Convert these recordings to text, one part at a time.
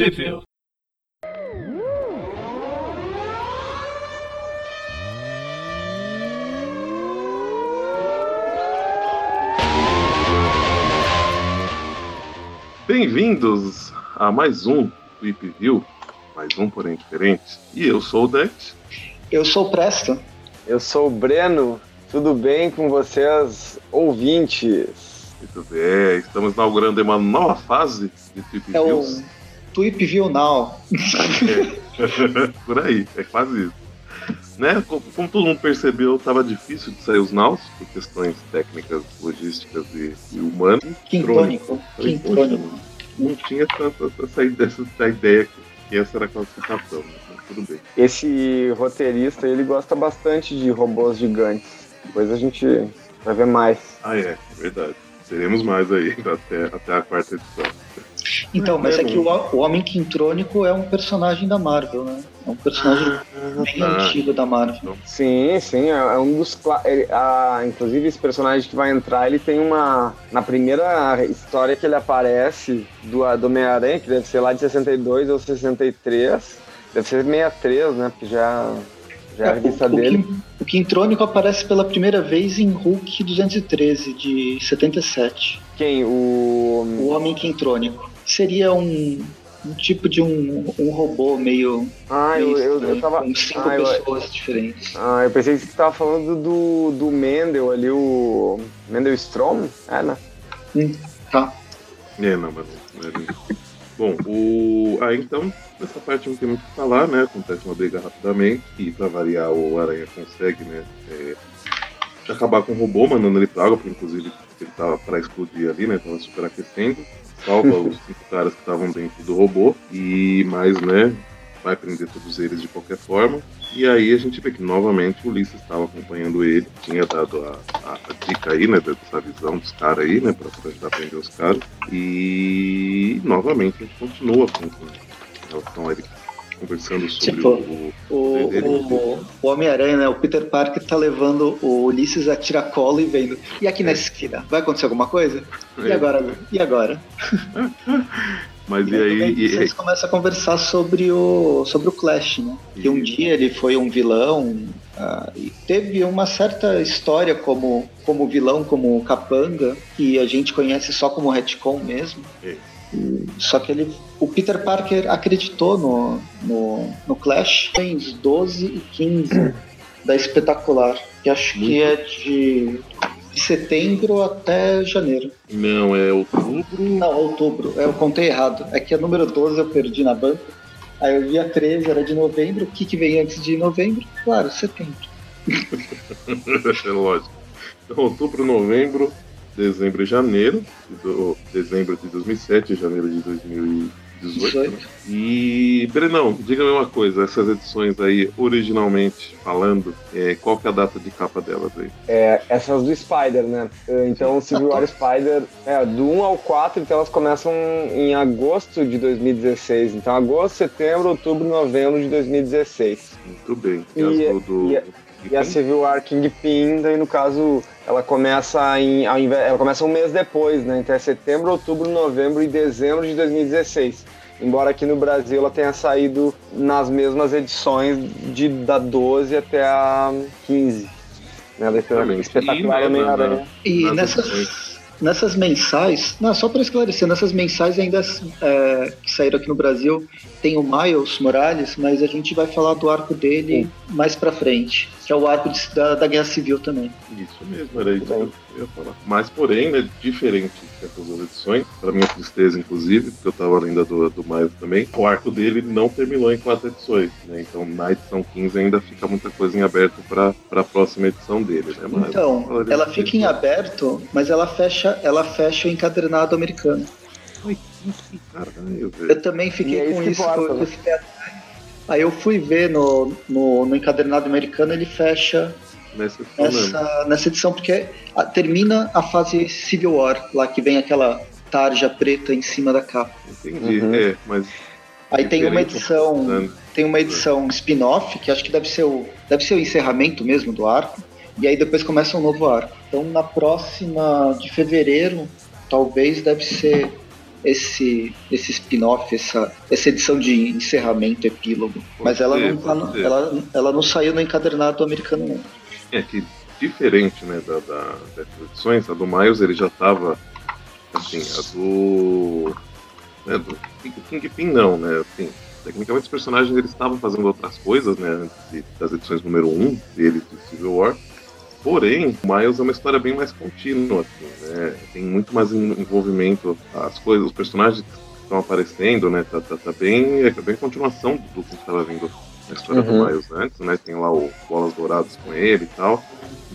Sheffield. Bem-vindos a mais um Tweep View, mais um porém diferente. E eu sou o Dex. Eu sou o Presto. Eu sou o Breno. Tudo bem com vocês, ouvintes? Muito bem, estamos inaugurando uma nova fase de Tweep É o Views. Tweep View Now. É. Por aí, é quase isso. Né? Como, como todo mundo percebeu, estava difícil de sair os naus, por questões técnicas, logísticas e, e humanas. Quintônico. Quintônico. não tinha tanta essa, essa, essa ideia que, que essa era a classificação, né? Mas tudo bem. Esse roteirista, ele gosta bastante de robôs gigantes. Depois a gente vai ver mais. Ah, é, verdade. Teremos mais aí até, até a quarta edição. Então, mas é que o, o Homem Quintrônico é um personagem da Marvel, né? É um personagem bem Ah, antigo da Marvel. Sim, sim, é é um dos. ele- a- inclusive, esse personagem que vai entrar, ele tem uma. Na primeira história que ele aparece do, do Homem-Aranha, que deve ser lá de 62 ou 63, deve ser 63, né? Porque já, já é a revista o, o, dele. Quin- o Quintrônico aparece pela primeira vez em Hulk 213, de 77. Quem? O. O Homem Quintrônico. Seria um, um tipo de um, um robô meio. Ah, eu, meio eu, eu estranho, tava. com cinco ah, eu- pessoas diferentes. Ah, eu pensei que você tava falando do, do Mendel ali, o. Mendel Strom? É, né? Tá. É, não, mas é. Bom, o... ah, então, nessa parte não tem muito o que falar, né? Acontece uma briga rapidamente e, pra variar, o Aranha consegue, né? é, acabar com o robô, mandando ele pra água, porque, inclusive, ele tava pra explodir ali, né? Tava superaquecendo. Salva os cinco caras que estavam dentro do robô e mais, né? Vai prender todos eles de qualquer forma. E aí a gente vê que novamente o Ulisses estava acompanhando ele, tinha dado a, a- a dica aí, né, dessa visão dos caras aí, né, pra ajudar a prender os caras. E novamente a gente continua com, com relação a ele conversando sobre Tipo, o, O, o, o Homem-Aranha, né? O Peter Parker tá levando o Ulisses a tiracolo e vendo. E aqui na esquina? Vai acontecer alguma coisa? E É. agora? E agora? Mas e daí aí. e- vocês começam a conversar sobre o, sobre o Clash, né? Que um dia ele foi um vilão. ah, e teve uma certa história como, como vilão, como capanga, que a gente conhece só como retcon mesmo. É. Só que ele, o Peter Parker acreditou no, no, no Clash em 12 e 15 da Espetacular, que acho que é de, de setembro até janeiro. Não, é outubro. Não, outubro. Eu contei errado. É que a número 12 eu perdi na banca. Aí eu vi a 13, era de novembro. O que, que vem antes de novembro? Claro, setembro. é lógico. Então, outubro, novembro, dezembro e janeiro. Do, dezembro de 2007 e janeiro de 2018. 18. né? E, Brenão, diga-me uma coisa: essas edições aí, originalmente falando, é, qual que é a data de capa delas aí? É, essas do Spider, né? Então, o Civil War Spider, é, do 1 ao 4, então elas começam em agosto de 2016. Então, agosto, setembro, outubro, novembro de 2016. Muito bem. E- as do, do- e a- E a Civil War Kingpin, daí no caso, ela começa em, ela começa um mês depois, né? Então é setembro, outubro, novembro e dezembro de 2016. Embora aqui no Brasil ela tenha saído nas mesmas edições de da 12 até a 15. Né? Da Exatamente. espetacular E, né, Homem-Aranha. E nessas. Nessas mensais, não, só para esclarecer, nessas mensais ainda é, que saíram aqui no Brasil, tem o Miles Morales, mas a gente vai falar do arco dele mais pra frente, que é o arco de- da, da Guerra Civil também. Isso mesmo, era isso eu ia falar. Mas, porém, né, diferente dessas duas edições, para minha tristeza, inclusive, porque eu tava lendo a do, do Miles também, o arco dele não terminou em quatro edições, né? Então, na edição 15 ainda fica muita coisa em aberto para a próxima edição dele, né? Mas Então, ela fica em aberto, mas ela fecha, ela fecha o encadernado americano. Ai, que caralho, velho. Eu também fiquei é com isso né? atrás. Aí eu fui ver no, no, no encadernado americano, ele fecha Nessa edição nessa, nessa edição, porque a- termina a fase Civil War, lá que vem aquela tarja preta em cima da capa. Entendi, Uhum. é, mas. Aí tem uma edição, né? tem uma edição spin-off, que acho que deve ser, o, deve ser o encerramento mesmo do arco, e aí depois começa um novo arco. Então na próxima de fevereiro, talvez deve ser esse, esse spin-off, essa, essa edição de encerramento, epílogo. Mas ela, ser, não, tá pode ser. ela, ela não saiu no encadernado americano, não. É que diferente, né, da, da, dessas edições, a do Miles ele já tava assim, a do. Né, do King- Kingpin não, né? Assim, tecnicamente os personagens eles estavam fazendo outras coisas, né? Antes das edições número 1 dele de Civil War. Porém, o Miles é uma história bem mais contínua, assim, né? Tem muito mais en- envolvimento, as coisas, os personagens estão aparecendo, né? Tá, tá, tá bem, é bem continuação do que estava vindo na história Uhum. do Miles antes, né? Tem lá o Bolas Douradas com ele e tal.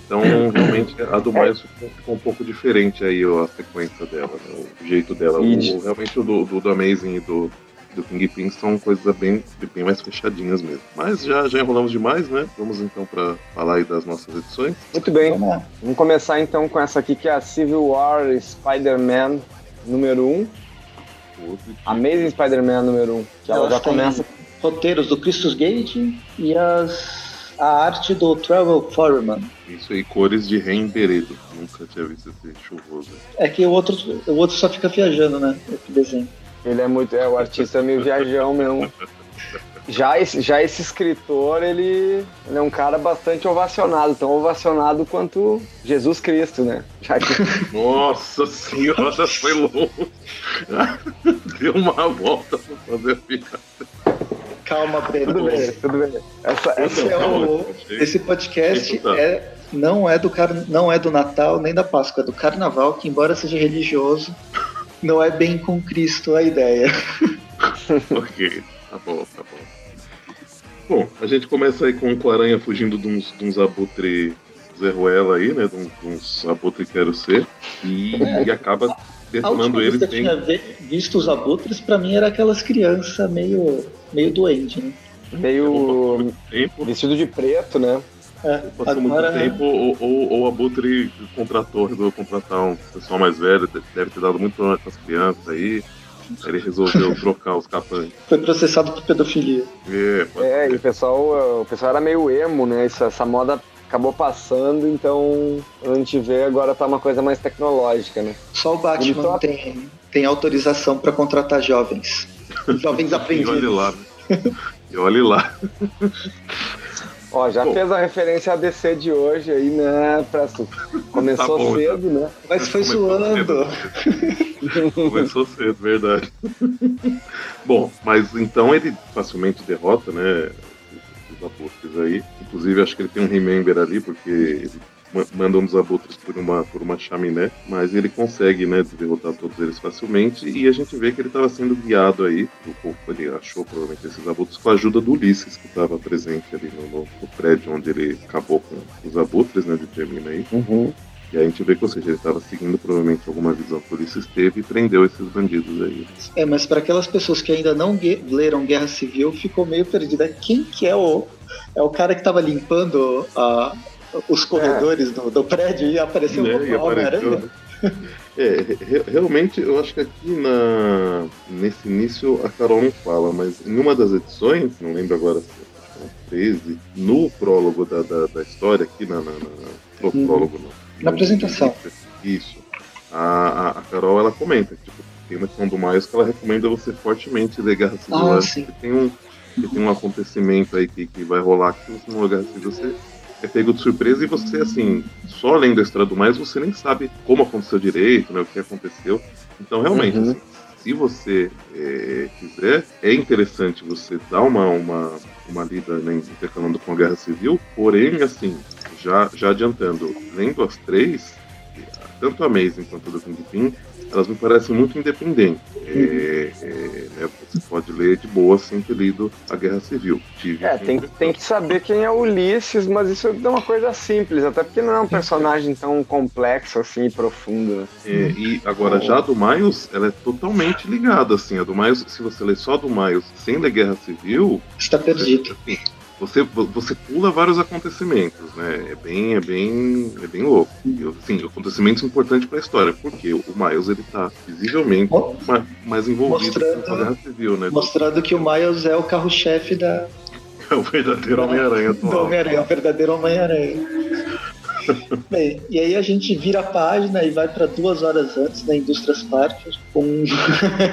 Então, realmente, a do Miles ficou, ficou um pouco diferente aí a sequência dela, né? o jeito dela. O- realmente o do, do, do Amazing e do, do Kingpin são coisas bem, bem mais fechadinhas mesmo. Mas já, já enrolamos demais, né? Vamos então para falar aí das nossas edições. Muito bem. Vamos. Vamos começar então com essa aqui que é a Civil War Spider-Man número 1. Outro Amazing Spider-Man número 1. Que ela já começa. Roteiros do Christus Gage e as, a arte do Trevor Foreman. Isso aí, cores de Reimberedo. Nunca tinha visto esse chuvoso. É que o outro, o outro só fica viajando, né? Esse desenho. Ele é muito. É, o artista é meio viajão mesmo. Já esse, já esse escritor, ele, ele é um cara bastante ovacionado, tão ovacionado quanto Jesus Cristo, né? Já que Nossa senhora, foi longe. Deu uma volta pra fazer a piada. Calma, Breno. tudo bem, tudo bem. Essa, é o, esse podcast é, não, é do car, não é do Natal nem da Páscoa, é do Carnaval, que embora seja religioso, não é bem com Cristo a ideia. Ok, tá bom, tá bom. Bom, a gente começa aí com o Aranha fugindo de uns, de uns abutre Zé Ruela aí, né? De uns, de uns abutre quero ser. E, e acaba A última detonando que eu tinha visto os abutres, pra mim era aquelas crianças meio, meio doente, né? meio vestido de preto, né? É, passou muito agora, tempo, ou, ou, ou o Abutre contratou, resolveu contratar um pessoal mais velho, deve ter dado muito problema com as crianças aí. Aí ele resolveu trocar os capantes. foi processado por pedofilia. É, pode É, e o pessoal, o pessoal era meio emo, né? Isso, essa moda acabou passando, então a gente vê agora tá uma coisa mais tecnológica, né? Só o Batman tem, tem autorização pra contratar jovens. Jovens E olhe lá, né? E olhe lá. Ó, já Bom. fez a referência a DC de hoje aí, né, Presto? Começou Tá bom, cedo, né? Mas foi Começou zoando. cedo. Começou cedo, verdade. Bom, mas então ele facilmente derrota, né? Os abutres aí. Inclusive, acho que ele tem um remember ali, porque ele manda uns abutres por uma, por uma chaminé, mas ele consegue, né, derrotar todos eles facilmente. E a gente vê que ele estava sendo guiado aí, o corpo ele achou provavelmente esses abutres, com a ajuda do Ulisses, que estava presente ali no, no- prédio onde ele acabou com os abutres, né, de termina aí. Uhum. E a gente vê que, ou seja, ele estava seguindo provavelmente alguma visão que o Ulisses teve e prendeu esses bandidos aí. É, mas para aquelas pessoas que ainda não leram Guerra Civil, ficou meio perdida. Quem que é o. É o cara que tava limpando a- os corredores do, do prédio e apareceu Né, o e Homem-Aranha? É, re- realmente eu acho que aqui na, nesse início a Carol não fala, mas em uma das edições, não lembro agora se acho que é na 13, no prólogo da, da, da história, aqui na. na, na no Uhum. prólogo, não. Na apresentação. Isso. A, a, a Carol ela comenta tipo, tem uma questão do Miles que ela recomenda você fortemente ler Guerra Civil Ah, tem um, que tem um acontecimento aí que, que vai rolar que você não Guerra Civil você é pego de surpresa e você, assim, só lendo a história do Miles, você nem sabe como aconteceu direito, né, o que aconteceu. Então, realmente, Uhum. assim, se você é, quiser, é interessante você dar uma, uma, uma lida né, intercalando com a Guerra Civil, porém, assim, já, já adiantando, lendo as três, tanto a Amazing quanto a do Kingpin, elas me parecem muito independentes. É, é, né, você pode ler de boa sem ter lido a Guerra Civil. Tive É, tem, tem que saber quem é o Ulisses, mas isso é uma coisa simples, até porque não é um personagem tão complexo assim e profundo. É, e agora, já a do Miles, ela é totalmente ligada, assim. A do Miles, se você ler só a do Miles sem ler Guerra Civil, Está perdido. assim, você, você pula vários acontecimentos, né? É bem, é bem, é bem louco. E, assim, acontecimentos importantes para a história, porque o Miles, ele tá visivelmente mais, mais envolvido com a Guerra Civil, né? Mostrando que o Miles é o carro-chefe da, É o verdadeiro Homem-Aranha atual. Homem-Aranha, o verdadeiro Homem-Aranha. Bem, e aí a gente vira a página e vai para duas horas antes na Indústrias Parker com,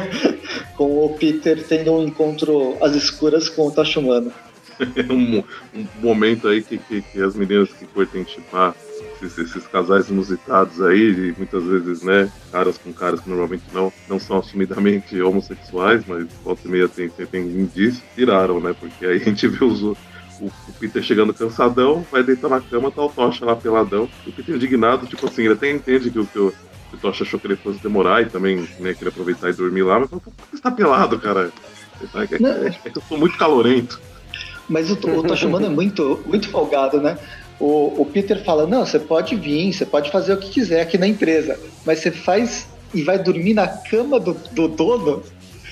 com o Peter tendo um encontro às escuras com o Tachumano. um, um momento aí que, que, que, as meninas que curtem chipar esses, esses, casais inusitados aí, muitas vezes, né, caras com caras que normalmente não, não são assumidamente homossexuais, mas volta e meia tem, tem, tem indícios, tiraram, né, porque aí a gente vê os, o, o, Peter chegando cansadão, vai deitar na cama, tá o Tocha lá peladão. O Peter indignado, tipo assim, ele até entende que o que o, o Tocha achou que ele fosse demorar e também né, queria aproveitar e dormir lá, mas por que você tá pelado, cara? É, é, é, é, que eu sou muito calorento. Mas o, o Toshimano é muito, muito folgado, né? O, o Peter fala: Não, você pode vir, você pode fazer o que quiser aqui na empresa, mas você faz e vai dormir na cama do, do dono.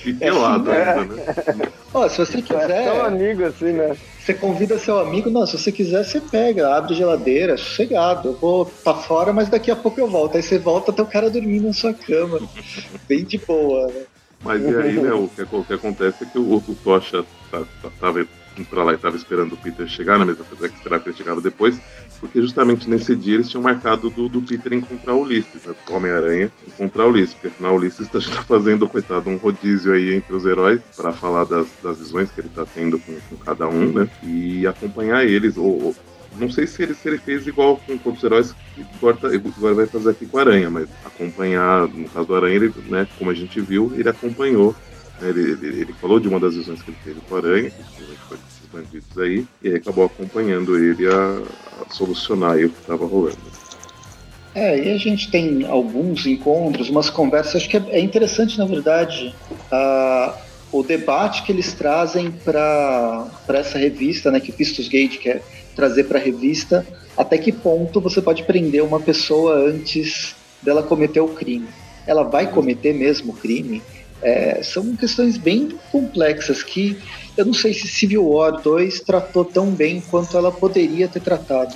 E pelado é assim, ainda, né? Ó, se você quiser. É tão amigo assim, né? Você convida seu amigo, não, se você quiser, você pega, abre geladeira, sossegado. Eu vou pra fora, mas daqui a pouco eu volto. Aí você volta, tem o cara dormindo na sua cama. Bem de boa, né? Mas e aí, né, o que, o que acontece é que o, o Tocha tá, tá, tava pra lá e tava esperando o Peter chegar na mesa, apesar que esperar que ele chegava depois, porque justamente nesse dia eles tinham marcado do, do Peter encontrar o Ulisses, né, Homem-Aranha encontrar o Ulisses, porque afinal o Ulisses tá, tá fazendo, coitado, um rodízio aí entre os heróis para falar das, das visões que ele tá tendo com, com cada um, né, e acompanhar eles, ou, ou não sei se ele, se ele fez igual com outros heróis que agora vai fazer aqui com a Aranha, mas acompanhar, no caso do Aranha, ele, né, como a gente viu, ele acompanhou. Ele, ele, ele, falou de uma das visões que ele teve com a Aranha, que foi desses bandidos aí, e aí acabou acompanhando ele a, a solucionar o que estava rolando. É, e a gente tem alguns encontros, umas conversas, acho que é, é interessante, na verdade, o debate que eles trazem para essa revista, né, que o Pistos Gate quer trazer para a revista, até que ponto você pode prender uma pessoa antes dela cometer o crime. Ela vai cometer mesmo o crime? É, são questões bem complexas que eu não sei se Civil War 2 tratou tão bem quanto ela poderia ter tratado.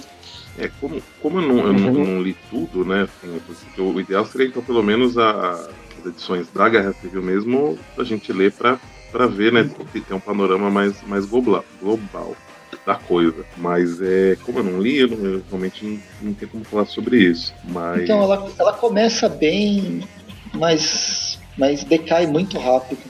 É, como, como eu, não, eu não, não li tudo, né? Assim, o ideal seria então pelo menos a, as edições da Guerra Civil mesmo a gente ler para ver, né? Ter um panorama mais, mais global da coisa. Mas é, como eu não li, eu, não, eu realmente não, não tenho como falar sobre isso. Mas... Então ela, ela começa bem, mas, mas decai muito rápido.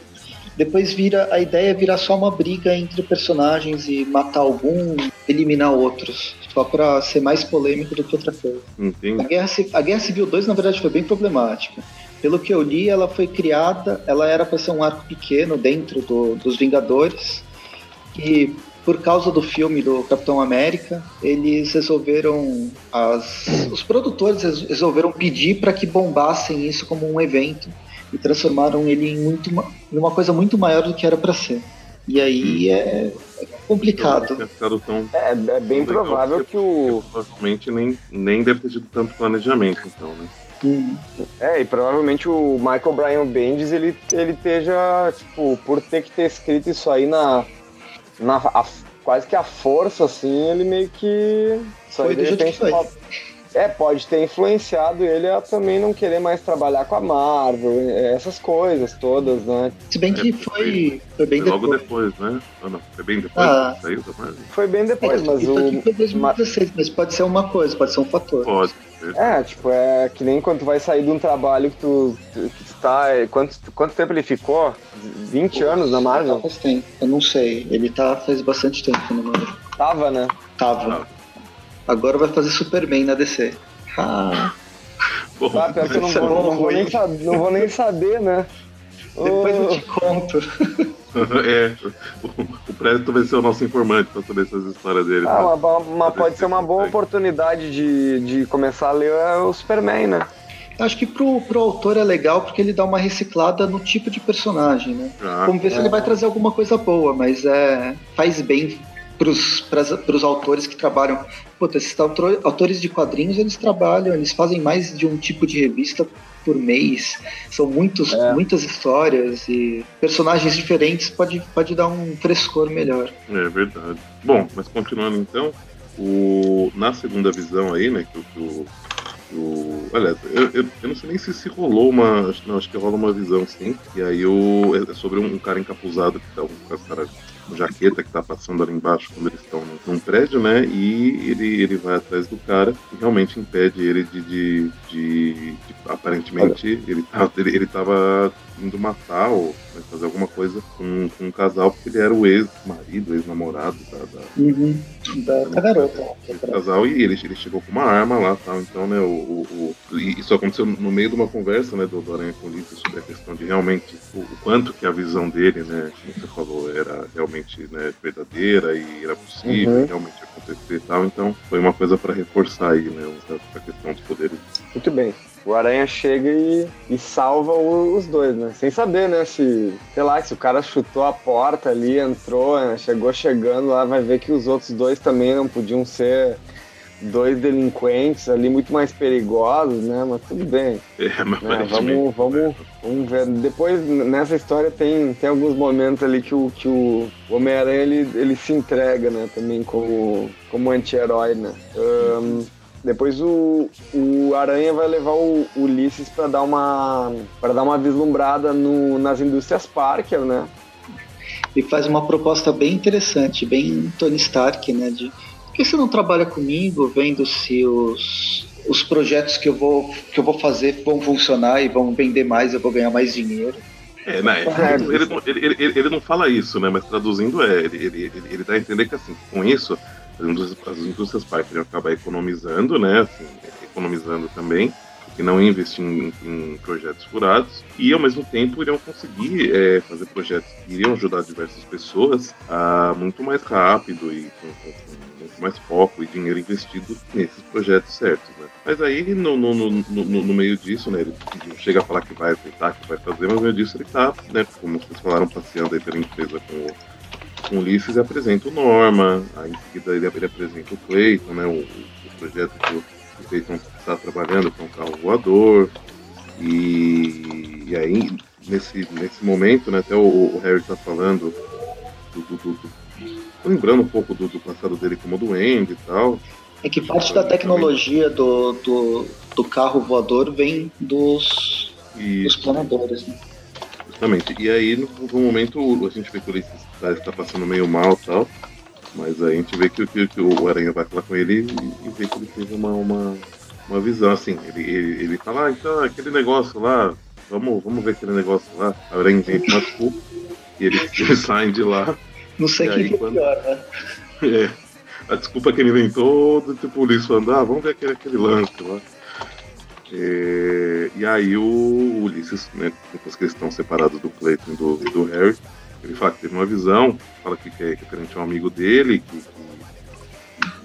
Depois vira a ideia é virar só uma briga entre personagens e matar algum, eliminar outros, só para ser mais polêmico do que outra coisa. Entendi. A Guerra, a Guerra Civil 2 na verdade foi bem problemática. Pelo que eu li, ela foi criada, ela era para ser um arco pequeno dentro do, dos Vingadores e por causa do filme do Capitão América, eles resolveram, as, os produtores resolveram pedir para que bombassem isso como um evento e transformaram ele em, muito, em uma coisa muito maior do que era para ser. E aí hum. é, é complicado. Tão, é, é, bem provável que o. Provavelmente nem, nem deve ter tido tanto planejamento, então, né? Hum. É, e provavelmente o Michael Bryan Bendis ele, ele esteja, tipo, por ter que ter escrito isso aí na, na a, quase que a força, assim, ele meio que. Só foi de repente, foi. É, pode ter influenciado ele a também não querer mais trabalhar com a Marvel, essas coisas todas, né? Se bem que foi, foi bem foi depois. Logo depois, né? Não, não, foi bem depois ah. saiu da Marvel? Foi bem depois, é, mas o. Foi 2016, mas pode ser uma coisa, pode ser um fator. Pode. É, tipo, é que nem quando tu vai sair de um trabalho que tu, que tu tá. Quanto, quanto tempo ele ficou? 20 Pô, anos na Marvel? Faz tempo, eu não sei. Ele tá faz bastante tempo na Marvel. Tava, né? Tava. Agora vai fazer Superman na DC. Ah. Bom, ah, pior que eu não vou, não, vou nem saber, não vou nem saber, né? Depois oh. eu te conto. é, o, Presto vai ser o nosso informante para saber essas histórias dele. Ah, né? uma, uma, pode ser uma boa oportunidade de, de começar a ler o Superman, né? Acho que pro, pro autor é legal porque ele dá uma reciclada no tipo de personagem, né? Ah, Vamos ver é. se ele vai trazer alguma coisa boa, mas é faz bem para os autores que trabalham. Puta, esses autores de quadrinhos, eles trabalham, eles fazem mais de um tipo de revista por mês. São muitos, é. muitas histórias e personagens diferentes pode, pode dar um frescor melhor. É verdade. Bom, mas continuando então, o, na segunda visão aí, né, que, que o, o, aliás, eu, eu, eu, não sei nem se, se rolou uma. Não, acho que rola uma visão sim. E aí o, é sobre um, um cara encapuzado que tá um, com as caras o Jaqueta que tá passando ali embaixo quando eles estão num prédio, né? E ele, ele vai atrás do cara e realmente impede ele de. de, de, de aparentemente, ele, ele, ele tava indo matar ou né, fazer alguma coisa com, com um casal, porque ele era o ex-marido, ex-namorado da, da, uhum. da, da garota. casal, e ele, ele chegou com uma arma lá tal. Então, né, o, o, o, isso aconteceu no meio de uma conversa né, do, do Aranha com o Ulisses sobre a questão de realmente o, o, quanto que a visão dele, né, como você falou, era realmente né, verdadeira e era possível uhum. realmente acontecer e tal. Então, foi uma coisa para reforçar aí, né, a questão dos poderes. Muito bem o Aranha chega e, e salva o, os dois, né? Sem saber, né? Se, sei lá, se o cara chutou a porta ali, entrou, né? chegou chegando lá, vai ver que os outros dois também não podiam ser dois delinquentes ali muito mais perigosos, né? Mas tudo bem. É, mas né? vamos, vamos, vamos ver. Depois, nessa história, tem, tem alguns momentos ali que o, que o Homem-Aranha ele, ele se entrega, né? Também como, como anti-herói, né? Um, depois o, o Aranha vai levar o Ulisses para dar uma para dar uma vislumbrada no, nas indústrias Parker, né? E faz uma proposta bem interessante, bem Tony Stark, né? De por que você não trabalha comigo, vendo se os, os projetos que eu vou que eu vou fazer vão funcionar e vão vender mais, eu vou ganhar mais dinheiro. É, né, ele, ele, ele, ele, não fala isso, né? Mas traduzindo é, ele, ele, ele, ele dá a entender que assim, com isso as indústrias, as indústrias Parker acabar economizando, né? Assim, economizando também, e não investir em, em, projetos furados, e ao mesmo tempo iriam conseguir é, fazer projetos que iriam ajudar diversas pessoas a muito mais rápido e com, com, com muito mais foco e dinheiro investido nesses projetos certos, né? Mas aí, no, no, no, no, meio disso, né, ele chega a falar que vai tentar, que vai fazer, mas no meio disso ele tá, né, como vocês falaram, passeando aí pela empresa com o com Ulisses apresenta o Norma, aí em seguida ele, ele apresenta o Clayton, né, o, o projeto que o, o Clayton está trabalhando, com é um carro voador, e, e, aí nesse, nesse momento, né, até o, o Harry está falando do, do, do, do, lembrando um pouco do, passado dele como doente e tal. É que parte da tecnologia do, do, do carro voador vem dos, dos planadores, né? Justamente. E aí, no, no momento, a gente vê que o Ulisses está, está passando meio mal e tal. Mas aí a gente vê que, que, que, o Aranha vai falar com ele e, e vê que ele teve uma, uma, uma visão, assim. Ele, ele, ele fala, ah, então aquele negócio lá, vamos, vamos ver aquele negócio lá. A Aranha uma desculpa e eles, eles saem de lá. Não sei quem é quando... pior, né? É. A desculpa que ele inventou, do tipo, o Ulisses falando, ah, vamos ver aquele, aquele lance lá. É, e aí o Ulisses, né, depois que eles estão separados do Clayton e do, do Harry, ele fala que teve uma visão, fala que, que, é, que é um amigo dele, que, que,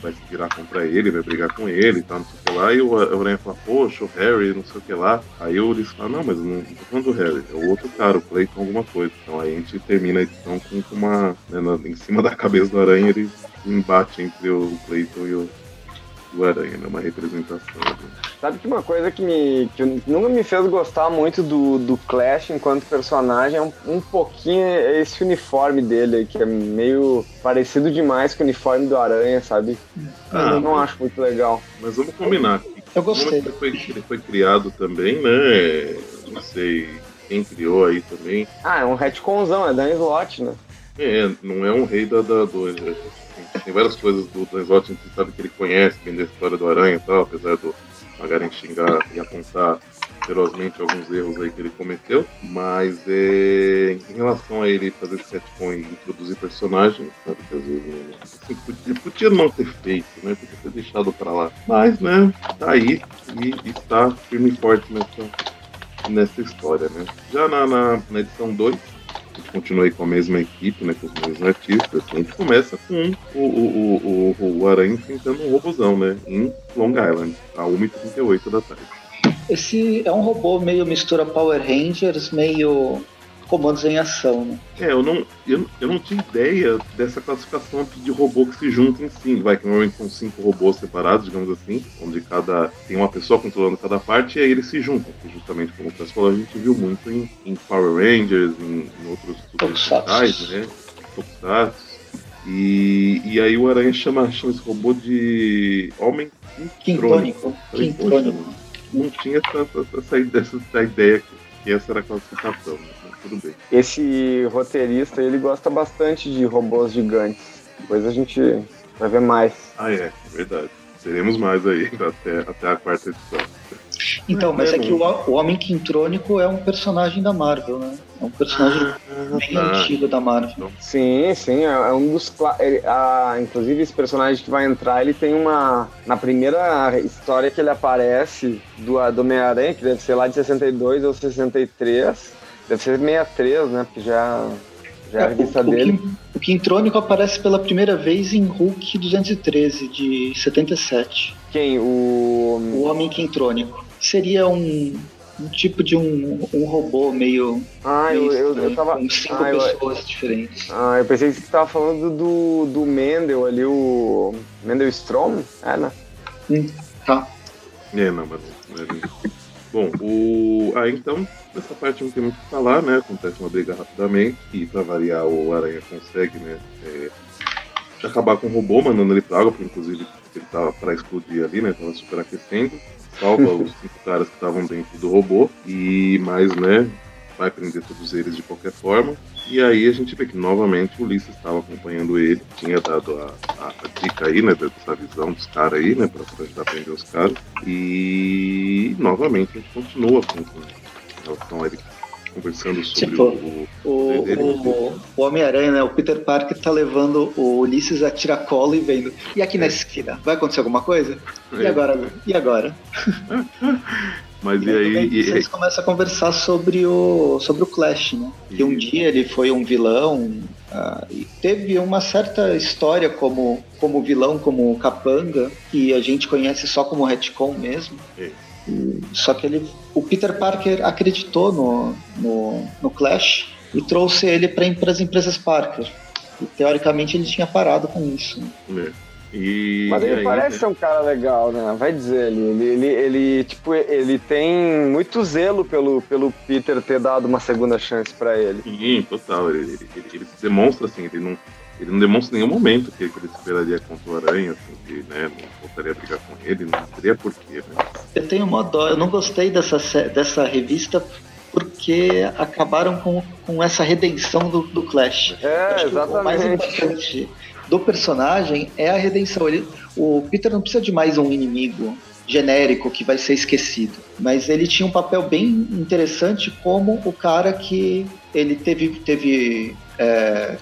vai se virar contra ele, vai brigar com ele tal, não sei o que lá, e o Aranha fala, poxa, o Harry, não sei o que lá. Aí o Ulisses fala, não, mas não, não tô falando do Harry, é o outro cara, o Clayton alguma coisa. Então aí a gente termina a edição com uma. Né, na, em cima da cabeça do Aranha, ele embate entre o Clayton e o, o Aranha, né? Uma representação. Né? Sabe que uma coisa que, me, que nunca me fez gostar muito do, do Clash enquanto personagem é um, um pouquinho esse uniforme dele, que é meio parecido demais com o uniforme do Aranha, sabe? Ah, eu não mas, acho muito legal. Mas vamos combinar. Eu gostei. Ele foi, ele foi criado também, né? Não sei quem criou aí também. Ah, é um retconzão, é Dan Slot, né? É, não é um rei da, da do tem várias coisas do Dan Slott, sabe que ele conhece bem da história do Aranha e tal, apesar do Magaren xingar e apontar ferozmente alguns erros aí que ele cometeu, mas é, em relação a ele fazer esse setcon e introduzir personagens, sabe, que às vezes assim, podia, podia, não ter feito, né, podia ter deixado pra lá, mas, né, tá aí e está firme e forte nessa, nessa história, né. Já na, na, na edição 2, aí com a mesma equipe, né, com os mesmos artistas, a gente começa com o, o, o, o Aranha enfrentando um robôzão, né, em Long Island, a 1h38 da tarde. Esse é um robô meio mistura Power Rangers, meio comandos em ação, né? É, eu não, eu, eu não tinha ideia dessa classificação de robô que se juntam em si. Vai, que normalmente são cinco robôs separados, digamos assim, onde cada tem uma pessoa controlando cada parte e aí eles se juntam. Que justamente como o falou, a gente viu muito em, em Power Rangers, em, em outros locais, né? Tokusatsu. E, e aí o Aranha chama, chama esse robô de Homem Quintrônico. Quintrônico. Não tinha essa, essa, essa, essa ideia que essa era a classificação. Né? Tudo bem. Esse roteirista, ele gosta bastante de robôs gigantes. Depois a gente vai ver mais. Ah, é, é verdade. Teremos mais aí até, até a quarta edição. Então, mas é que o, o Homem Quintrônico é um personagem da Marvel, né? É um personagem ah, bem ah, antigo da Marvel. Sim, sim, é, é um dos. Ele, a, inclusive, esse personagem que vai entrar, ele tem uma. Na primeira história que ele aparece do, do Homem-Aranha, que deve ser lá de 62 ou 63, deve ser 63, né? Porque já. Já é, a revista o, dele. O, o Quintrônico aparece pela primeira vez em Hulk 213, de 77. Quem? O. O Homem Quintrônico seria um, um tipo de um, um robô meio. Ah, meio eu, eu, eu tava. Com cinco ah, pessoas eu, diferentes. Ah, eu pensei que você tava falando do, do Mendel ali, o. Mendel Strom? É, né? Hum, tá. É, não, mas. Bom, o. Ah, então, nessa parte não tem muito o que falar, né? Acontece uma briga rapidamente, e pra variar o Aranha consegue, né? É, acabar com o robô, mandando ele pra água, porque inclusive ele tava pra explodir ali, né? Tava superaquecendo salva os cinco caras que estavam dentro do robô e mais, né, vai prender todos eles de qualquer forma. E aí a gente vê que novamente o Ulisses estava acompanhando ele, tinha dado a, a, a dica aí, né, dessa visão dos caras aí, né, pra, pra ajudar a prender os caras. E novamente a gente continua com, com relação a ele conversando sobre tipo, o, o, o, o Homem-Aranha, né? O Peter Parker tá levando o Ulisses a tiracolo e vendo. E aqui na esquina, vai acontecer alguma coisa? E é. agora? E agora? Mas e, e aí. E eles começam a conversar sobre o, sobre o Clash, né? Que um dia ele foi um vilão. Uh, e teve uma certa história como, como vilão, como capanga, que a gente conhece só como retcon mesmo. É. Só que ele, o Peter Parker acreditou no, no, no Clash e trouxe ele para as empresas Parker. E teoricamente ele tinha parado com isso. É. E, Mas ele aí, parece ser um cara legal, né? Vai dizer, ele, ele, ele, ele, tipo, ele tem muito zelo pelo, pelo Peter ter dado uma segunda chance para ele. Sim, total. Ele, ele, ele, demonstra assim, ele não, ele não demonstra em nenhum momento que, ele esperaria contra o Aranha, assim, que né, não voltaria a brigar com ele, não teria porquê. Né? Eu tenho uma dó, eu não gostei dessa, dessa revista porque acabaram com, com essa redenção do, do Clash. É, exatamente. O mais importante do personagem é a redenção. Ele, o Peter não precisa de mais um inimigo genérico que vai ser esquecido, mas ele tinha um papel bem interessante como o cara que ele teve, teve é,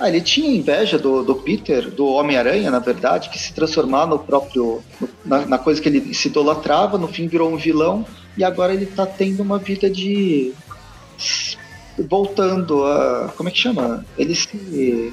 ah, ele tinha inveja do, do Peter, do Homem-Aranha, na verdade, que se transformar no próprio. Na, na, coisa que ele se idolatrava, no fim virou um vilão, e agora ele tá tendo uma vida de. voltando a. Como é que chama? Ele se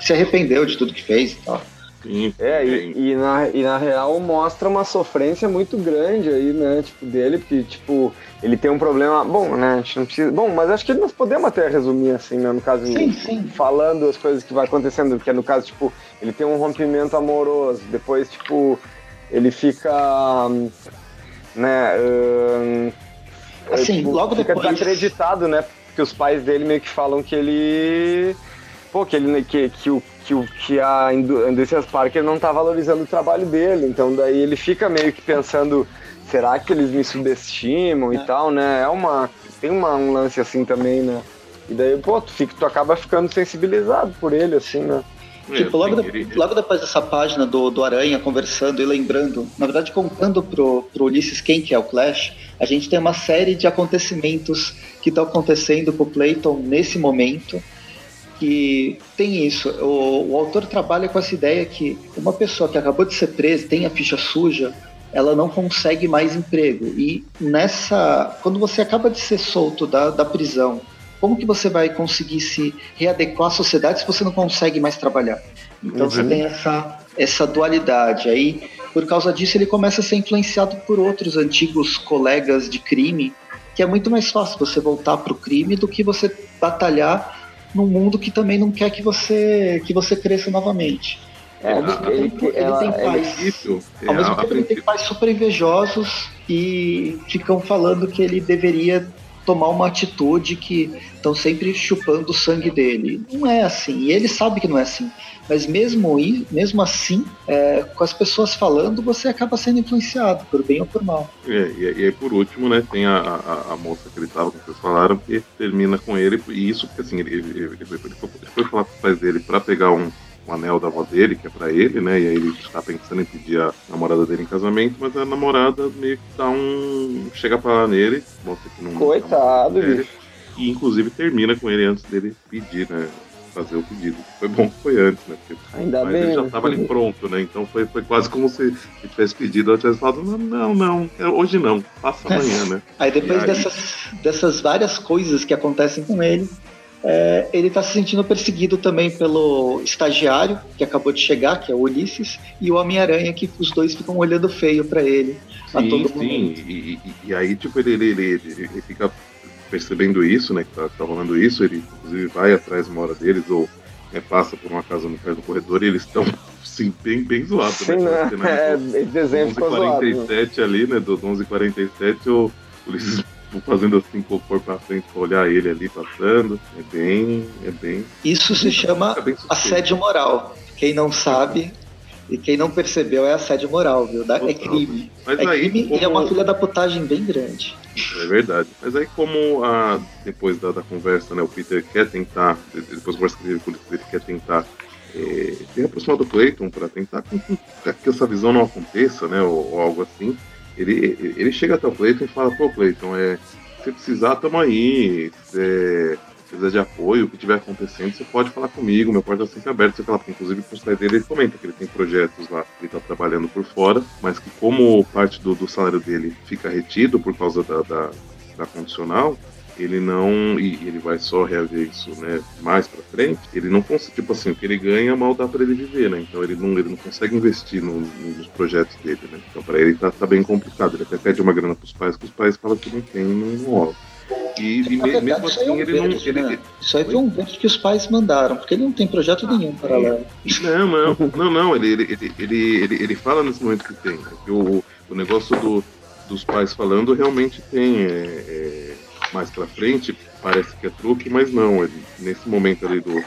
se arrependeu de tudo que fez e tal. Sim, é, e, e, na, e na real mostra uma sofrência muito grande aí, né, tipo, dele, porque, tipo, ele tem um problema, bom, né, a gente não precisa, bom, mas acho que nós podemos até resumir assim, né, no caso, sim, sim. falando as coisas que vai acontecendo, que é no caso, tipo, ele tem um rompimento amoroso, depois, tipo, ele fica, né, um, assim, tipo, logo fica depois... desacreditado, né, porque os pais dele meio que falam que ele pô, que, ele, que, que, o, que, o, que a Indústrias Parker não tá valorizando o trabalho dele. Então daí ele fica meio que pensando, será que eles me subestimam é. e tal, né? É uma. Tem uma, um lance assim também, né? E daí, pô, tu, fica, tu acaba ficando sensibilizado por ele, assim, né? Tipo, logo, de, logo depois dessa página do, do Aranha conversando e lembrando, na verdade contando pro, pro Ulisses quem que é o Clash, a gente tem uma série de acontecimentos que estão acontecendo com o Clayton nesse momento, que tem isso. O, o, autor trabalha com essa ideia que uma pessoa que acabou de ser presa, tem a ficha suja, ela não consegue mais emprego. E nessa. Quando você acaba de ser solto da, da prisão, como que você vai conseguir se readequar à sociedade se você não consegue mais trabalhar? Então uhum. você tem essa, essa dualidade. Aí, por causa disso, ele começa a ser influenciado por outros antigos colegas de crime, que é muito mais fácil você voltar para o crime do que você batalhar num mundo que também não quer que você que você cresça novamente. É, ao mesmo ele, tempo, ele, ela, tem pais. Isso, ao mesmo tempo, ele tem pais super invejosos e ficam falando que ele deveria tomar uma atitude que estão sempre chupando o sangue dele. Não é assim, e ele sabe que não é assim. Mas mesmo, mesmo assim, é, com as pessoas falando, você acaba sendo influenciado, por bem ou por mal. É, e, e aí por último, né, tem a, a, a moça que ele tava, que vocês falaram, que termina com ele, e isso porque assim, ele, ele, ele, ele foi, ele foi falar com os pais dele para pegar um, um anel da avó dele, que é para ele, né? E aí ele está pensando em pedir a namorada dele em casamento, mas a namorada meio que dá um. chega pra lá nele, mostra que não. Coitado, dele, E inclusive termina com ele antes dele pedir, né? fazer o pedido. Foi bom que foi antes, né? Porque, Ainda mas bem. ele já estava ali pronto, né? Então foi, foi quase como se ele tivesse pedido, eu tivesse falado, não, não, não, é, hoje não, passa amanhã, né? Aí depois aí... Dessas, dessas várias coisas que acontecem com ele, é, ele está se sentindo perseguido também pelo estagiário que acabou de chegar, que é o Ulisses, e o Homem-Aranha, que os dois ficam olhando feio para ele sim, a todo sim. momento. E, e, e aí, tipo, ele, ele, ele, ele fica percebendo isso, né, que tá, tá rolando isso, ele inclusive vai atrás uma hora deles, ou é, passa por uma casa no pé do corredor e eles estão sim, bem, bem zoados. Sim, né? né? É, desenho 11h47 ali, né? Do 11h47, o Ulisses fazendo assim com o corpo pra frente pra olhar ele ali passando. É bem. É bem. Isso se chama assédio moral. Quem não sabe, e quem não percebeu é assédio moral, viu? É crime. Mas é aí, crime como... e é uma filha da putagem bem grande. É verdade. Mas aí como a, depois da, da conversa, né, o Peter quer tentar, depois conversa com ele, ele quer tentar é, se aproximar do Clayton para tentar que, que, essa visão não aconteça, né, ou, ou, algo assim. Ele, ele chega até o Clayton e fala, pô, Clayton, é, se precisar, tamo aí. Se, precisa de apoio, o que estiver acontecendo, você pode falar comigo, meu porta está sempre aberto, você fala, inclusive os pais dele, ele comenta que ele tem projetos lá, ele está trabalhando por fora, mas que como parte do, do salário dele fica retido por causa da, da, da condicional, ele não. E ele vai só reaver isso né, mais para frente, ele não consegue. Tipo assim, o que ele ganha mal dá para ele viver, né? Então ele não, ele não consegue investir no, nos projetos dele, né? Então para ele tá, tá bem complicado. Ele até pede uma grana pros pais, que os pais falam que não tem, não, rola. E, e verdade, mesmo assim, é um ele verde, não. Ele, né? Isso aí foi um verde que os pais mandaram, porque ele não tem projeto nenhum paralelo. Não, não, não, não. Ele, ele, ele, ele, ele, fala nesse momento que tem. Né? Que o, o negócio do, dos pais falando realmente tem. É, é, mais pra frente, parece que é truque, mas não. Ele, nesse momento ali do.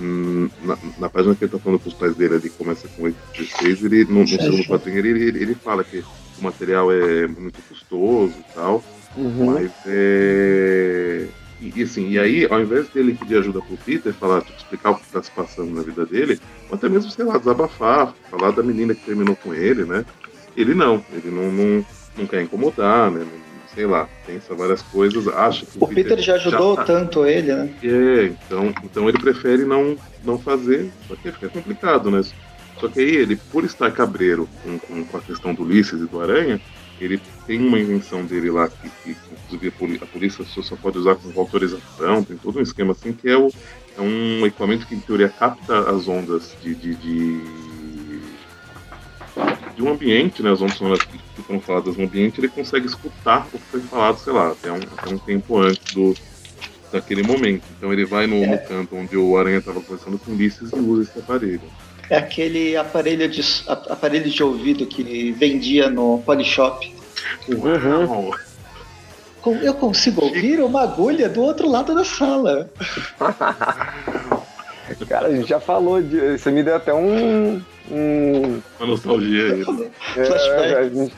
Hum, na, na, página que ele tá falando pros pais dele ali, começa com 816, ele, no, no segundo quadrinho, ele, ele, ele fala que o material é muito custoso e tal. Uhum. Mas é. E, assim, e aí, ao invés dele pedir ajuda pro Peter, falar, tipo, explicar o que está se passando na vida dele, ou até mesmo, sei lá, desabafar, falar da menina que terminou com ele, né? Ele não, ele não, não, não quer incomodar, né? Não, sei lá, pensa várias coisas, acha que o, o Peter, Peter, já ajudou já tá... tanto ele, né? É, então, então ele prefere não, não fazer, só que fica complicado, né? Só que aí ele, por estar cabreiro com, com, com a questão do Ulisses e do Aranha, ele tem uma invenção dele lá que, que inclusive a polícia só pode usar com autorização, tem todo um esquema assim que é, o, é um equipamento que em teoria capta as ondas de, de, de, de um ambiente, né, as ondas sonoras que, foram faladas no ambiente, ele consegue escutar o que foi falado, sei lá, até um, até um tempo antes do, daquele momento. Então ele vai no, no canto onde o Aranha estava conversando com Ulisses e usa esse aparelho. É aquele aparelho de, aparelho de ouvido que vendia no Polishop. Uhum. Eu consigo ouvir uma agulha do outro lado da sala. Cara, a gente já falou de. Você me deu até um. um... Uma nostalgia aí. É, a gente,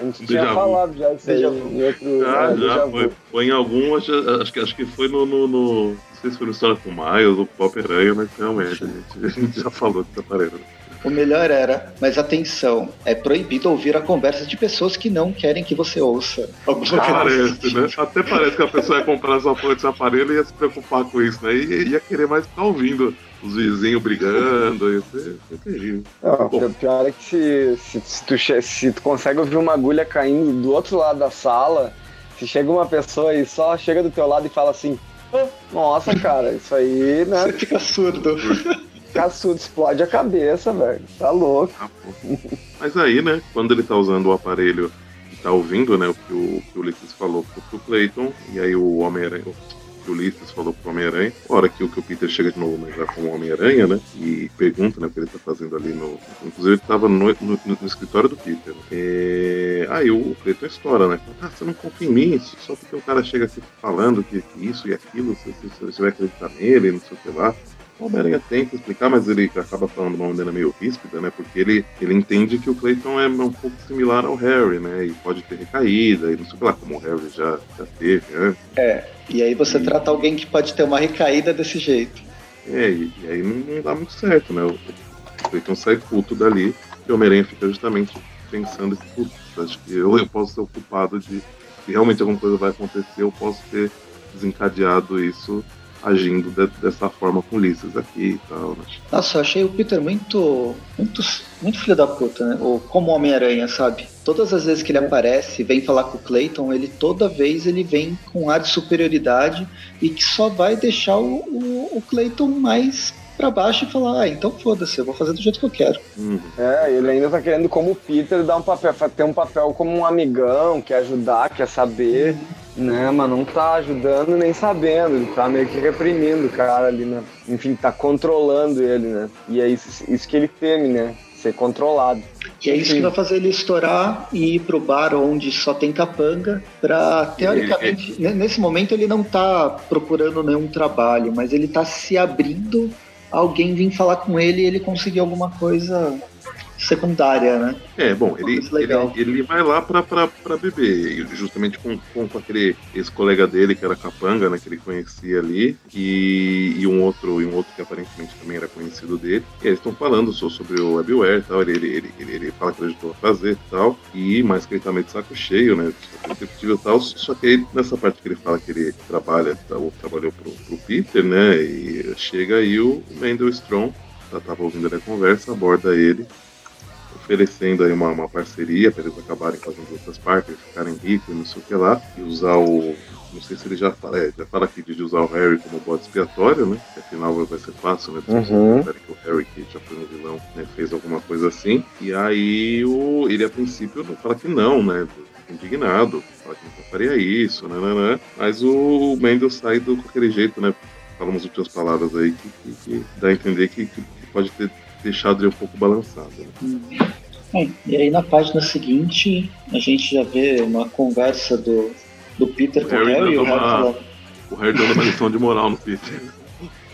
a gente tinha falado já isso aí em outro. Ah, é, já, foi, foi, em algum, acho, acho, que, acho que foi no, no, no sei se foi no História com Miles ou Pop Aranha, mas realmente a gente, a gente já falou dessa parede. O melhor era, mas atenção, é proibido ouvir a conversa de pessoas que não querem que você ouça. Parece, né? Até parece que a pessoa ia comprar sua fonte desse aparelho e ia se preocupar com isso, né? E ia querer mais ficar ouvindo os vizinhos brigando, isso é, terrível. Não, o pior é que se, se, se, tu, se tu consegue ouvir uma agulha caindo do outro lado da sala, se chega uma pessoa e só chega do teu lado e fala assim, nossa, cara, isso aí, né? Você fica surdo. Fica surdo, explode a cabeça, velho. Tá louco. Ah, Mas aí, né, quando ele tá usando o aparelho e tá ouvindo, né, o que o, que o Ulisses falou pro, pro Clayton, e aí o Homem-Aranha, que o Ulisses falou pro Homem-Aranha. Hora que o, que o Peter chega de novo, mas já como Homem-Aranha, né? E pergunta, né, o que ele tá fazendo ali no. Inclusive ele tava no, no, no escritório do Peter. Né? É... Aí o Cleiton estoura, né? Ah, você não confia em mim, só porque o cara chega aqui falando que, que isso e aquilo, você, você, você vai acreditar nele, não sei o que lá. O Homem-Aranha tenta explicar, mas ele acaba falando de uma maneira meio ríspida, né? Porque ele, ele entende que o Clayton é um pouco similar ao Harry, né? E pode ter recaída, e não sei lá, como o Harry já, já teve antes. É, e aí você e... trata alguém que pode ter uma recaída desse jeito. É, e, e aí não, não, dá muito certo, né? O, Clayton sai puto dali e o Homem-Aranha fica justamente pensando que, putz, acho que eu, eu posso ser o culpado de se realmente alguma coisa vai acontecer, eu posso ter desencadeado isso agindo de, dessa forma com Ulisses aqui e tal. Né? Nossa, eu achei o Peter muito, muito, muito filho da puta, né? Ou como Homem-Aranha, sabe? Todas as vezes que ele aparece e vem falar com o Clayton, ele toda vez ele vem com um ar de superioridade e que só vai deixar o, o, o Clayton mais para baixo e falar, ah, então foda-se, eu vou fazer do jeito que eu quero. Uhum. É, ele ainda tá querendo, como o Peter, dar um papel, ter um papel como um amigão, quer ajudar, quer saber. Uhum né? Mas não tá ajudando nem sabendo, ele tá meio que reprimindo o cara ali, né? Enfim, tá controlando ele, né? E é isso, isso que ele teme, né? Ser controlado. E é isso que vai fazer ele estourar e ir pro bar onde só tem capanga, pra teoricamente, nesse momento ele não tá procurando nenhum trabalho, mas ele tá se abrindo alguém vir falar com ele e ele conseguir alguma coisa secundária, né? É, bom, ele, ele, ele, vai lá pra, pra, pra beber, justamente com, com, com aquele ex-colega dele, que era capanga, né, que ele conhecia ali, e, e, um outro, e um outro que aparentemente também era conhecido dele. E eles estão falando só sobre o webware e tal, ele, ele, ele, ele, fala que ele ajudou a fazer e tal, e mais que ele tá meio de saco cheio, né, e tal, só que aí, nessa parte que ele fala que ele trabalha, tá, ou trabalhou pro, pro Peter, né, e chega aí o Mendel Strong, tá, tava ouvindo a conversa, aborda ele oferecendo aí uma, uma parceria para eles acabarem fazendo outras partes, ficarem ricos e não sei o que lá, e usar o. Não sei se ele já fala, é, já fala aqui de usar o Harry como bode expiatório, né? Que afinal vai ser fácil, né? Uhum. que o Harry, que já foi um vilão, né, fez alguma coisa assim. E aí o, ele a princípio fala que não, né? Indignado, fala que não faria isso, né, né, né? Mas o Mendel sai do, com aquele jeito, né? Fala umas últimas palavras aí que, que, que dá a entender que, que pode ter deixado ele um pouco balançado. Né? É, e aí na página seguinte a gente já vê uma conversa do, do Peter o com o Harry e o Harry. O Harry dando uma lição de moral no Peter.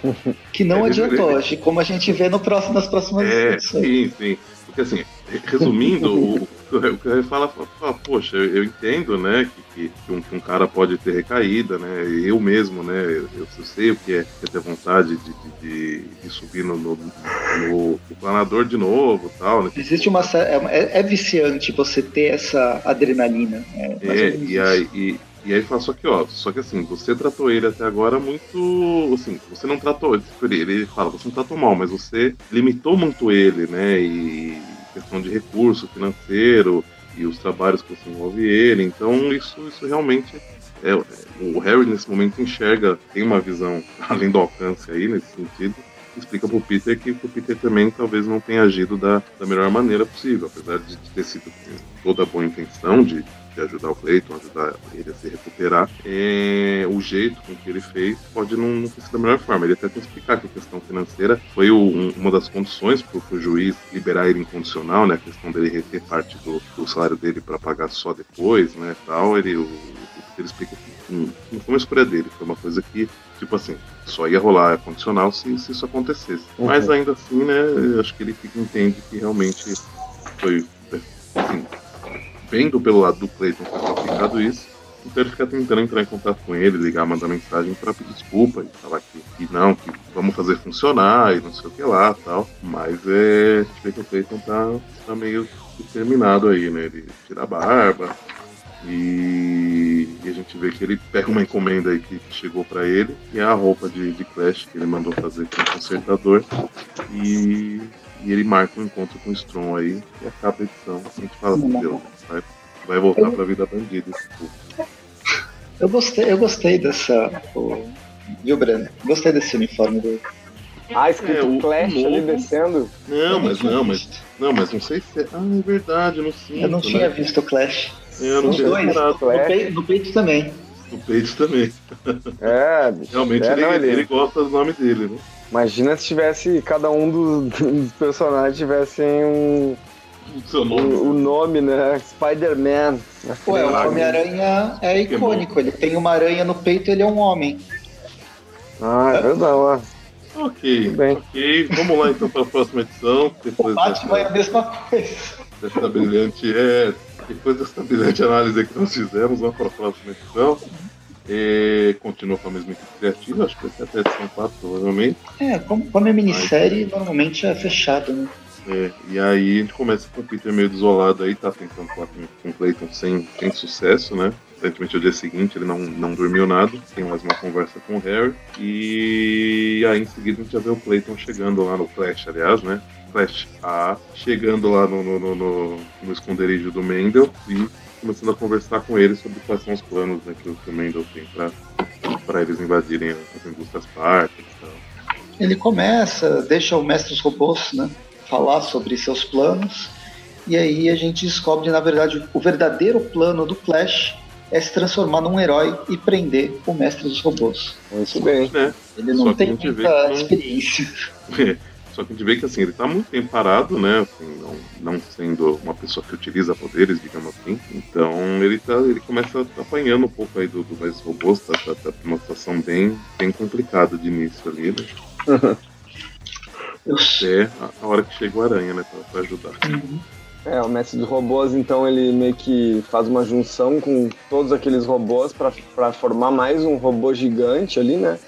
Que não é, adiantou, ele... como a gente vê no próximo, nas próximas é, edições. Sim, sim. Porque assim, resumindo, o, o ele fala, fala, poxa, eu entendo, né, que, que, um, que, um, cara pode ter recaída, né, eu mesmo, né, eu, eu sei o que é, é ter vontade de, de, de subir no, no, no, no, planador de novo tal, né. Existe uma... É, é viciante você ter essa adrenalina. Né, é, e aí... E, e aí fala, só que, ó, só que assim, você tratou ele até agora muito. Assim, você não tratou. Ele, ele fala, você não tratou mal, mas você limitou muito ele, né? E questão de recurso financeiro e os trabalhos que envolve ele. Então isso, isso realmente é, o Harry nesse momento enxerga, tem uma visão além do alcance aí nesse sentido. Explica pro Peter que o Peter também talvez não tenha agido da, da melhor maneira possível, apesar de ter sido toda a boa intenção de de ajudar o Cleiton, ajudar ele a se recuperar, é, o jeito com que ele fez pode não, não ter sido da melhor forma. Ele até tem que explicar que a questão financeira foi o, um, uma das condições para o juiz liberar ele incondicional, né? A questão dele reter parte do, do salário dele para pagar só depois, né? Tal, ele, o, ele explica que hum, não foi uma escolha dele, foi uma coisa que tipo assim, só ia rolar condicional se, se isso acontecesse. Uhum. Mas ainda assim, né, acho que ele fica, entende que realmente foi, assim, vendo pelo lado do Clayton ter aplicado isso, então ele fica tentando entrar em contato com ele, ligar, mandar mensagem para pedir desculpa e falar que, que, não, que vamos fazer funcionar e não sei o que lá tal. Mas é. A gente vê que o Clayton tá, tá meio determinado aí, né? Ele tira a barba. E, e, a gente vê que ele pega uma encomenda aí que, que chegou para ele, e é a roupa de, de Clash que ele mandou fazer com o consertador. E, e ele marca um encontro com o Strong aí, e acaba a edição. A gente fala, meu Deus, vai, vai voltar eu... pra vida bandida esse povo. Eu gostei, eu gostei dessa. Viu, Breno? Gostei desse uniforme dele. Ah, escrito é, o Clash novo... ali descendo? Não, mas não, mas. Não, mas não sei se é. Ah, é verdade, eu não sei. Eu não tinha né? visto o Clash. Eu não tinha dois, no, peito, no peito também. O Page também. É, bicho. Realmente É, ele, não, ele... gosta do nome dele, né? Imagina se tivesse, cada um dos, dos personagens tivessem um, O nome. o, o nome, né? Spider-Man. Ué, o. Homem-Aranha é icônico. Ele tem uma aranha no peito e ele é um homem. Ah, é verdade. ó. Ok, ok. Vamos lá então para a próxima edição. O Depois Batman é a dessa, mesma coisa. dessa brilhante. É, depois dessa brilhante análise que nós fizemos, vamos para a próxima edição. É, continua com a mesma equipe criativa, acho que vai ser até a edição 4, provavelmente. É, como, como é minissérie, normalmente é fechado, né? É, e aí a gente começa com o Peter meio desolado aí, tá tentando falar com, com o Clayton sem, sem sucesso, né? Aparentemente no dia seguinte ele não, não dormiu nada, tem mais uma conversa com o Harry. E aí em seguida a gente já vê o Clayton chegando lá no Flash, aliás, né? Flash A, chegando lá no, no, no, no- no esconderijo do Mendel e começando a conversar com ele sobre quais são os planos né, que, o- que o Mendel tem pra, pra eles invadirem as indústrias parques e tal. Ele começa, deixa o mestre dos robôs, né? Falar sobre seus planos. E aí a gente descobre, na verdade, o verdadeiro plano do Flash é se transformar num herói e prender o mestre dos robôs. Muito bem. Né? Ele não tem muita experiência. Só que a gente vê que assim, ele tá muito tempo parado, né? Assim, não, não sendo uma pessoa que utiliza poderes, digamos assim. Então ele tá. ele começa apanhando um pouco aí do, do mais robôs, tá, tá, tá numa situação bem, bem complicada de início ali, né? Eu Até a, a hora que chega o aranha, né? Pra, pra ajudar. É, o mestre dos robôs, então, ele meio que faz uma junção com todos aqueles robôs pra formar mais um robô gigante ali, né?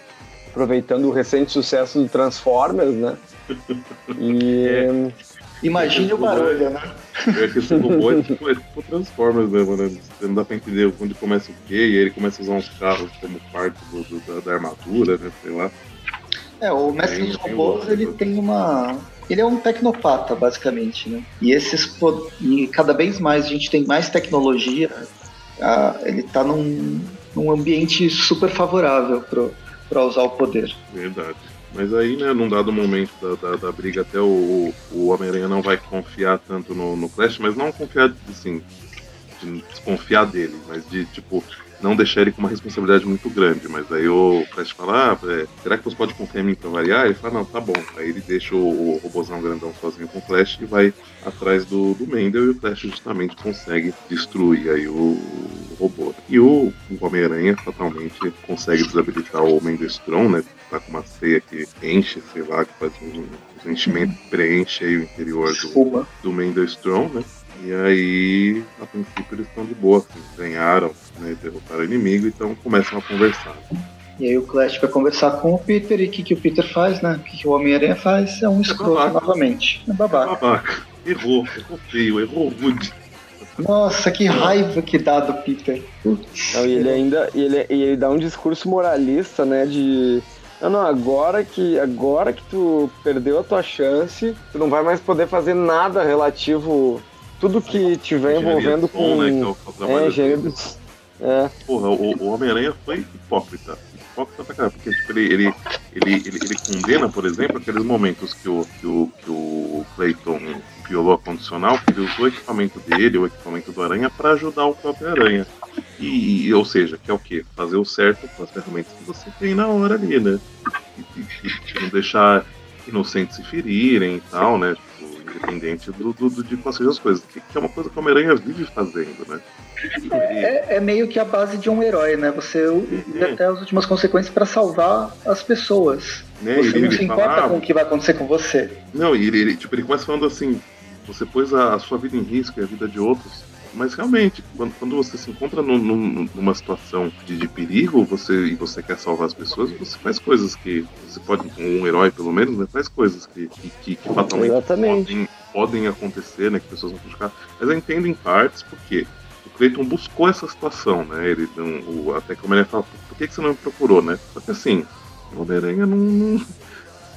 Aproveitando o recente sucesso do Transformers, né? E. Imagine o barulho, né? É que esse robô é tipo, é tipo Transformers, né, mano? Você não dá pra entender onde começa o quê, e aí ele começa a usar uns carros como parte do, do- da, da armadura, né? Sei lá. É, o mestre dos robôs, ele tem uma. Ele é um tecnopata, basicamente, né? E esses. E cada vez mais a gente tem mais tecnologia. ah, ele tá num, num ambiente super favorável para usar o poder. Verdade. Mas aí, né, num dado momento da, da, da briga, até o, o Homem-Aranha não vai confiar tanto no, no Flash, mas não confiar, assim, de desconfiar dele, mas de, tipo, não deixar ele com uma responsabilidade muito grande. Mas aí o Flash fala, ah, é, será que você pode confiar em mim pra variar? Ele fala, não, tá bom. Aí ele deixa o, robôzão grandão sozinho com o Flash e vai atrás do, do Mendel e o Flash justamente consegue destruir aí o, o robô. E o, o Homem-Aranha fatalmente consegue desabilitar o Mendel Strong, né? Tá com uma ceia que enche, sei lá, que faz um, enchimento que preenche aí o interior do, do Mendel Strong, né? E aí, a princípio, eles estão de boa, assim, ganharam, né, derrotaram o inimigo, então começam a conversar. E aí o Clash vai conversar com o Peter e o que, que o Peter faz, né? O que, que o Homem-Aranha faz? É um escroto babaca. novamente. É babaca. Babaca, errou, errou feio, errou rude. Nossa, que raiva que dá do Peter. Não, e ele ainda e ele, e ele dá um discurso moralista, né? De. Não, não, agora que, agora que tu perdeu a tua chance, tu não vai mais poder fazer nada relativo. Tudo que tiver envolvendo com. Né, que é é engenharia do- É, Porra, o, o Homem-Aranha foi hipócrita. Hipócrita pra caralho, porque tipo, ele, ele, ele, ele, ele condena, por exemplo, aqueles momentos que o, que o, que o Clayton violou a condicional, que ele usou o equipamento dele, o equipamento do Aranha, pra ajudar o próprio Aranha. E, e- ou seja, que é o quê? Fazer o certo com as ferramentas que você tem na hora ali, né? E, e- não deixar inocentes se ferirem e tal, né? Tipo, independente do, do, do de quais sejam as coisas. Que, que é uma coisa que o Homem-Aranha vive fazendo, né? Ele- É, é meio que a base de um herói, né? Você ir até as últimas consequências para salvar as pessoas. né, Você ele- não ele se fala, importa "Ah, com o que vai acontecer com você. Não, e ele, ele, tipo, ele começa falando assim: você pôs a, a sua vida em risco e a vida de outros. Mas realmente, quando, quando você se encontra num- num- numa situação de, de perigo você, e você quer salvar as pessoas, você faz coisas que. Você pode, um herói pelo menos, né, faz coisas que, que, que, que fatalmente podem, podem acontecer, né? Que pessoas vão prejudicar. Mas eu entendo em partes porque o Clayton buscou essa situação, né? Ele o, até como ele fala, por que, que você não me procurou, né? Só que assim, o Homem-Aranha não, não-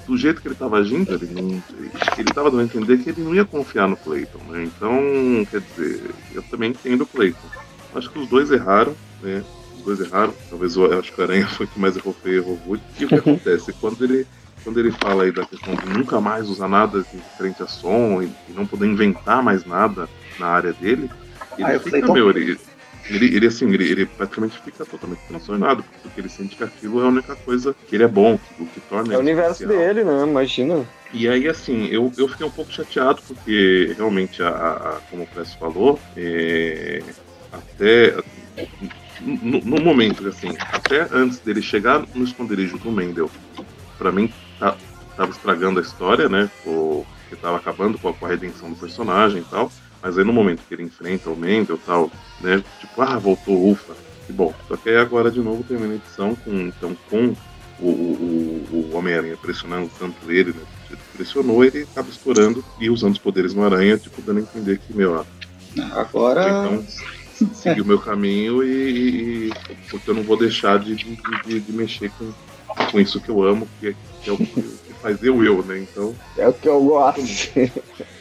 Do jeito que ele estava agindo, ele não. Ele estava dando a entender que ele não ia confiar no Clayton, né? Então, quer dizer, eu também entendo o Clayton. Acho que os dois erraram, né? Os dois erraram. Talvez eu acho que o Aranha foi o que mais errou feio, errou rude. E o que acontece? Quando ele quando ele fala aí da questão de nunca mais usar nada de frente a som e, não poder inventar mais nada na área dele, ele Ah, fica, Clayton- meu, ele, ele, ele assim, ele, ele praticamente fica totalmente transtornado, porque ele sente que aquilo é a única coisa que ele é bom, o que torna É o universo dele, né? Imagina. E aí, assim, eu, eu fiquei um pouco chateado, porque realmente, a, a- como o Press falou, é, até no, no momento, assim, até antes dele chegar no esconderijo do Mendel, pra mim, tá, tava estragando a história, né? O, que tava acabando com a, com a redenção do personagem e tal. Mas aí no momento que ele enfrenta o Mendel e tal, né? Tipo, ah, voltou, ufa, que bom. Só que aí agora de novo termina a edição com, então, com o, o, o- Homem-Aranha pressionando tanto ele, né? que Pressionou, ele acaba estourando e usando os poderes no Aranha, tipo, dando a entender que, meu, ah, Agora. então seguir o meu caminho e, e- e- porque eu não vou deixar de, de, de- de mexer com, com isso que eu amo, que é, que é o que, que faz eu eu, né? Então, É o que eu gosto.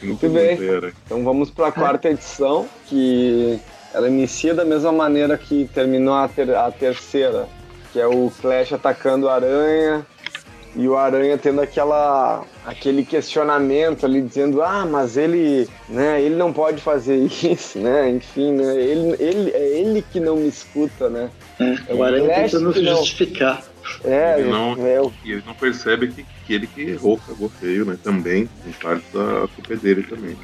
muito bem. Então vamos para a quarta edição, que ela inicia da mesma maneira que terminou a, ter- a terceira, que é o Clash atacando o Aranha e o Aranha tendo aquela aquele questionamento ali dizendo ah mas ele né ele não pode fazer isso né enfim né ele, ele é ele que não me escuta né É, o Aranha Flash tentando se não. justificar. É, Ele não- é o- E ele não percebe que, que ele que errou, cagou feio, né? Também, em parte da culpa é dele também.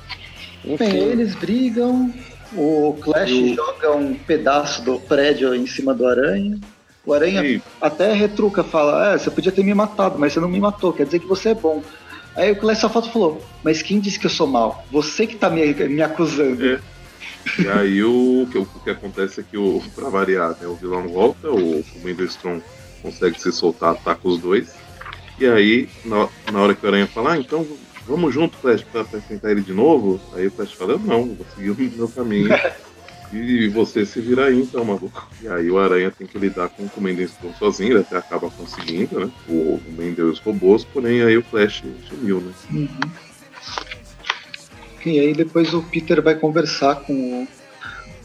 Enfim eles brigam, o Clash o- joga um pedaço do prédio em cima do Aranha. O Aranha E, até retruca, fala: É, você podia ter me matado, mas você não me matou, quer dizer que você é bom. Aí o Clash só falta falou: Mas quem disse que eu sou mal? Você que tá me, me acusando. É. e aí o, que- o que acontece é que, o, pra variar, né, o vilão volta, o, o Mendelstrom consegue se soltar, ataca os dois. E aí, na, na hora que o Aranha fala, ah, então vamos junto, Flash, pra, pra enfrentar ele de novo. Aí o Flash fala, eu não, vou seguir o meu caminho. E você se vira aí então, maluco. E aí o Aranha tem que lidar com, com o Mendelstrom sozinho, ele até acaba conseguindo, né? O, o Mendel e os robôs, porém aí o Flash sumiu, né? Uhum. E aí depois o Peter vai conversar com o,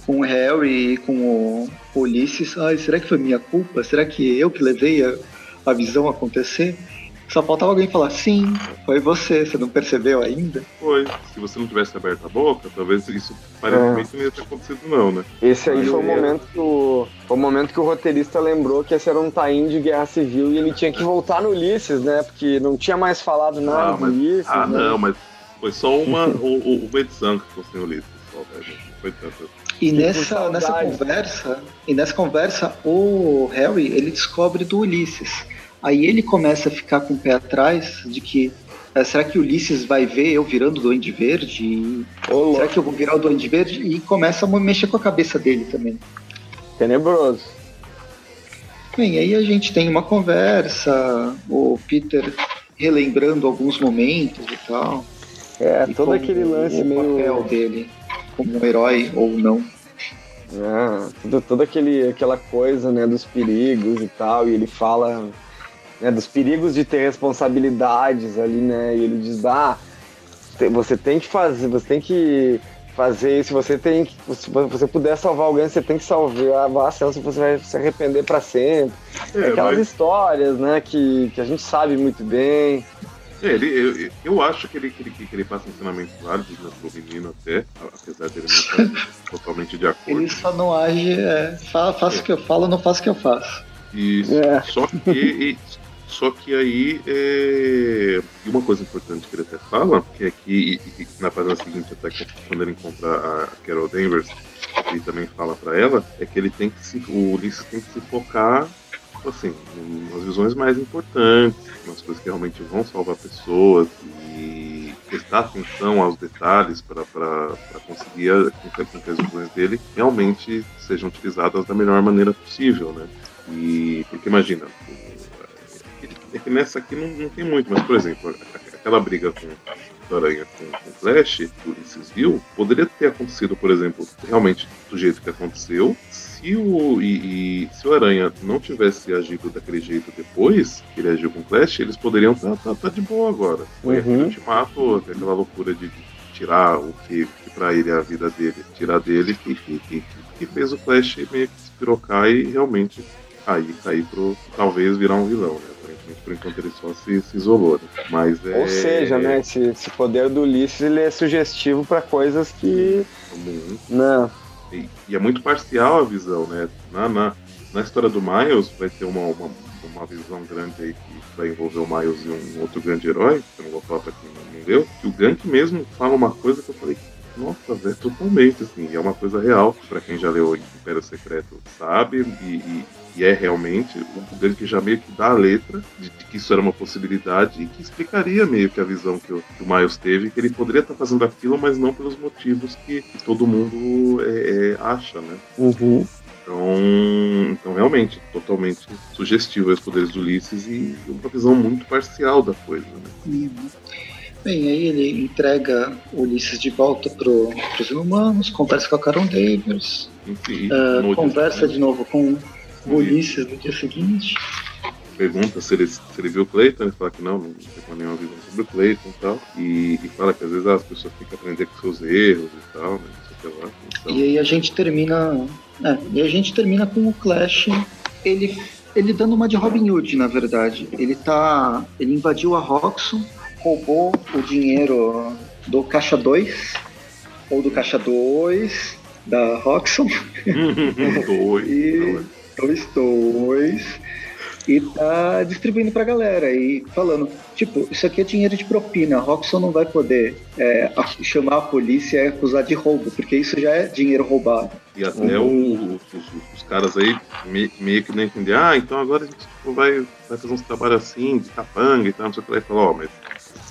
com o Harry e com o Ulisses. Ai, será que foi minha culpa? Será que eu que levei a, a visão a acontecer? Só faltava alguém falar, sim, foi você, você não percebeu ainda? Foi. Se você não tivesse aberto a boca, talvez isso aparentemente não ia ter acontecido, não, né? Esse aí foi o momento que o, foi o momento que o roteirista lembrou que esse era um tain de guerra civil e ele tinha que voltar no Ulisses, né? Porque não tinha mais falado nada Ah, do mas- Ulisses. Ah, né? não, mas foi só uma, o, o, uma edição que fosse no livro, só, velho. Não foi tanto. E nessa, nessa conversa, e nessa conversa, o Harry ele descobre do Ulisses. Aí ele começa a ficar com o pé atrás de que eh, será que o Ulisses vai ver eu virando Duende Verde? E louco, Será que eu vou virar o Duende Verde? E começa a mexer com a cabeça dele também. tenebroso. Bem, aí a gente tem uma conversa, o Peter relembrando alguns momentos e tal. É, e todo aquele lance o meio. papel dele como um herói ou não. É, tudo, toda aquele, aquela coisa, né, dos perigos e tal, e ele fala né, dos perigos de ter responsabilidades ali, né, e ele diz, ah, você tem que fazer, você tem que fazer isso, você tem que, se você puder salvar alguém, você tem que salvar, senão você vai se arrepender para sempre. É, Aquelas mas, histórias, né, que, que a gente sabe muito bem. É, ele, eu, eu acho que ele, que ele, que ele passa ensinamentos válidos né, pro menino até, apesar dele não estar totalmente de acordo. Ele só não age, é, fa- faço o que eu falo, não faço o que eu faço. Isso. É. Só que e- só que aí é... e uma coisa importante que ele até fala, que é que e- e na página seguinte, até que quando ele encontra a Carol Danvers, ele também fala pra ela, é que ele tem que se. O Ulisses tem que se focar assim, nas visões mais importantes, nas coisas que realmente vão salvar pessoas e prestar atenção aos detalhes para conseguir com que- as visões dele realmente sejam utilizadas da melhor maneira possível, né? E porque imagina, é que nessa aqui não, não tem muito, mas por exemplo, aquela briga com o Aranha com, com Flash, o Ulisses viu, poderia ter acontecido, por exemplo, realmente do jeito que aconteceu. Se o, e, e se o Aranha não tivesse agido daquele jeito depois que ele agiu com o Flash, eles poderiam estar tá, tá, de boa agora. Uhum. aquele ultimato, aquela loucura de tirar o que, que pra ele é a vida dele, tirar dele, que, que, que, que fez o Flash meio que se pirocar e realmente cair, cair pro talvez virar um vilão, né? Aparentemente, por enquanto ele só se, se isolou. Né? Mas é. Ou seja, né, esse, esse poder do Ulisses ele é sugestivo para coisas que. Não. E, e, é muito parcial a visão, né? Na, na, na história do Miles vai ter uma, uma, uma, visão grande aí que vai envolver o Miles e um outro grande herói, que eu não vou falar pra quem não, deu, que o Gank mesmo fala uma coisa que eu falei, nossa, velho, totalmente, assim, é uma coisa real. para quem já leu Império Secreto sabe, e, e, e é realmente o dele que já meio que dá a letra de, de, que isso era uma possibilidade e que explicaria meio que a visão que o, que o Miles teve, que ele poderia estar fazendo aquilo, mas não pelos motivos que, que todo mundo é, é, acha, né? Uhum. Então, então, realmente, totalmente sugestivo os poderes do Ulisses e uma visão muito parcial da coisa. Né? Uhum. Bem, aí ele entrega o Ulisses de volta para os humanos, conversa com a Carol Davis, uh, conversa de novo com Ulisses no dia seguinte. Pergunta se ele, se ele viu o Clayton, ele fala que não, não tem nenhuma visão sobre o Clayton e tal. E, e fala que às vezes as pessoas têm que aprender com seus erros e tal, né? Lá, então... E aí a gente termina. É, e a gente termina com o Clash. Ele ele dando uma de Robin Hood, na verdade. Ele tá. Ele invadiu a Roxxon roubou o dinheiro do caixa 2 ou do caixa 2 da Roxxon. dois. e dois, dois. E tá distribuindo pra galera e falando, tipo, isso aqui é dinheiro de propina, a Roxxon não vai poder é, chamar a polícia e acusar de roubo, porque isso já é dinheiro roubado. E até uhum. o, os, os, caras aí meio, que não entender, ah, então agora a gente tipo, vai, vai fazer uns trabalhos assim, de capanga e tal, não sei o que lá, e falar, ó, mas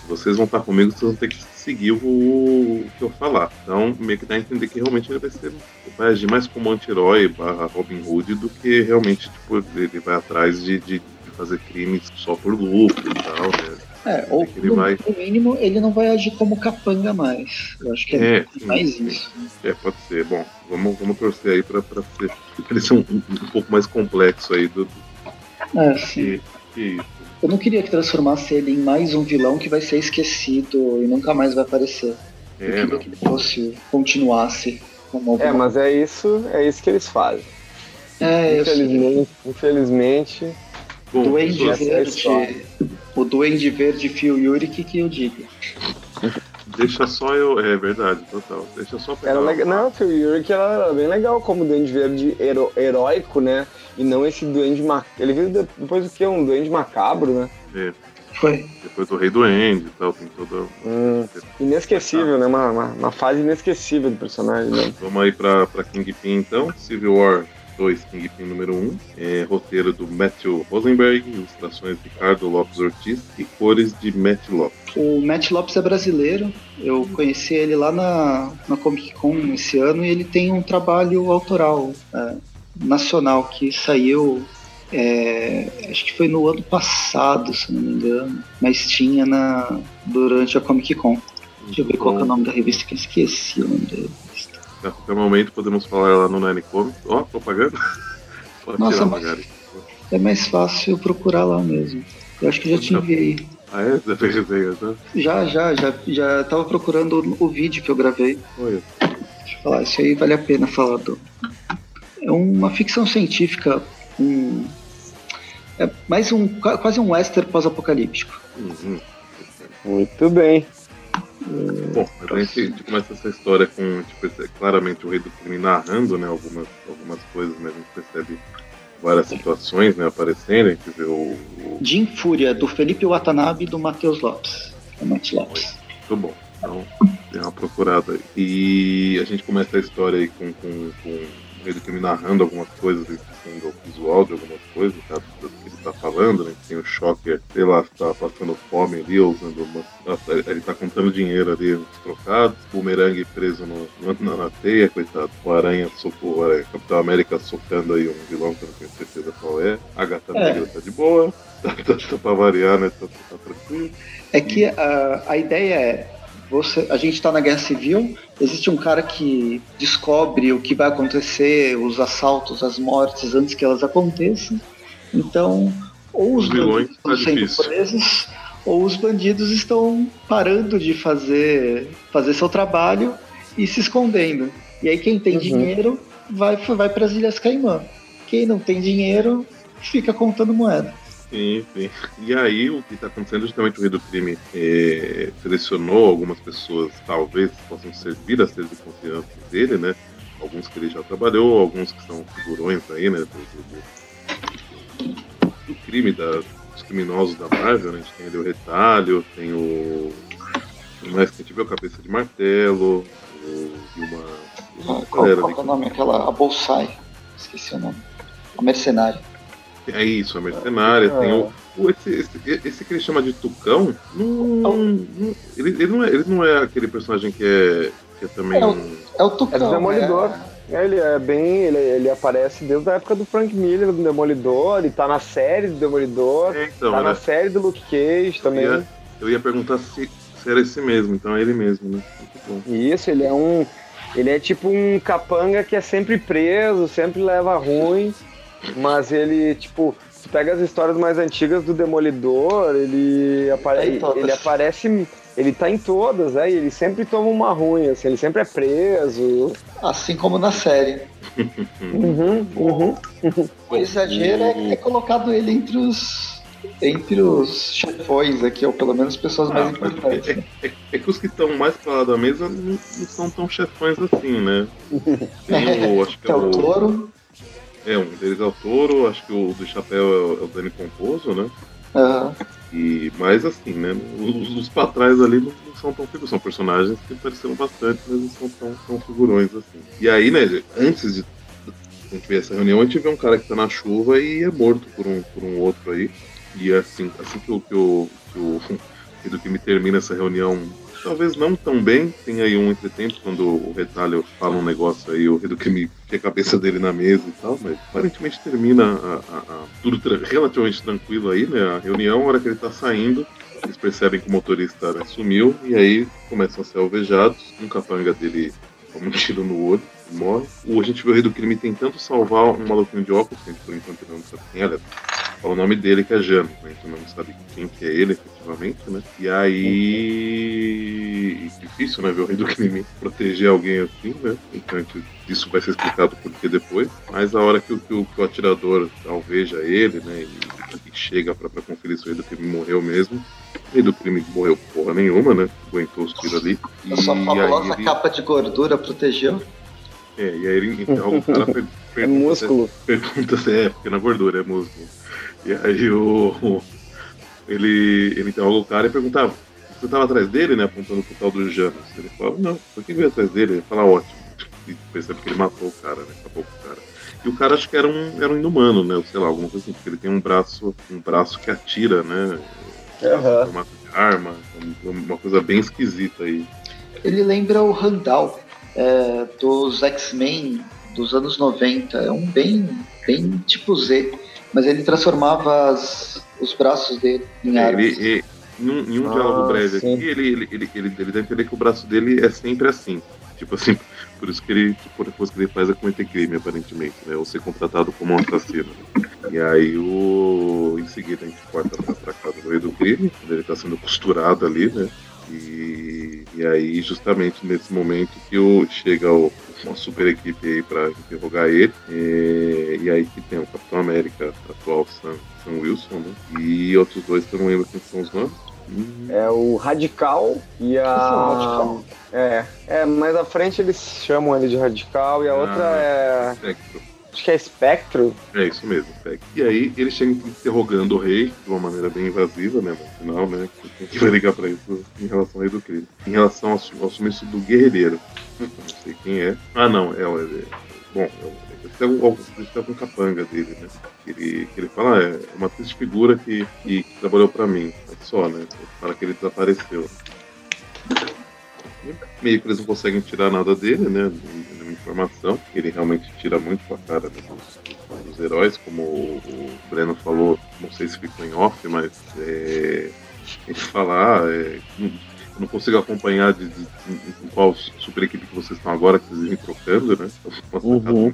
vocês vão estar comigo, vocês vão ter que seguir o, o que eu falar. Então, meio que dá a entender que realmente ele vai ser. Vai agir mais como anti-herói barra Robin Hood do que realmente, tipo, ele vai atrás de, de, de fazer crimes só por lucro e tal, né? É, ou é no, vai... no, mínimo ele não vai agir como capanga mais. Eu acho que é, é mais isso. É, pode ser. Bom, vamos, vamos torcer aí pra, pra, ser, pra ele ser um, um, um pouco mais complexo aí do. do é, sim. Que, que eu não queria que transformasse ele em mais um vilão que vai ser esquecido e nunca mais vai aparecer. É, eu queria não. que ele fosse, continuasse como É, mas é isso, é isso que eles fazem. É, infelizmente, infelizmente. Bom, Duende Verde. O Duende Verde Phil Yuri, que, que eu digo. Deixa só eu. É verdade, total. Deixa só pegar. Era legal. Não, Phil Yuri que era bem legal como Duende Verde hero, heróico, né? E não esse duende macabro. Ele veio depois do que? Um duende macabro, né? É. Foi. Depois do Rei Duende e tal, tem toda. Hum, inesquecível, né? Uma, uma, uma, fase inesquecível do personagem. Né? Vamos aí pra, pra Kingpin então. Civil War 2, Kingpin número 1. Um. É, roteiro do Matthew Rosenberg, ilustrações de Ricardo Lopes Ortiz e cores de Matt Lopes. O Matt Lopes é brasileiro. Eu conheci ele lá na, na Comic Con esse ano e ele tem um trabalho autoral. É nacional que saiu, é, acho que foi no ano passado, se não me engano, mas tinha na, durante a Comic Con. Deixa eu ver qual é o nome da revista que eu esqueci o nome da revista. A qualquer momento podemos falar lá no Nine Comics. Ó, oh, propaganda. Pode Nossa, mas é mais fácil procurar lá mesmo. Eu acho que já te enviei. Ah, é? Já fez resenha, tá? Já, já, já, já tava procurando o vídeo que eu gravei. Olha. Deixa eu falar, isso aí vale a pena falar do, é uma ficção científica, um, é mais um quase um western pós-apocalíptico. Uhum. Muito bem. Bom, a gente começa essa história com tipo, claramente o rei do crime narrando né, algumas, algumas coisas, né, a gente percebe várias situações né, aparecendo, a gente vê o, o... Jim Fúria, do Felipe Watanabe e do Matheus Lopes. O Matheus Lopes. Muito bom. Então, tem uma procurada aí. E a gente começa a história aí com, com, com ele tá me narrando algumas coisas assim, do visual de algumas coisas, tá, do que ele tá falando, né? Tem o Shocker, sei lá, tá passando fome ali, usando uma. Ele tá contando dinheiro ali, uns trocados, o Bumerangue preso no, na, na teia, coitado. O Aranha socou, o Aranha, Capitão América socando aí um vilão que eu não tenho certeza qual é. A gata é. negra tá de boa, tá, tá, tá pra variar, né? Tá, tá tranquilo. É que a, a ideia é você, a gente está na guerra civil, existe um cara que descobre o que vai acontecer, os assaltos, as mortes antes que elas aconteçam. Então, ou os, os bandidos estão tá sendo difícil. presos, ou os bandidos estão parando de fazer, fazer seu trabalho e se escondendo. E aí quem tem uhum. dinheiro vai, vai para as Ilhas Caimã. Quem não tem dinheiro fica contando moeda. Sim, sim. E aí o que está acontecendo justamente o rei do crime é, selecionou algumas pessoas talvez possam servir a ser de confiança dele, né? alguns que ele já trabalhou, alguns que são figurões aí, né? Do, do, do, crime da, dos criminosos da Marvel, né? A gente tem ali o Retalho, tem o. Mais que a gente o Cabeça de Martelo, o, e uma. uma ah, qual, qual é o nome? Aquela. A Bolsai. Esqueci o nome. A Mercenária. É isso, a Mercenária. Tem o, o esse, esse, esse, que ele chama de Tucão, não, não, ele, ele, não é, ele não é aquele personagem que é, que é também. É o, é o Tucão. É do Demolidor. É. Ele é bem. Ele, ele aparece desde a época do Frank Miller, do Demolidor, ele tá na série do Demolidor, é, então, tá na série do Luke Cage também. Eu ia, eu ia perguntar se, se, era esse mesmo, então é ele mesmo, né? Isso, ele é um. Ele é tipo um capanga que é sempre preso, sempre leva ruim. Mas ele, tipo, se pega as histórias mais antigas do Demolidor, ele, apare tá ele aparece. Ele tá em todas, né? E ele sempre toma uma ruim, assim, ele sempre é preso. Assim como na série. uhum, uhum. O exagero é, é colocado ele entre os entre os chefões aqui, ou pelo menos pessoas mais ah, importantes. É, é, é, que os que estão mais para lá da mesa não, não, são tão chefões assim, né? Tem o, acho que é, é o, o Toro. É, um deles é o Toro, acho que o do Chapéu é o Dani Composo, né? Uhum. E, mas assim, né? Os, os pra trás ali não, não são tão figuras, são personagens que apareceram bastante, mas não são tão, tão figurões assim. E aí, né, antes de a gente ver essa reunião, a gente vê um cara que tá na chuva e é morto por um, por um outro aí. E assim, assim que o, que o, que o, que me termina essa reunião talvez não tão bem. Tem aí um entretempo quando o retalho fala um negócio aí, o Redo que me a cabeça dele na mesa e tal, mas aparentemente termina a, a, a, tudo tra relativamente tranquilo aí, né? A reunião, a hora que ele tá saindo, eles percebem que o motorista né, sumiu e aí começam a ser alvejados. Um capanga dele toma um tiro no olho morre. O, a gente vê o rei do crime tentando salvar um maluquinho de óculos, que a gente por enquanto não sabe quem é, fala o nome dele que é Jano, né? a gente não sabe quem que é ele efetivamente, né? E aí. difícil, né? Ver o rei do crime proteger alguém assim, né? Então isso vai ser explicado por que depois. Mas a hora que o, que o, que o atirador alveja ele, né? E, e chega pra, pra conferir se o rei do crime morreu mesmo. O rei do crime morreu porra nenhuma, né? Aguentou os tiros ali. E a sua famosa ele... capa de gordura protegeu? É, e aí ele interroga o cara, pergunta, é músculo. Pergunta se é, porque na gordura é músculo. E aí o, ele, ele interroga o cara e pergunta, ah, você estava atrás dele, né, apontando pro tal do Janus. Ele fala, não, por que veio atrás dele? Ele fala, ótimo. E percebe que ele matou o cara, né, acabou com o cara. E o cara acho que era um, era um inumano, né, sei lá, alguma coisa assim, porque ele tem um braço, um braço que atira, né, uhum. formato de arma, uma coisa bem esquisita aí. Ele lembra o Randall, é, dos X-Men dos anos 90. É um bem, bem tipo Z. Mas ele transformava as, os braços dele em armas. Ele, ele, em um, em um ah, diálogo breve aqui, ele, ele, ele, ele, ele dá a entender que o braço dele é sempre assim. Tipo assim, por isso que ele, tipo, depois que ele faz é cometer crime, aparentemente, né? Ou ser contratado como um assassino. E aí o. Em seguida a gente corta pra, pra casa do rei do crime, quando ele tá sendo costurado ali, né? E, e aí, justamente nesse momento que o, chega o, uma super equipe aí para interrogar ele. E, e, aí que tem o Capitão América atual, Sam, Sam Wilson, né? E outros dois que eu não lembro quem são os nomes. É o Radical e a. É, é, mas à frente eles chamam ele de Radical e a ah, outra é. Spectro. Acho que é Espectro. É isso mesmo, Espectro. E aí ele chega interrogando o rei de uma maneira bem invasiva, né? No final, né? Que vai ligar pra isso em relação ao rei do crime? Em relação ao, ao sumiço do guerreiro. Não sei quem é. Ah, não, é o. É, bom, é, esse é capanga dele, né? Ele, ele fala, ah, é uma triste figura que, que, que trabalhou pra mim. Só, né? Fala que ele desapareceu. Meio que eles não conseguem tirar nada dele, né? Informação. Ele realmente tira muito com a cara dos, dos heróis, como o, Breno falou, não sei se ficou em off, mas é, falar, é, eu não consigo acompanhar de, de, de, qual super equipe que vocês estão agora, que vocês vêm trocando, né? Uhum.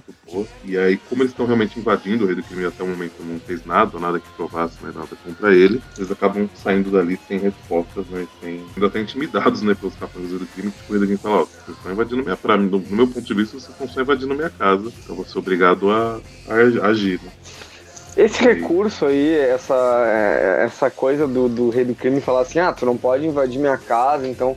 E aí, como eles estão realmente invadindo o Rei do Crime até o momento não fez nada, nada que provasse né, nada contra ele, eles acabam saindo dali sem respostas, né? Sem, ainda até intimidados, né, pelos capitães do crime, que o Rei do Crime fala, ó, vocês estão invadindo minha pra mim, no, meu ponto de vista, vocês estão só invadindo minha casa, então eu vou ser obrigado a, a agir, né? Esse recurso aí, essa, é, essa coisa do, do rei do crime falar assim, ah, tu não pode invadir minha casa, então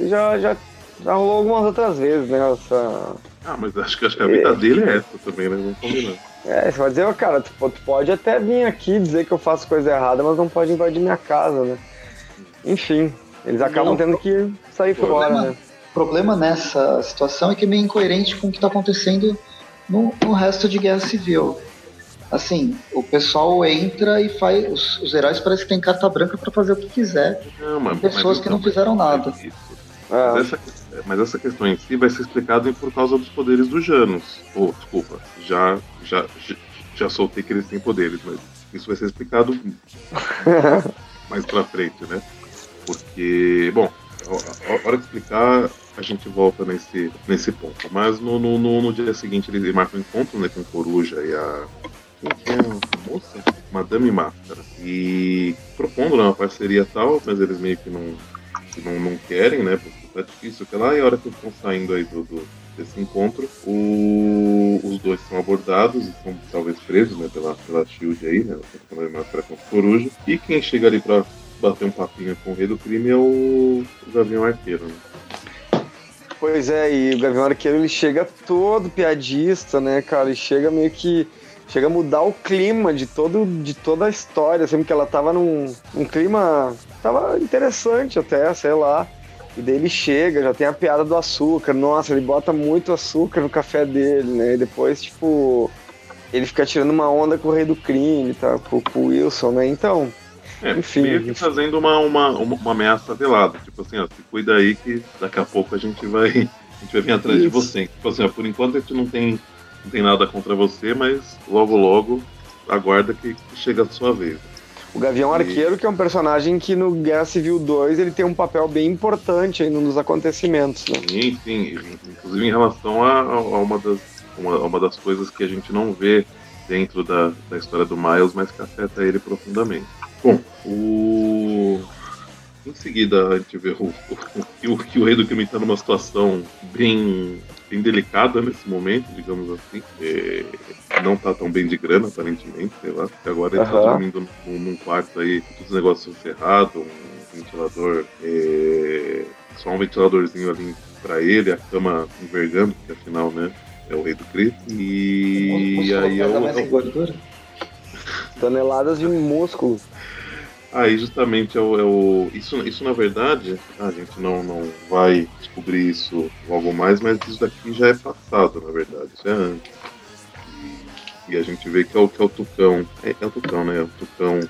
já, já, já rolou algumas outras vezes, né? Essa, Ah, mas acho que, acho que a vida é. dele é essa também, né? Vamos combinar. É, você vai dizer, oh, cara, tu, tu, pode até vir aqui dizer que eu faço coisa errada, mas não pode invadir minha casa, né? Enfim, eles acabam não, tendo que sair problema, fora, né? O problema nessa situação é que é meio incoerente com o que está acontecendo no, no resto de Guerra Civil assim, o pessoal entra e faz. Os, os heróis parecem que tem carta branca para fazer o que quiser. Não, mas, pessoas mas, que não fizeram nada. Ah. Mas, essa, mas, essa, questão em si vai ser explicada por causa dos poderes dos Janos. Oh, desculpa, já, já, já, soltei que eles têm poderes, mas isso vai ser explicado mais pra frente, né? Porque, bom, a hora de explicar, a gente volta nesse, nesse ponto. Mas no, no, no, dia seguinte eles marcam um encontro né, com o Coruja e a moça? Madame Máscara. E propondo né, uma parceria tal, mas eles meio que não, que não, não querem, né? Porque tá difícil. Que lá, e a hora que eles estão saindo aí do, do desse encontro, o, os dois são abordados e são talvez presos né, pela, pela Shield aí, né? Madame Máscara com coruja. E quem chega ali pra bater um papinho com o rei do crime é o, o Gavião Arqueiro, né? Pois é, e o Gavião Arqueiro ele chega todo piadista, né, cara? Ele chega meio que chega a mudar o clima de, todo, de toda a história, assim, porque ela tava num, num clima. tava interessante até, sei lá. E daí ele chega, já tem a piada do açúcar. Nossa, ele bota muito açúcar no café dele, né? E depois, tipo, ele fica tirando uma onda com o rei do crime, tá? Com, com o Wilson, né? Então, é, enfim. Meio que fazendo uma, uma, uma ameaça velada. Tipo assim, ó, se cuida aí que daqui a pouco a gente vai, a gente vai vir atrás Isso. de você. Tipo assim, ó, por enquanto a gente não tem não tem nada contra você, mas logo logo aguarda que, chega a sua vez. O Gavião Arqueiro, que é um personagem que no Guerra Civil 2 ele tem um papel bem importante nos acontecimentos. Né? Sim, sim. Inclusive em relação a, a uma, das, uma, uma, das coisas que a gente não vê dentro da, da história do Miles, mas que afeta ele profundamente. Bom, o... em seguida a gente vê o, o, o, que o Rei do Crime está numa situação bem bem delicada nesse momento, digamos assim. É, não tá tão bem de grana, aparentemente, sei lá. Porque agora ele uhum. tá dormindo num, num, quarto aí, todos os negócios ferrados, um ventilador, é, só um ventiladorzinho ali pra ele, a cama envergando, porque afinal, né, é o rei do crime. E aí eu. eu... Toneladas de músculo. Aí justamente é o, é o, isso, isso na verdade, a gente não, não vai descobrir isso logo mais, mas isso daqui já é passado, na verdade, isso é antes. E, e a gente vê que é o, que é o Tucão, é, é o Tucão, né? É o Tucão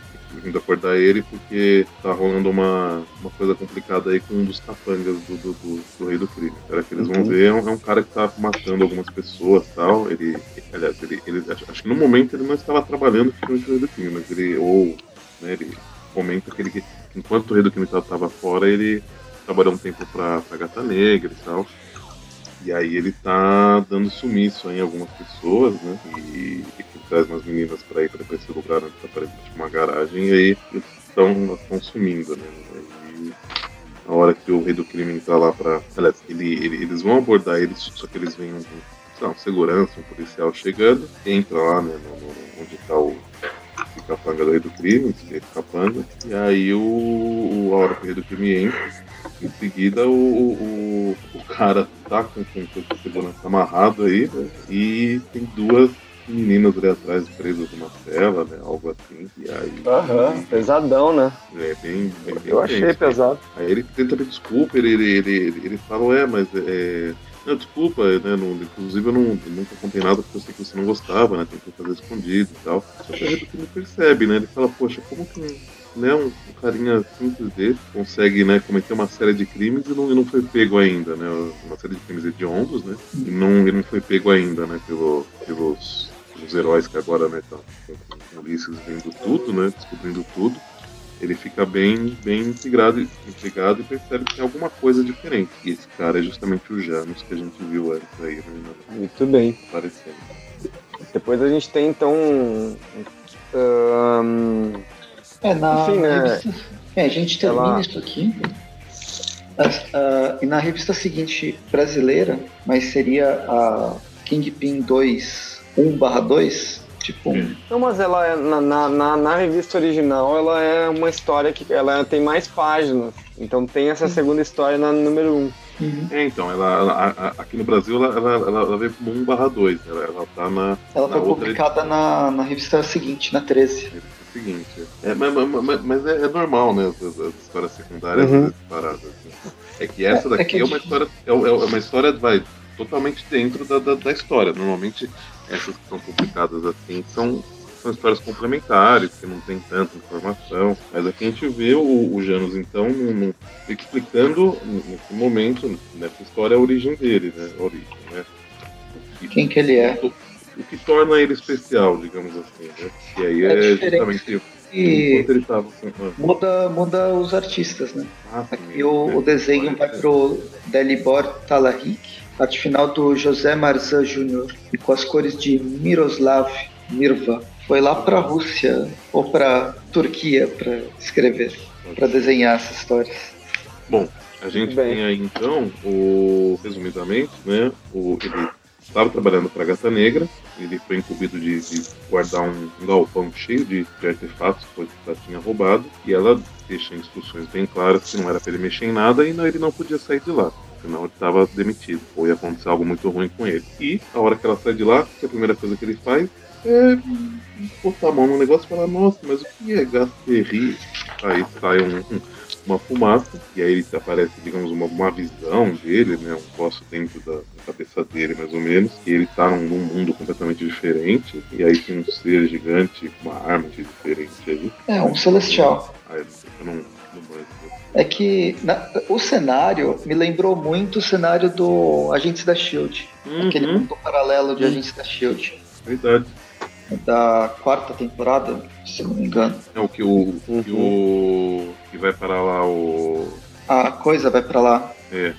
vindo acordar ele porque tá rolando uma, uma coisa complicada aí com um dos capangas do, do, do, do Rei do Crime. Era que eles vão uhum. ver, é um, é um, cara que tá matando algumas pessoas tal. Ele, aliás, ele, ele acho, acho, que no momento ele não estava trabalhando com o Rei do Crime, mas ele, ou, né, ele comenta que ele, enquanto o Rei do Crime estava fora, ele trabalhou um tempo pra, pra Gata Negra e tal. E aí ele tá dando sumiço em algumas pessoas, né? E, e traz umas meninas pra ir pra esse lugar onde tá aparentemente uma garagem, e aí estão sumindo, né? E na hora que o rei do crime entra lá pra. Aliás, ele, ele, eles vão abordar eles, só que eles veem um, um segurança, um policial chegando, entra lá, né? No, no, onde tá o, capanga do rei do crime, esse capanga, e aí o, o a hora que o rei do crime entra, em seguida o, o, o cara tá com, com, com segurança amarrado aí, né, e tem duas meninas ali atrás presas numa cela, né? Algo assim. E aí. Aham, pesadão, né? É, bem. bem, bem Eu achei pesado. Aí ele tenta pedir desculpa, ele, ele, ele, ele, ele fala, é, mas é não, desculpa, né? Não, inclusive eu, não, nunca contei nada porque eu sei que você não gostava, né? Tentou fazer escondido e tal. Só que a gente não percebe, né? Ele fala, poxa, como que né, um, carinha simples desse consegue né, cometer uma série de crimes e não, e não foi pego ainda, né? Uma série de crimes hediondos, né? E não, e não foi pego ainda, né? Pelo, pelos, pelos heróis que agora, né, estão com Ulisses vendo tudo, né? Descobrindo tudo ele fica bem, bem integrado, integrado e percebe que tem alguma coisa diferente. E esse cara é justamente o Janus que a gente viu antes aí, né? Muito bem. Aparecendo. Depois a gente tem então. Um... É, na Enfim, né? revista... é, a gente termina Ela... isso aqui. Uh, e na revista seguinte brasileira, mas seria a Kingpin 2 1/2, Tipo. Não, mas ela é, na, na, na, revista original ela é uma história que ela tem mais páginas. Então tem essa segunda história na número 1. Um. Uhum. É, então, ela, ela- a- a- aqui no Brasil ela, ela, ela, ela veio como 1 barra 2, ela, ela tá na, Ela na foi outra publicada na, na revista seguinte, na 13. edição seguinte. É, mas mas- mas- é, é normal, né? As, as histórias secundárias Uhum. as paradas. né? É que essa É- é daqui que é, é uma história. É, é uma história, vai, totalmente dentro da, da, da história. Normalmente essas que são publicadas assim são, são histórias complementares, que não tem tanta informação. Mas aqui a gente vê o, o Janus, então, num- num- explicando nesse momento, nessa história, a origem dele, né? A origem, né? O que- Quem que ele é. O que torna ele especial, digamos assim, né? E aí É é, justamente E ele tava com. ah, muda, muda os artistas, né? ah, sim, Aqui o, o desenho vai pro Delibor Talahik, arte final do José Marzan Jr. e com as cores de Miroslav Mirva. Foi lá pra Rússia ou pra Turquia pra escrever, pra desenhar essas histórias. Bom, a gente Bem. tem aí então, o, resumidamente, né? O, ele estava trabalhando para a Gata Negra, ele foi incumbido de, de guardar um, um galpão cheio de, de artefatos que ela tinha roubado, e ela deixa instruções bem claras que não era para ele mexer em nada e não, ele não podia sair de lá. Senão ele estava demitido, ou ia acontecer algo muito ruim com ele. E a hora que ela sai de lá, que a primeira coisa que ele faz é botar a mão no negócio e falar, nossa, mas o que é Gasterri? Aí sai um, um- uma fumaça, e aí ele aparece, digamos, uma, uma visão dele, né? Um poço dentro da, da cabeça dele, mais ou menos, e ele tá num, num mundo completamente diferente, e aí tem um ser gigante, uma arma diferente ali. É, um celestial. Aí eu não É que na- o cenário me lembrou muito o cenário do Agentes da Shield. Aquele Uhum, mundo paralelo de Agentes da Shield. verdade. Da quarta temporada, se não me engano. É o que o. Que o. Que vai para lá o. A coisa vai pra lá. É, é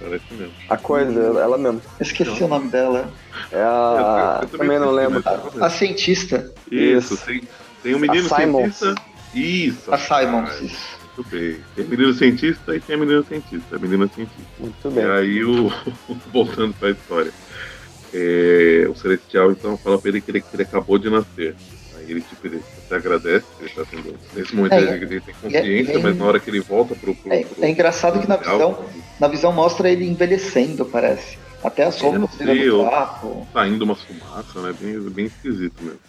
parece mesmo. A coisa, ela mesmo. Esqueci o nome dela. É a. Eu- eu- eu também não esqueci, lembro. mas- A cientista, Isso, Isso. tem, tem um menino A Simons. cientista. Isso. a Simons. ah, isso. Muito bem. Tem menino cientista e tem a menina cientista. Menina cientista. Muito E bem. aí, o, voltando para a história. É, o Celestial, então, fala para ele que, ele que ele acabou de nascer. Aí ele, tipo, ele até agradece, ele tá tendo... Nesse momento É, ele, tem consciência, e é- mas na hora que ele volta pro... pro, É, pro é engraçado que na visão, na visão mostra ele envelhecendo, parece. Até as roupas virando eu- trapo. Tá indo uma fumaça, né? Bem, bem esquisito mesmo.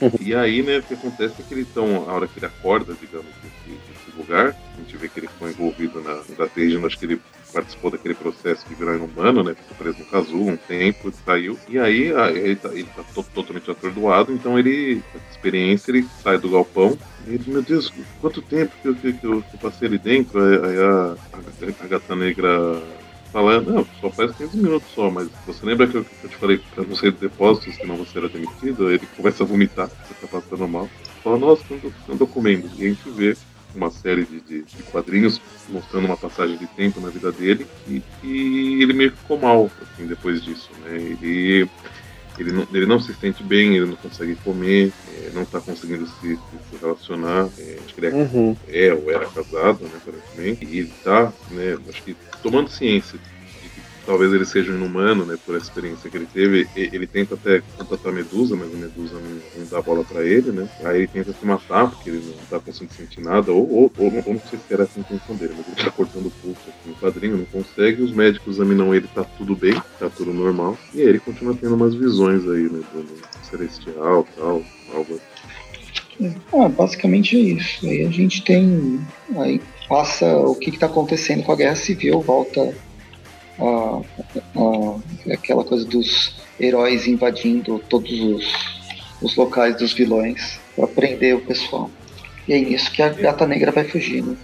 e aí, né, o que acontece é que ele então, a hora que ele acorda, digamos, desse, desse lugar, a gente vê que ele foi envolvido na Invasion, acho que ele participou daquele processo de virar inumano, né? Ficou preso no casulo um tempo, saiu. E aí, ele tá, ele tá to- totalmente atordoado, então ele, essa experiência, ele sai do galpão. E ele, meu Deus, quanto tempo que eu, que, eu, que eu passei ali dentro? Aí a, a, a gata negra fala, não, só faz 15 minutos só, mas você lembra que eu, que eu te falei pra não sair do depósito, senão você era demitido? Ele começa a vomitar, você tá passando mal. Fala, nossa, quando eu tô comendo. E a gente vê uma série de, de, de quadrinhos mostrando uma passagem de tempo na vida dele e, e ele meio que ficou mal assim, depois disso, né? Ele, ele, não, ele não se sente bem, ele não consegue comer, é, não tá conseguindo se, se- relacionar. é, acho que ele é Uhum. é ou era casado, né, aparentemente, e ele tá, né, acho que tomando ciência talvez ele seja um inumano, né, por essa experiência que ele teve, ele tenta até contatar a Medusa, mas a Medusa não, não dá bola pra ele, né, aí ele tenta se matar, porque ele não tá conseguindo sentir nada, ou, ou, ou, ou não sei se era essa a intenção dele, mas ele tá cortando o pulso aqui no quadrinho, não consegue, os médicos examinam ele, tá tudo bem, tá tudo normal, e aí ele continua tendo umas visões aí, né, do, do celestial, tal, algo. Ah, basicamente é isso. Aí a gente tem. Aí passa o que está acontecendo com a guerra civil, volta aquela coisa dos heróis invadindo todos os, os locais dos vilões para prender o pessoal. E é nisso que a gata negra vai fugir, né?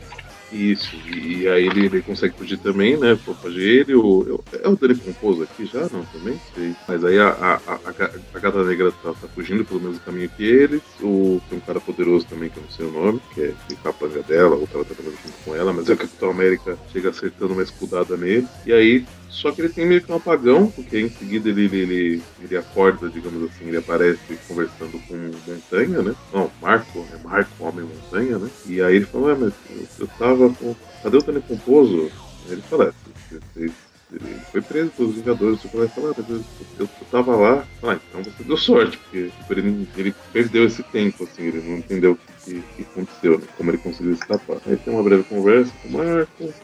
Isso, e aí ele, ele consegue fugir também, né? Proteger ele. O, é o Dani Composo aqui já? Não, também? Sei. Mas aí a, a, a, a ga- a gata negra tá, tá fugindo pelo mesmo caminho que eles. O, tem um cara poderoso também, que eu não sei o nome, que é que tá dela, outra ela tá trabalhando junto com ela, mas é o Capitão América chega acertando uma escudada nele. E aí. Só que ele tem meio que um apagão, porque em seguida ele, ele, ele, ele acorda, digamos assim, ele aparece conversando com Montanha, né? Não, Marco, é Marco, Homem Montanha, né? E aí ele fala, mas eu, eu tava com. Cadê o Tony Pomposo? Aí ele fala, é, vocês- ele foi preso pelos Vingadores, você vai falar, mas eu, eu, eu tava lá, ah, então você deu sorte, porque tipo, ele, ele perdeu esse tempo, assim, ele não entendeu o que, que, aconteceu, né? Como ele conseguiu escapar. Aí tem uma breve conversa com o Marco,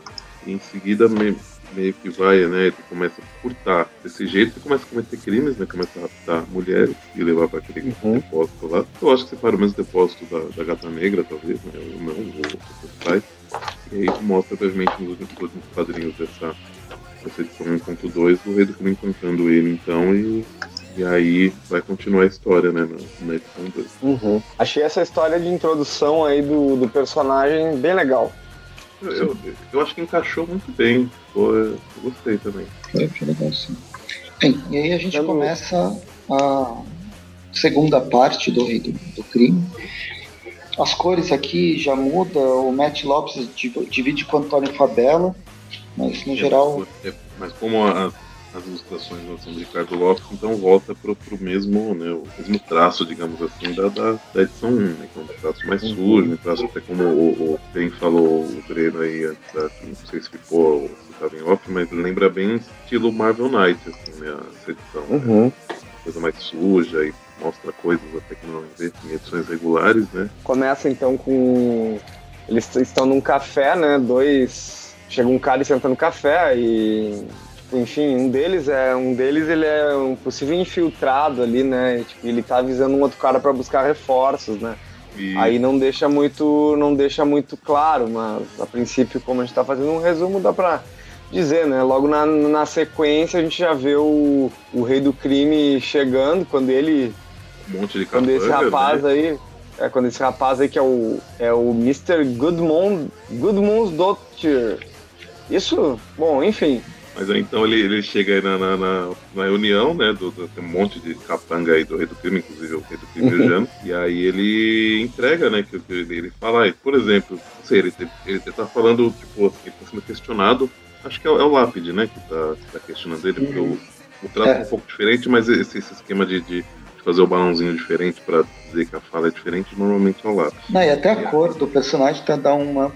E em seguida meio, meio que vai, né? Ele começa a furtar. Desse jeito ele começa a cometer crimes, né? Começa a raptar mulheres e levar para aquele uhum. depósito lá. Eu acho que separa o mesmo depósito da, da gata negra, talvez, né? Ou não, ou pais. E aí mostra brevemente nos últimos quadrinhos dessa, dessa edição 1.2 o rei do crime encontrando ele então e e aí vai continuar a história, né, na, na edição 2. Uhum. Achei essa história de introdução aí do, do personagem bem legal. Eu, eu, eu, acho que encaixou muito bem. Pô, eu gostei também. Foi, foi legal, sim. Bem, e aí a gente começa a segunda parte do Rei do, do Crime. As cores aqui já mudam, o Matt Lopes divide com o Antônio Fabella, mas no é, geral. É, mas como a, as ilustrações são de Ricardo Lopes, então volta pro, pro mesmo, né, o mesmo traço, digamos assim, da, da, da edição 1, né, que é um traço mais uhum. sujo, um traço até como o, o bem falou o Breno aí antes, não sei se ficou ou se estava em off, mas lembra bem estilo Marvel Knight, assim, né, essa edição. Né, uhum. Né, coisa mais suja e mostra coisas até que não vê em edições regulares, né. Começa então com... Eles estão num café, né, dois... Chega um cara e senta no café e enfim, um deles é um deles ele é um possível infiltrado ali, né? Tipo, ele tá avisando um outro cara para buscar reforços, né? E... Aí não deixa muito, não deixa muito claro, mas a princípio, como a gente tá fazendo um resumo, dá para dizer, né? Logo na, na sequência a gente já vê o, o rei do crime chegando quando ele um monte de quando esse rapaz né? aí é quando esse rapaz aí que é o é o Mr. Goodmond Goodmond's Doctor. Isso, bom, enfim, mas aí então ele, ele chega aí na, na, na, na reunião, né? Do, do, tem um monte de capanga aí do Rei do Crime, inclusive o Rei do Crime uhum. E aí ele entrega, né? Que, que ele, ele fala, aí, por exemplo, não sei, ele, ele, ele tá falando, tipo, assim, ele tá sendo questionado. Acho que é, é o Lápide, né? Que tá, que tá questionando ele, porque o, o trato é. é um pouco diferente, mas esse, esse esquema de, de fazer o balãozinho diferente para dizer que a fala é diferente, normalmente é o lápis. Não, e até a cor do personagem tá dá uma,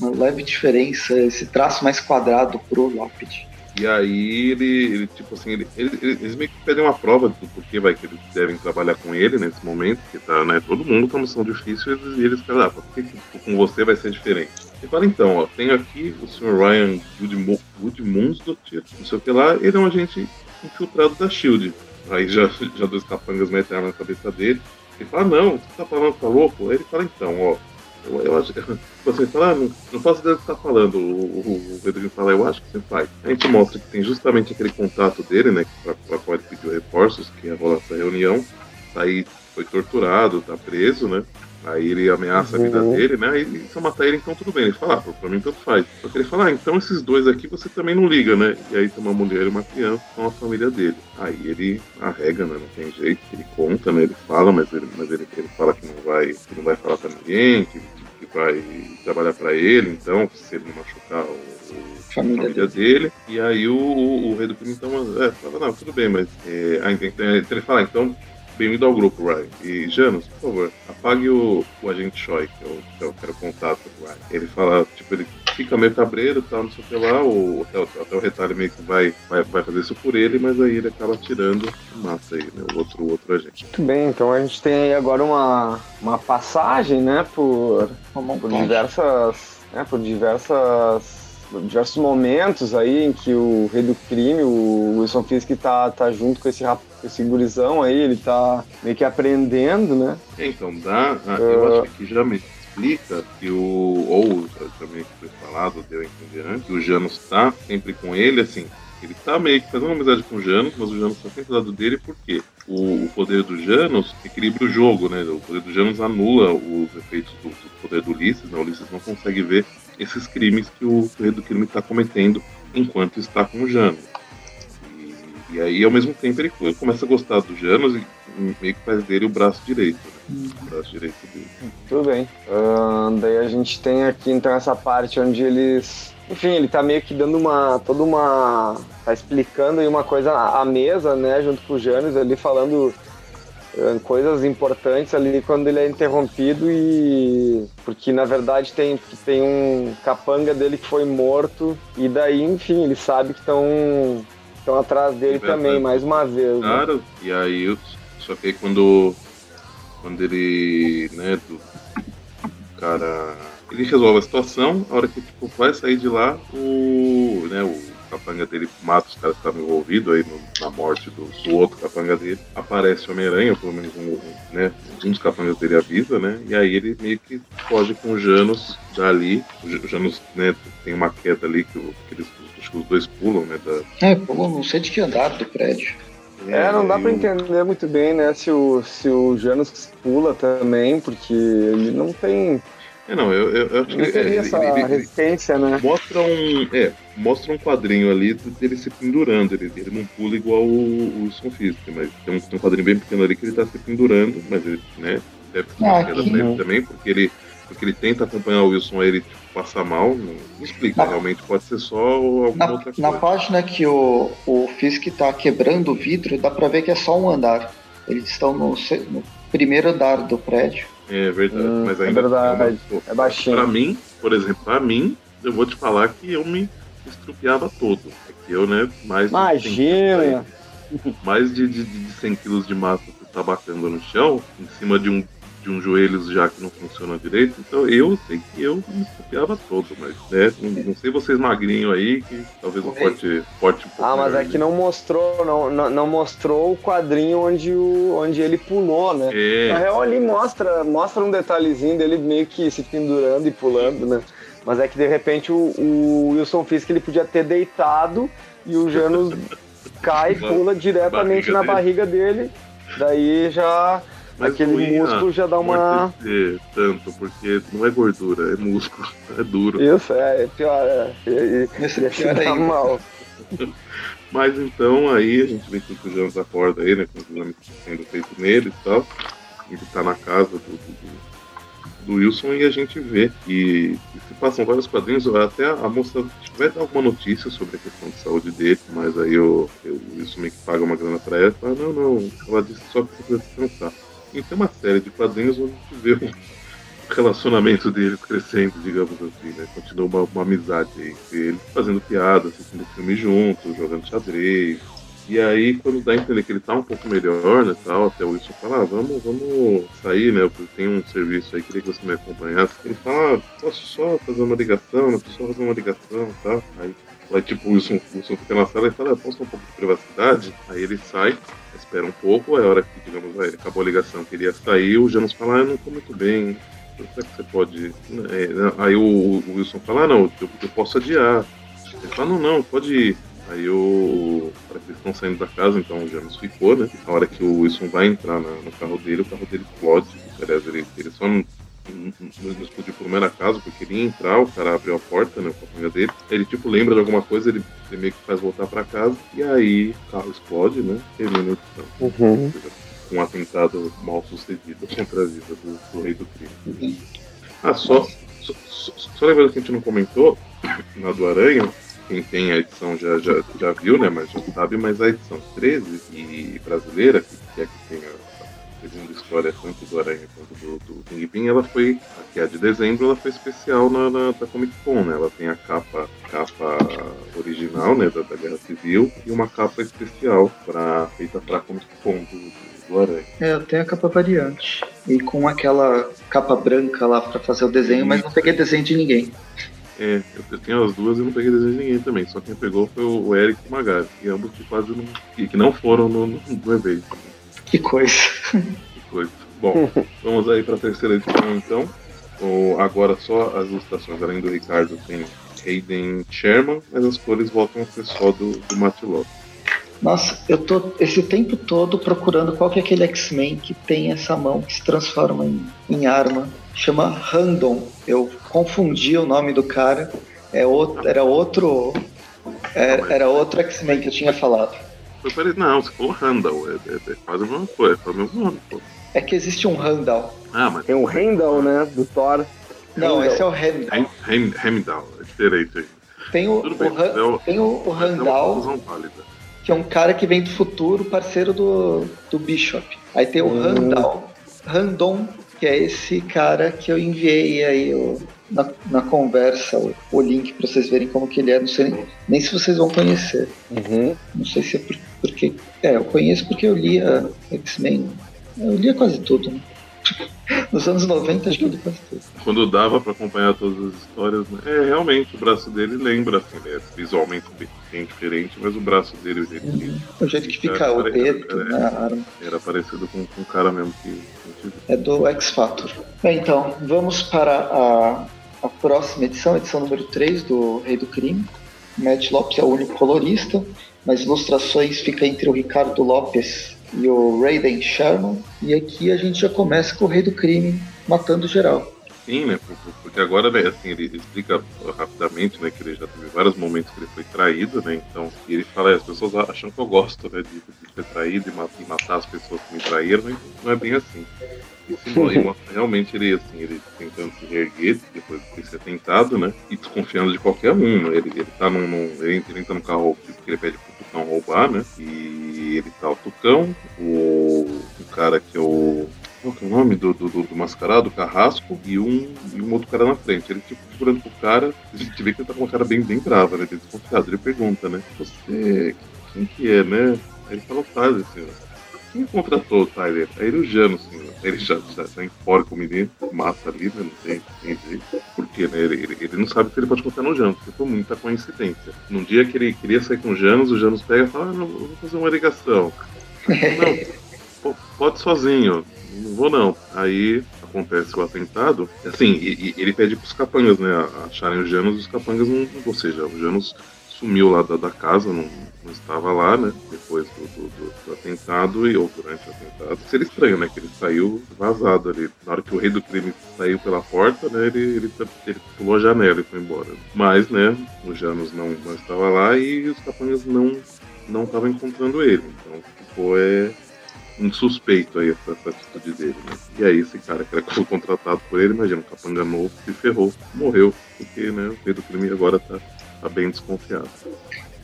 uma leve diferença, esse traço mais quadrado pro lápide. E aí ele, ele tipo assim, ele, ele, eles meio que pedem uma prova do porquê vai que eles devem trabalhar com ele nesse momento, que tá, né, todo mundo tá uma missão difícil e eles falam, ah, por que, que com você vai ser diferente? Ele fala, então, ó, tenho aqui o Sr. Ryan Goodmundsdottir, não sei o que lá, ele é um agente infiltrado da SHIELD. Aí já, já dois capangas metem na cabeça dele. Ele fala, não, você tá falando, tá louco? Aí ele fala, então, ó, eu, eu acho que você fala, ah, não, não faço ideia do que você tá falando. O, o, o fala, eu acho que você faz. A gente mostra que tem justamente aquele contato dele, né? Pra qual ele pediu reforços, que ia rolar essa reunião. Aí foi torturado, tá preso, né? Aí ele ameaça uhum. a vida uhum. dele, né? Aí se eu matar ele, então tudo bem. Ele fala, ah, pra mim tanto faz. Só que ele fala, ah, então esses dois aqui você também não liga, né? E aí tem uma mulher e uma criança com a família dele. Aí ele arrega, né? Não tem jeito, ele conta, né? Ele fala, mas ele, mas ele, ele fala que não vai, que não vai falar pra ninguém, que vai trabalhar para ele, então, se ele não machucar o, família, família dele. E aí o, o, o, rei do crime então é, fala, não, tudo bem, mas é, aí, então, ele fala, então bem-vindo ao grupo, Ryan. E Janus, por favor, apague o, o agente Choi, que eu, que eu quero contato do Ryan. Ele fala, tipo, ele fica meio cabreiro, tal, não sei o que lá, o, até, até, o retalho meio que vai, vai, vai fazer isso por ele, mas aí ele acaba tirando massa aí, né, o outro, o outro agente. Muito bem, então a gente tem aí agora uma, uma passagem, né, por, por diversas, né, por diversas diversos momentos aí em que o rei do crime, o Wilson Fisk tá, tá junto com esse, esse gurizão aí, ele tá meio que aprendendo, né? Então, dá, eu uh, acho que já me explica que o. Ou também foi falado, deu a entender antes, que o Janus está sempre com ele, assim. Ele está meio que fazendo uma amizade com o Janus, mas o Janus está sempre do lado dele porque o, o, poder do Janus equilibra o jogo, né? O poder do Janus anula os efeitos do, do poder do Ulisses, né? O Ulisses não consegue ver esses crimes que o rei do crime está cometendo enquanto está com o Janus. E, e, aí, ao mesmo tempo, ele começa a gostar do Janus e meio que faz dele o braço direito. Né? O braço direito dele. Tudo bem. Uh, daí a gente tem aqui então essa parte onde eles. Enfim, ele tá meio que dando uma. toda uma. tá explicando aí uma coisa à mesa, né? Junto com o Janus ali falando coisas importantes ali quando ele é interrompido e porque na verdade tem, tem um capanga dele que foi morto e daí enfim ele sabe que estão estão atrás dele é também mais uma vez né? claro e aí só que aí quando, quando ele, né, do, o cara ele resolve a situação, a hora que tipo, vai sair de lá, o, né, o capanga dele mata os caras que estavam envolvidos aí no, na morte do, do, outro capanga dele. Aparece o Homem-Aranha, pelo menos um, um, né, um dos capangas dele avisa, né? E aí ele meio que foge com o Janus dali. O Janus né, tem uma queda ali que, que eles, acho que os dois pulam, né? Da... É, pulam, não sei de que andar do prédio. É, não dá para entender muito bem, né, se o, se o Janus pula também, porque ele não tem é, não, eu, eu, eu acho que. Seria essa ele, resistência, né? Mostra um. É, mostra um quadrinho ali dele se pendurando. Ele, ele não pula igual o, Wilson Fisk, mas tem um, tem um quadrinho bem pequeno ali que ele tá se pendurando, mas ele, né, deve ser uma ah, queda pra ele também, porque ele, porque ele tenta acompanhar o Wilson, aí ele tipo, passa mal. Não, não explica, na, realmente pode ser só alguma na, outra coisa. Na página que o, o Fisk tá quebrando o vidro, dá pra ver que é só um andar. Eles estão no, no primeiro andar do prédio. É verdade, hum, mas é ainda. É verdade, é, baixinho. Pra mim, por exemplo, pra mim, eu vou te falar que eu me estrupiava todo. É que eu, né, mais. Imagina! De mais de, de, de 100 quilos de massa que tá batendo no chão, em cima de um de um joelhos já que não funciona direito. Então eu sei que eu me copiava todo, mas né, não, não, sei vocês magrinho aí, que talvez o corte, corte um pouco. Ah, mas é que não mostrou, não, não, não, mostrou o quadrinho onde, o, onde ele pulou, né? É. Na real ali mostra, mostra um detalhezinho dele meio que se pendurando e pulando, né? Mas é que de repente o, o Wilson Fisk ele podia ter deitado e o Janus cai e pula diretamente barriga na barriga dele. Daí já mas Aquele músculo já dá uma. Não tanto, porque não é gordura, é músculo, é duro. Isso, é, é pior, é. Esse é pior tá mal. Mas então aí a gente vê que o James acorda aí, né? Com os exames sendo feitos nele e tal. Ele tá na casa do, do, do Wilson e a gente vê que, que, se passam vários quadrinhos, até a moça vai dar alguma notícia sobre a questão de saúde dele, mas aí o, o Wilson meio que paga uma grana pra ela e fala, não, não, ela disse só que você precisa descansar. Tem uma série de quadrinhos onde a gente vê o relacionamento dele crescendo, digamos assim, né? Continua uma, uma amizade entre eles, fazendo piadas, assistindo filme juntos, jogando xadrez. E aí, quando dá a entender que ele tá um pouco melhor, né, tal, até o Wilson fala, ah, vamos, vamos sair, né, porque tem um serviço aí, queria que você me acompanhasse. Ele fala, ah, posso só fazer uma ligação, né, posso só fazer uma ligação, tá? Aí, aí tipo, o Wilson, o Wilson fica na sala e fala, ah, posso um pouco de privacidade? Aí ele sai, espera um pouco, é a hora que, digamos, acabou a ligação, queria sair, o Janus fala, ah, eu não tô muito bem, será que você pode. É, né? aí o, Wilson fala, ah, não, eu, eu, posso adiar. Ele fala, não, não, pode ir. Aí o. Para que eles estão saindo da casa, então o Janus ficou, né? Na hora que o Wilson vai entrar na, no carro dele, o carro dele explode. Aliás, ele, ele só não não explodiu por mero acaso, porque ele ia entrar, o cara abriu a porta, né, com a família dele. Ele, tipo, lembra de alguma coisa, ele, ele meio que faz voltar pra casa, e aí o carro explode, né, termina a edição. Uhum. Um atentado mal sucedido contra a vida do, do rei do crime. Uhum. Ah, só, só, só, só lembrando que a gente não comentou, na do Aranha, quem tem a edição já, já, já viu, né, mas já sabe, mas a edição 13 e brasileira, que é que tem a segunda história, tanto do Aranha quanto do, do Kingpin, ela foi, aqui a de dezembro, ela foi especial na, na da Comic Con, né? Ela tem a capa, capa original, né, da, da Guerra Civil, e uma capa especial pra, feita pra Comic Con do, do Aranha. É, tenho a capa variante. E com aquela capa branca lá pra fazer o desenho, mas não peguei desenho de ninguém. É, eu tenho as duas e não peguei desenho de ninguém também. Só quem pegou foi o Eric e o Magari, que ambos que quase não. que não foram no, no evento. Que coisa. Que coisa. Bom, vamos aí para a terceira edição então. O, agora só as ilustrações, além do Ricardo, tem Hayden Sherman, mas as cores voltam a ser só do, do Matt Lott. Nossa, eu tô esse tempo todo procurando qual que é aquele X-Men que tem essa mão que se transforma em, em arma. Chama Random. Eu confundi o nome do cara. É outro, era outro. Era, era outro X-Men que eu tinha falado. Foi parecido. Não, você falou Randall. É, é, é quase a mesma coisa, é o mesmo nome, pô. É que existe um Randall. Ah, mas. Tem um Randall, né? Do Thor. Não, esse é o Randall. Heimdall, é diferente aí. Tem o, o, é o, tem o, o Randall, que é um cara que vem do futuro, parceiro do, do Bishop. Aí tem o hum. Randall, Randon, que é esse cara que eu enviei aí o, na, na conversa o, o link para vocês verem como que ele é. Não sei nem, nem se vocês vão conhecer. Uhum. Não sei se é por, porque. É, eu conheço porque eu lia X-Men. Eu lia quase tudo, né? Nos anos 90 acho que ele faz tudo. Quando dava pra acompanhar todas as histórias, né? É, realmente, o braço dele lembra, assim, né? Visualmente bem diferente, mas o braço dele, o jeito que. Uhum. O jeito que fica era, o era, dedo, era, né? a arma. Era parecido com, com o cara mesmo que. que É do X Factor. Bem, então, vamos para a, a próxima edição, edição número 3 do Rei do Crime. Matt Lopes é o único colorista. Nas ilustrações fica entre o Ricardo Lopes e o Raiden Sherman. E aqui a gente já começa com o Rei do Crime matando geral. Né? Porque agora, né, assim, ele explica rapidamente, né, que ele já teve vários momentos que ele foi traído, né? Então, e ele fala, é, as pessoas acham que eu gosto, né, de, de ser traído e matar, as pessoas que me traíram, mas não é bem assim. E e mostra realmente ele, assim, ele tentando se reerguer depois de sido tentado, né? E desconfiando de qualquer um, né? Ele, ele tá num. num- ele, entra no carro porque ele pede pro Tucão roubar, né? E ele tá o Tucão, o, o cara que é o. Qual que é o nome do, do, do, do mascarado, Carrasco, e um, e um outro cara na frente. Ele, tipo, segurando pro cara, a gente vê que ele tá com uma cara bem, bem brava, né? Bem desconfiado. Ele pergunta, né? Você. Quem que é, né? Aí ele fala o Tyler, senhor. Quem contratou o Tyler? Aí ele o Jano, senhor. Aí ele já, já, já enforca o menino, mata ali, né? Não tem, tem jeito. Por quê, né? Ele, ele, ele não sabe se ele pode confiar no Janos, porque foi muita coincidência. Num dia que ele queria sair com o Janos, o Janos pega e fala, ah, não, eu vou fazer uma ligação. Não, po- pode sozinho, não vou não. Aí acontece o atentado, assim, e, e ele pede pros capangas, né, acharem o Janus, os capangas não, ou seja, o Janus sumiu lá da, da casa, não, não estava lá, né, depois do, do- do- do atentado, e, ou durante o atentado. Seria estranho, né, que ele saiu vazado ali. Na hora que o rei do crime saiu pela porta, né, ele, ele, ele pulou a janela e foi embora. Mas, né, o Janus não, não estava lá e os capangas não não estavam encontrando ele. Então ficou é, um suspeito aí essa, essa atitude dele, né? E aí esse cara que era contratado por ele, imagina, um capanga novo, se ferrou, morreu, porque né, o rei do crime agora tá, tá bem desconfiado.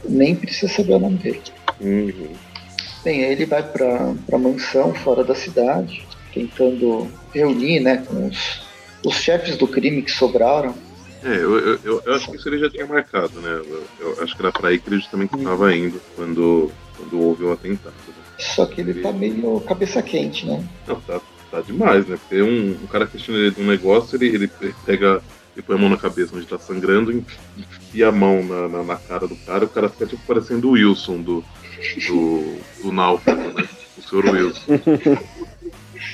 Nem precisa saber o nome dele. Uhum. Bem, aí ele vai pra, pra mansão fora da cidade, tentando reunir né, com os, os chefes do crime que sobraram. É, eu, eu, eu, eu acho que isso ele já tinha marcado, né? Eu, eu acho que era pra aí que ele justamente estava indo quando, quando houve o atentado. Só que ele tá meio cabeça quente, né? Não, tá, tá demais, né? Porque um, um cara questiona ele de um negócio, ele, ele pega, ele põe a mão na cabeça onde tá sangrando, enfia a mão na, na, na cara do cara, o cara fica tipo parecendo o Wilson do, do, do Náufrago, né? O senhor Wilson.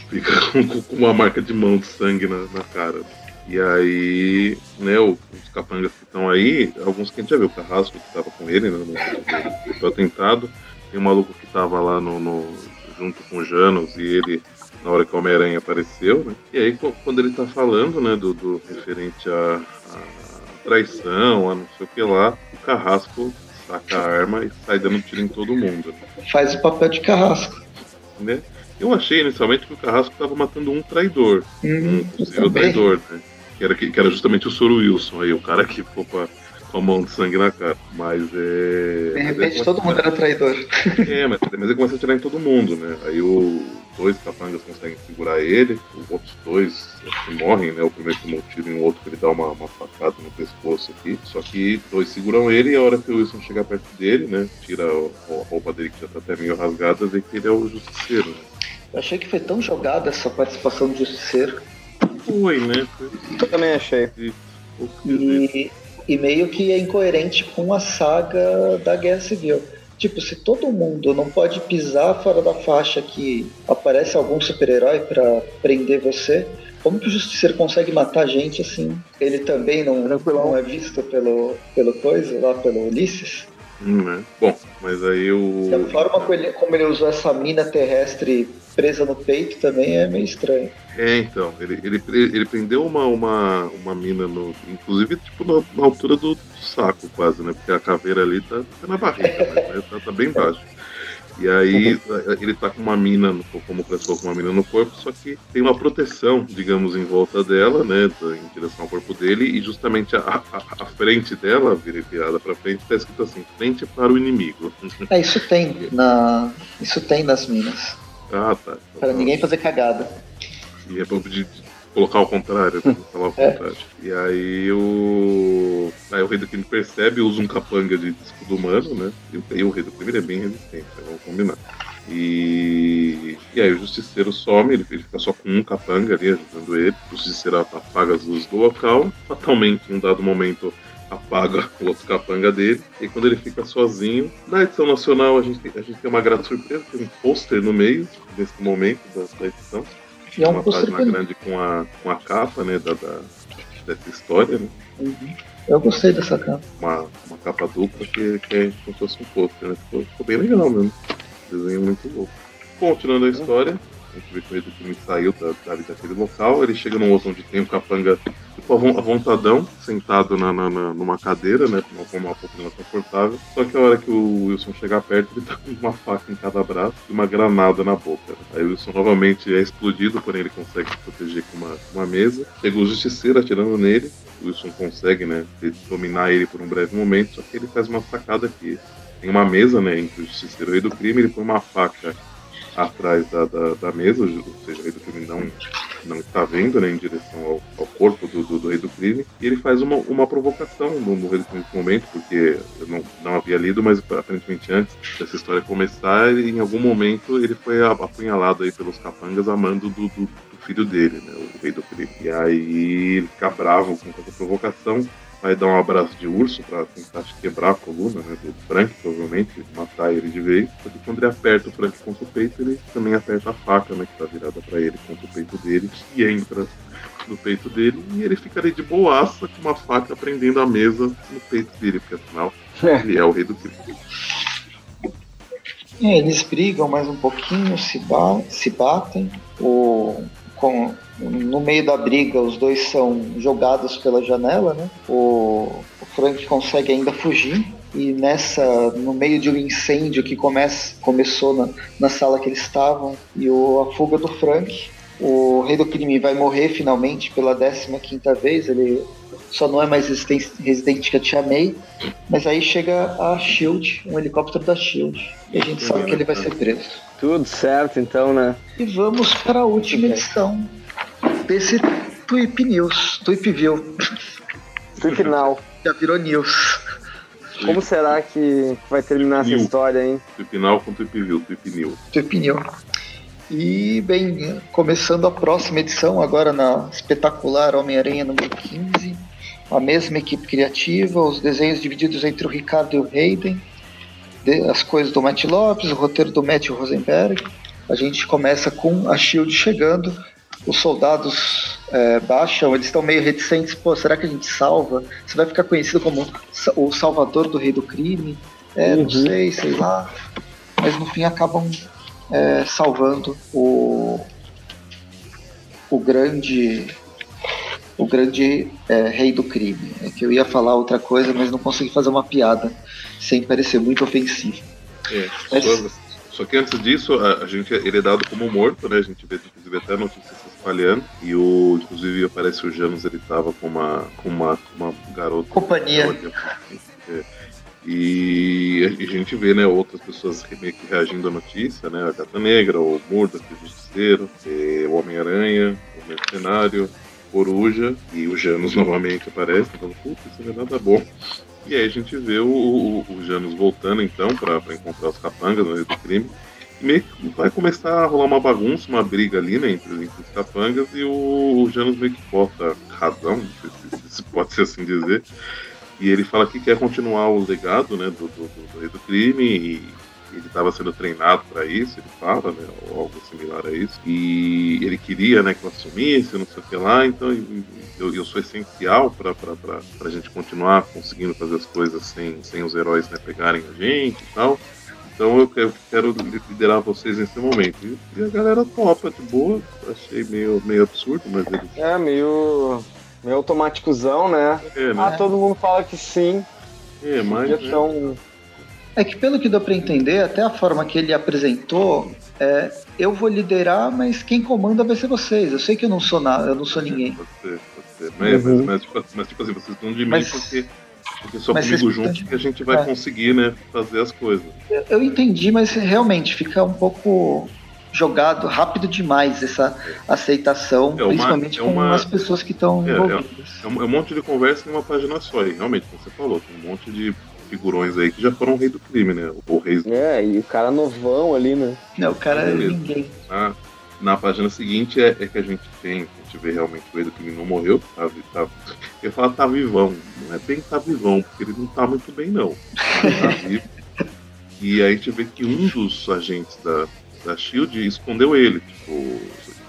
Fica com, com uma marca de mão de sangue na, na cara. E aí, né, os capangas que estão aí, alguns que a gente já viu, o Carrasco que tava com ele, né, no no- do atentado, tem um maluco que tava lá no, no- junto com o Janos e ele, na hora que o Homem-Aranha apareceu, né, e aí qu- quando ele tá falando, né, do, do referente à, traição, a não sei o que lá, o Carrasco saca a arma e sai dando tiro em todo mundo, Faz o papel de carrasco. né. Eu achei inicialmente que o Carrasco tava matando um traidor, um Hum, possível também. traidor, né? Que era, que era justamente o Soro Wilson aí, o cara que ficou com a, com a mão de sangue na cara. Mas é. De repente todo mundo era traidor. É, mas, mas ele começa a atirar em todo mundo, né? Aí o dois capangas conseguem segurar ele, os outros dois que morrem, né? O primeiro tomou um tiro e o outro que ele dá uma, uma facada no pescoço aqui. Só que dois seguram ele e a hora que o Wilson chega perto dele, né? Tira a roupa dele que já tá até meio rasgada, vê que ele é o justiceiro, né? Eu achei que foi tão jogada essa participação do Justiceiro. Foi, né? Foi Eu também achei. E, e meio que é incoerente com a saga da Guerra Civil. Tipo, se todo mundo não pode pisar fora da faixa que aparece algum super-herói pra prender você, como que o Justiceiro consegue matar gente assim? Ele também não, não é visto pelo, pelo coisa, lá pelo Ulisses? Hum, né? Bom, mas aí o. E a forma como ele, como ele usou essa mina terrestre presa no peito também é meio estranho. É, então, ele, ele, ele prendeu uma, uma, uma mina no. Inclusive, tipo, na, na altura do, do saco, quase, né? Porque a caveira ali tá, tá na barriga, né? Tá, tá bem baixo. E aí ele tá com uma mina, no- como classificou com uma mina no corpo, só que tem uma proteção, digamos, em volta dela, né? Em direção ao corpo dele, e justamente a, a, a frente dela, vira- virada pra frente, tá escrito assim, frente para o inimigo. É, isso tem na. Isso tem nas minas. ah, tá. Pra ninguém fazer cagada. E é de colocar ao contrário, né? falar ao É. contrário. E aí o. Aí o rei do crime percebe, usa um capanga de escudo humano, né? E o, e o rei do crime é bem resistente, né? vamos combinar. E, e aí o justiceiro some, ele, fica só com um capanga ali ajudando ele. O justiceiro apaga as luzes do local. Fatalmente, em um dado momento, apaga o outro capanga dele. E quando ele fica sozinho, na edição nacional a gente, tem, a gente tem uma grande surpresa, tem um pôster no meio desse momento da, da edição. E é um uma página bonito. grande com a, com a capa né, da, da- dessa história, né? Uhum. Eu gostei dessa capa. uma, uma capa dupla que, que é como se fosse um pôster, né? Ficou, ficou bem legal mesmo. Desenho muito louco. Continuando a história, a gente vê que o crime saiu da, dali daquele local, ele chega num outro onde tem um capanga tipo avon- avontadão, sentado na, na- na- numa cadeira, né? Com uma, uma poltrona confortável. Só que a hora que o Wilson chegar perto, ele tá com uma faca em cada braço e uma granada na boca. Aí o Wilson novamente é explodido, porém ele consegue se proteger com uma, uma mesa. Chega o justiceiro atirando nele. O Wilson consegue, né, dominar ele por um breve momento, só que ele faz uma sacada aqui. Tem uma mesa, né, entre o justiceiro e do crime, ele põe uma faca atrás da, da, da mesa, ou seja, o rei do crime não, não está vendo, né, em direção ao, ao corpo do, do, do rei do crime, e ele faz uma, uma provocação no, no rei do crime nesse momento, porque eu não, não havia lido, mas aparentemente antes dessa história começar, em algum momento ele foi apunhalado aí pelos capangas a mando do, do, do filho dele, né, o rei do crime. E aí ele fica bravo com essa provocação, vai dar um abraço de urso pra tentar quebrar a coluna né, do Frank, provavelmente, matar ele de vez. Só que quando ele aperta o Frank contra o peito, ele também aperta a faca, né, que tá virada pra ele contra o peito dele, e entra no peito dele, e ele fica ali de boaça com uma faca prendendo a mesa no peito dele, porque afinal ele é o rei do crime. É, eles brigam mais um pouquinho, se, ba se batem. O, com, no meio da briga, os dois são jogados pela janela, né? O, o Frank consegue ainda fugir. E nessa, no meio de um incêndio que começa, começou na, na sala que eles estavam, e o, a fuga do Frank, o rei do crime vai morrer finalmente pela 15 quinta vez. Ele só não é mais residente, residente que a Tia May. Mas aí chega a Shield, um helicóptero da Shield. E a gente sabe que ele vai ser preso. Tudo certo, então, né? E vamos para a última Ok. edição desse Tweep News, Tweep View. No final. Já virou news. Como será que vai terminar essa New. história, hein? Tripinal com Tripview, Tripnil. Tweep News. E, bem, começando a próxima edição, agora na espetacular Homem-Aranha número 15. A mesma equipe criativa, os desenhos divididos entre o Ricardo e o Hayden. As coisas do Matt Lopes, o roteiro do Matt Rosenberg. A gente começa com a Shield chegando, os soldados é, baixam, eles estão meio reticentes. Pô, será que a gente salva? Você vai ficar conhecido como o salvador do rei do crime? É, não Uhum. sei, sei lá. Mas no fim acabam é, salvando o, o grande o grande é, rei do crime. É que eu ia falar outra coisa, mas não consegui fazer uma piada sem parecer muito ofensivo. É, Mas- só, só que antes disso, a, a gente, ele é dado como morto, né? A gente vê, inclusive, até a notícia se espalhando. E o, inclusive, aparece o Janus, ele tava com uma, com uma, uma garota. Companhia. É. E a gente vê, né, outras pessoas meio que reagindo à notícia, né? A Gata Negra, o Murdoch, o Justiceiro, eh, o Homem-Aranha, o Mercenário, Coruja e o Janus novamente aparece, falando, putz, isso não é nada bom. E aí a gente vê o, o, o Janus voltando então pra encontrar os capangas no meio do crime. E meio que vai começar a rolar uma bagunça, uma briga ali, né, entre, entre os capangas e o, o Janus meio que bota razão, se, se pode ser assim dizer. E ele fala que quer continuar o legado, né, do, do, do, do crime e ele estava sendo treinado para isso, ele fala, né, ou algo similar a isso. E ele queria, né, que eu assumisse, não sei o que lá, então eu, eu sou essencial para a gente continuar conseguindo fazer as coisas sem, sem os heróis né, pegarem a gente e tal. Então eu quero, quero liderar vocês nesse momento. E, a galera topa de boa, achei meio, meio absurdo, mas eles. É, meio. meio automáticozão, né? É, né? Ah, todo mundo fala que sim. É, mas. Já né, tão... É que pelo que deu pra entender, até a forma que ele apresentou, é, eu vou liderar, mas quem comanda vai ser vocês. Eu sei que eu não sou nada, eu não sou ninguém. Pode ser, pode ser. Mas, Uhum. mas, mas, tipo, mas, tipo assim, vocês estão de mim Mas- porque, porque só comigo vocês junto que a gente vai é. conseguir, né, fazer as coisas. Eu- Eu entendi, mas realmente fica um pouco jogado rápido demais essa aceitação, É uma- principalmente é com uma- as pessoas que estão é, é- envolvidas. É um, é um monte de conversa em uma página só, e realmente, como você falou, tem um monte de figurões aí que já foram rei do crime, né? O rei. É, e o cara novão ali, né? Não, o cara é ninguém. Ah, na página seguinte é, é que a gente tem, a gente vê realmente o rei do crime não morreu, tá, tá, eu falar tá vivão, não é bem tá vivão, porque ele não tá muito bem não. Ele tá vivo. E aí a gente vê que um dos agentes da, da Shield escondeu ele, tipo,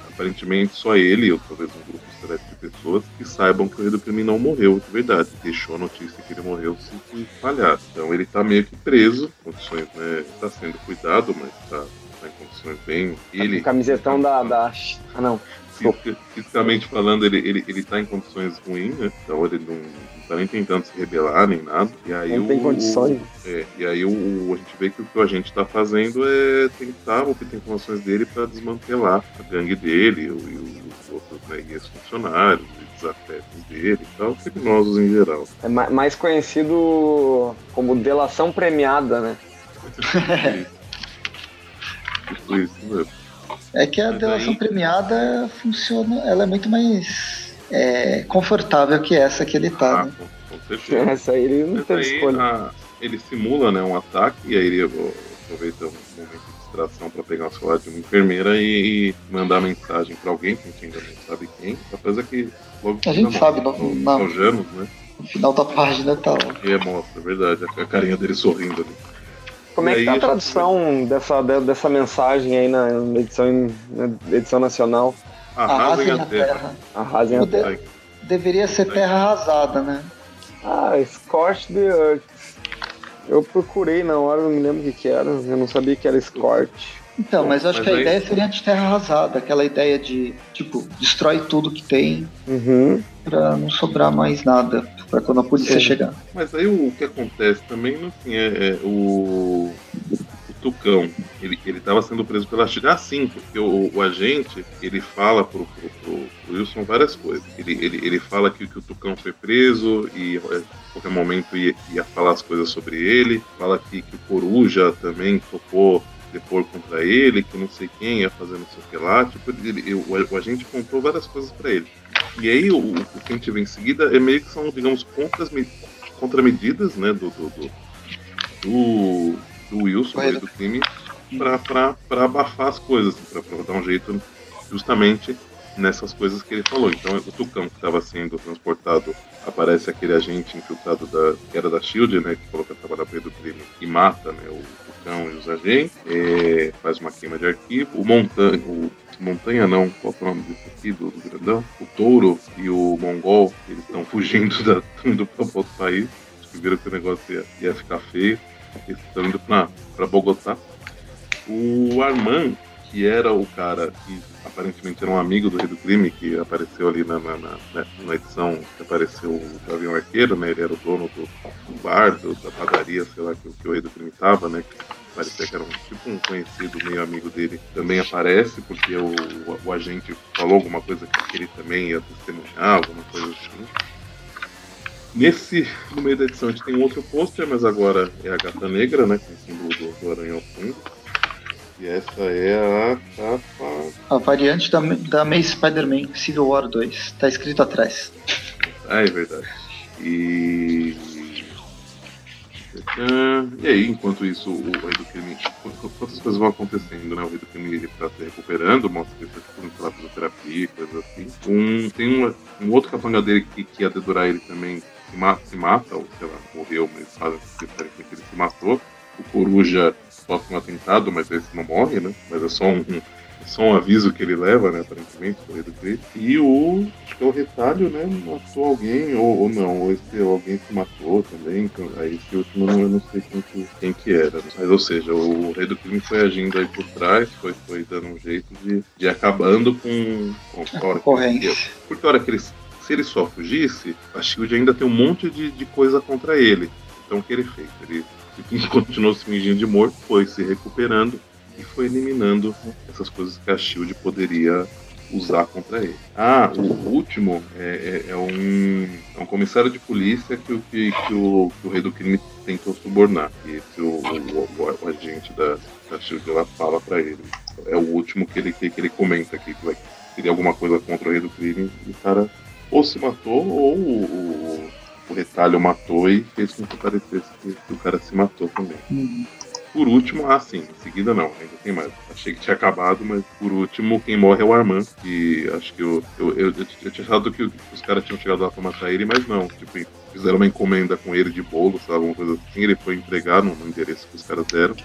aparentemente só ele, ou talvez um grupo seleto de pessoas, que saibam que o rei do crime não morreu de verdade. Deixou a notícia que ele morreu se espalhar. Então ele tá meio que preso, condições, né? Tá sendo cuidado, mas tá, tá em condições bem. Ele, O camisetão da, da. Ah, não. Fisi- Fisicamente falando, ele, ele, ele tá em condições ruins, né? Então ele não, não tá nem tentando se rebelar nem nada. E aí Não tem o- condições. é, e aí o, o- a gente vê que o que a gente tá fazendo é tentar obter informações dele para desmantelar a gangue dele o- e os outros né, os funcionários, e desafetos dele e tal, criminosos em geral. É ma- mais conhecido como delação premiada, né? Tipo isso mesmo. É que a Mas delação aí- premiada funciona, ela é muito mais é, confortável que essa que ele tá, Ah, né? com, com certeza. Essa aí ele não Mas teve aí, escolha. a- ele simula né, um ataque e aí ele aproveita um momento distração para pegar o celular de uma enfermeira e, e mandar mensagem para alguém, que a gente ainda não sabe quem. Apesar que logo A gente sabe, no, não- no, não. né? No final da página tá lá. E é mostra, é verdade, a, a carinha dele sorrindo ali. Como é que aí tá a tradução dessa, de- dessa mensagem aí na edição, na edição nacional? Arrasem Arrasem a na terra. terra. Arrasem a Ai, Deveria ser terra arrasada, né? Ah, Scorch the Earth. Eu procurei na hora, não me lembro o que, que era. Eu não sabia que era Scorch. Então, mas eu acho mas que a aí- ideia seria de terra arrasada, aquela ideia de, tipo, destrói tudo que tem Uhum. pra não sobrar mais nada pra quando a polícia Sim. chegar. Mas aí o que acontece também, fim, é, é o Tucão, ele, ele tava sendo preso pela Chile. Ah, sim, porque o, o agente, ele fala pro, pro, pro- Wilson várias coisas. Ele, ele, ele fala que, que o Tucão foi preso e é, a qualquer momento ia, ia falar as coisas sobre ele. Fala que, que o Coruja também topou depor contra ele, que não sei quem ia fazer não sei o que lá. Tipo, ele, o, o agente contou várias coisas pra ele. E aí o, o que a gente vê em seguida é meio que são, digamos, contras, contramedidas, né, do, do, do, do, do Wilson, né, do crime, para abafar as coisas, para dar um jeito justamente nessas coisas que ele falou. Então, o Tucão que estava sendo transportado, aparece aquele agente infiltrado da, que era da SHIELD, né, que falou que trabalhar para do crime, e mata né, o Tucão e os agentes, é, faz uma queima de arquivo. O Montanha, o Montanha não, qual é o nome desse aqui, do, do grandão? O Touro e o Mongol, eles estão fugindo da, indo para outro país, acho que viram que o negócio ia, ia ficar feio, estão indo para Bogotá. O Armand, que era o cara que aparentemente era um amigo do Rei do Crime, que apareceu ali na, na, na- né, na edição que apareceu o Gavião Arqueiro, né? Ele era o dono do, do bar, do- da padaria, sei lá, que, que o Rei do Crime tava, né? Parecia que era um tipo um conhecido, meio amigo dele, também aparece, porque o, o, o agente falou alguma coisa que ele também ia testemunhar, alguma coisa assim. Nesse, no meio da edição, a gente tem um outro pôster, mas agora é a gata negra, né? Com o símbolo do, do aranha ao fundo. E essa é a capa. A variante da, da May Spider-Man Civil War 2. Tá escrito atrás. Ah, é verdade. E. E aí, enquanto isso, o Rei do Crime. qu- Quantas coisas vão acontecendo, né? O Rei do Crime ele tá se recuperando, mostra que ele tá tipo, indo pela fisioterapia, coisas assim. Um, tem um, um outro capanga dele que, que ia dedurar ele também se mata, se mata, ou sei lá, morreu, mas fazem que ele se matou. O Coruja sofre um atentado, mas esse não morre, né? Mas é só um, é só um aviso que ele leva, né? Aparentemente, o Rei do Crime. E o. Acho que é o retalho, né? Matou alguém, ou, ou não, ou esse alguém se matou também. então, Aí esse último eu não sei quem que, quem que era. Mas, ou seja, o Rei do Crime foi agindo aí por trás, foi, foi dando um jeito de, de ir acabando com, com a hora que porque hora que ele, se ele só fugisse, a Shield ainda tem um monte de, de coisa contra ele. Então o que ele fez? Ele continuou se fingindo de morto, foi se recuperando e foi eliminando essas coisas que a Shield poderia usar contra ele. Ah, o último é, é- é um, é um comissário de polícia que, que, que o, que o rei do crime tentou subornar. E esse o, o, o- agente da, da Shield ela fala pra ele. É o último que ele, que, ele comenta aqui, que vai teria alguma coisa contra o rei do crime, e o cara ou se matou ou o, o, retalho matou e fez com que parecesse que, o cara se matou também. Uhum. Por último, ah, sim, em seguida não, ainda tem mais. Achei que tinha acabado, mas por último, quem morre é o Armand, que acho que eu, eu, eu, eu, eu tinha achado que os caras tinham chegado lá pra matar ele, mas não. Tipo, fizeram uma encomenda com ele de bolo, sabe? Alguma coisa assim. Ele foi entregar no, no endereço que os caras deram.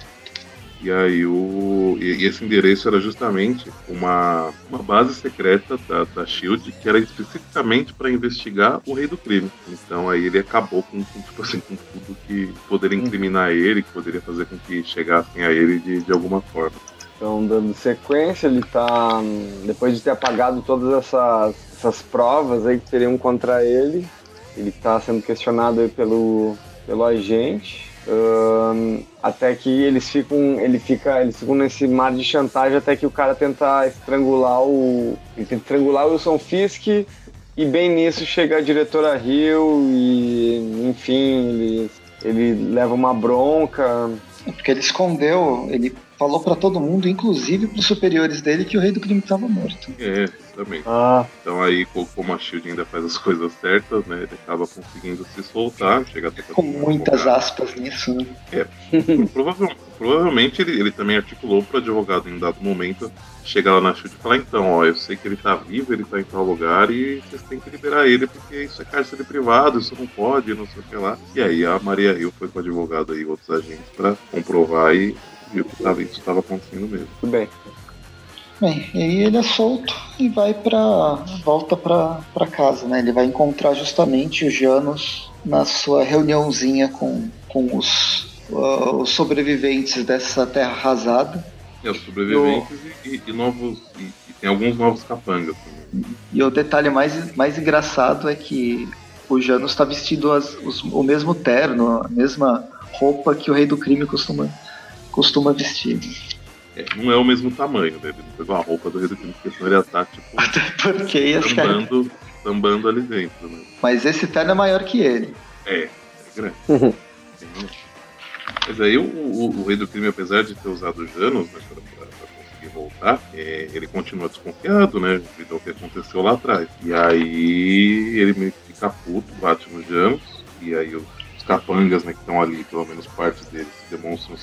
E aí o. E, esse endereço era justamente uma, uma base secreta da, da Shield que era especificamente para investigar o rei do crime. Então aí ele acabou com, com, tipo assim, com tudo que poderia incriminar ele, que poderia fazer com que chegassem a ele de, de alguma forma. Então, dando sequência, ele tá. Depois de ter apagado todas essas, essas provas aí que teriam contra ele, ele está sendo questionado aí pelo, pelo agente. Um, até que eles ficam, ele fica, eles ficam nesse mar de chantagem até que o cara tenta estrangular o, ele tenta estrangular o Wilson Fisk e bem nisso chega a diretora Hill e enfim ele, ele leva uma bronca. É porque ele escondeu, ele falou para todo mundo, inclusive para os superiores dele, que o rei do crime estava morto. É, também. Ah. Então aí, como a Shield ainda faz as coisas certas, né? Ele acaba conseguindo se soltar, chega até Com muitas advogado. aspas nisso, né? É. provavelmente, provavelmente ele, ele também articulou para o advogado em um dado momento chegar lá na Shield e falar, então, ó, eu sei que ele tá vivo, ele tá em tal lugar e vocês têm que liberar ele porque isso é cárcere privado, isso não pode, não sei o que lá. E aí a Maria Hill foi com o advogado e outros agentes para comprovar e viu que tava, isso estava acontecendo mesmo. Tudo bem. Bem, e aí ele é solto e vai para volta para casa, né? Ele vai encontrar justamente o Janus na sua reuniãozinha com, com os, uh, os sobreviventes dessa terra arrasada. É, os sobreviventes e, e, e, novos e, e, tem alguns novos capangas também. E o detalhe mais, mais engraçado é que o Janus está vestido as, os, o mesmo terno, a mesma roupa que o Rei do Crime costuma, costuma vestir. É, não é o mesmo tamanho, né? Ele não pegou a roupa do Rei do Crime, porque senão ele ia estar, tipo. Até porque ia sambando, sambando ali dentro, né? Mas esse terno é maior que ele. É, é grande. Uhum. Mas aí o, o, o, Rei do Crime, apesar de ter usado Janos né, pra, pra, pra conseguir voltar, é, ele continua desconfiado, né? Devido ao que aconteceu lá atrás. E aí ele meio que fica puto, bate nos Janos, e aí os, os capangas, né, que estão ali, pelo menos parte deles, demonstram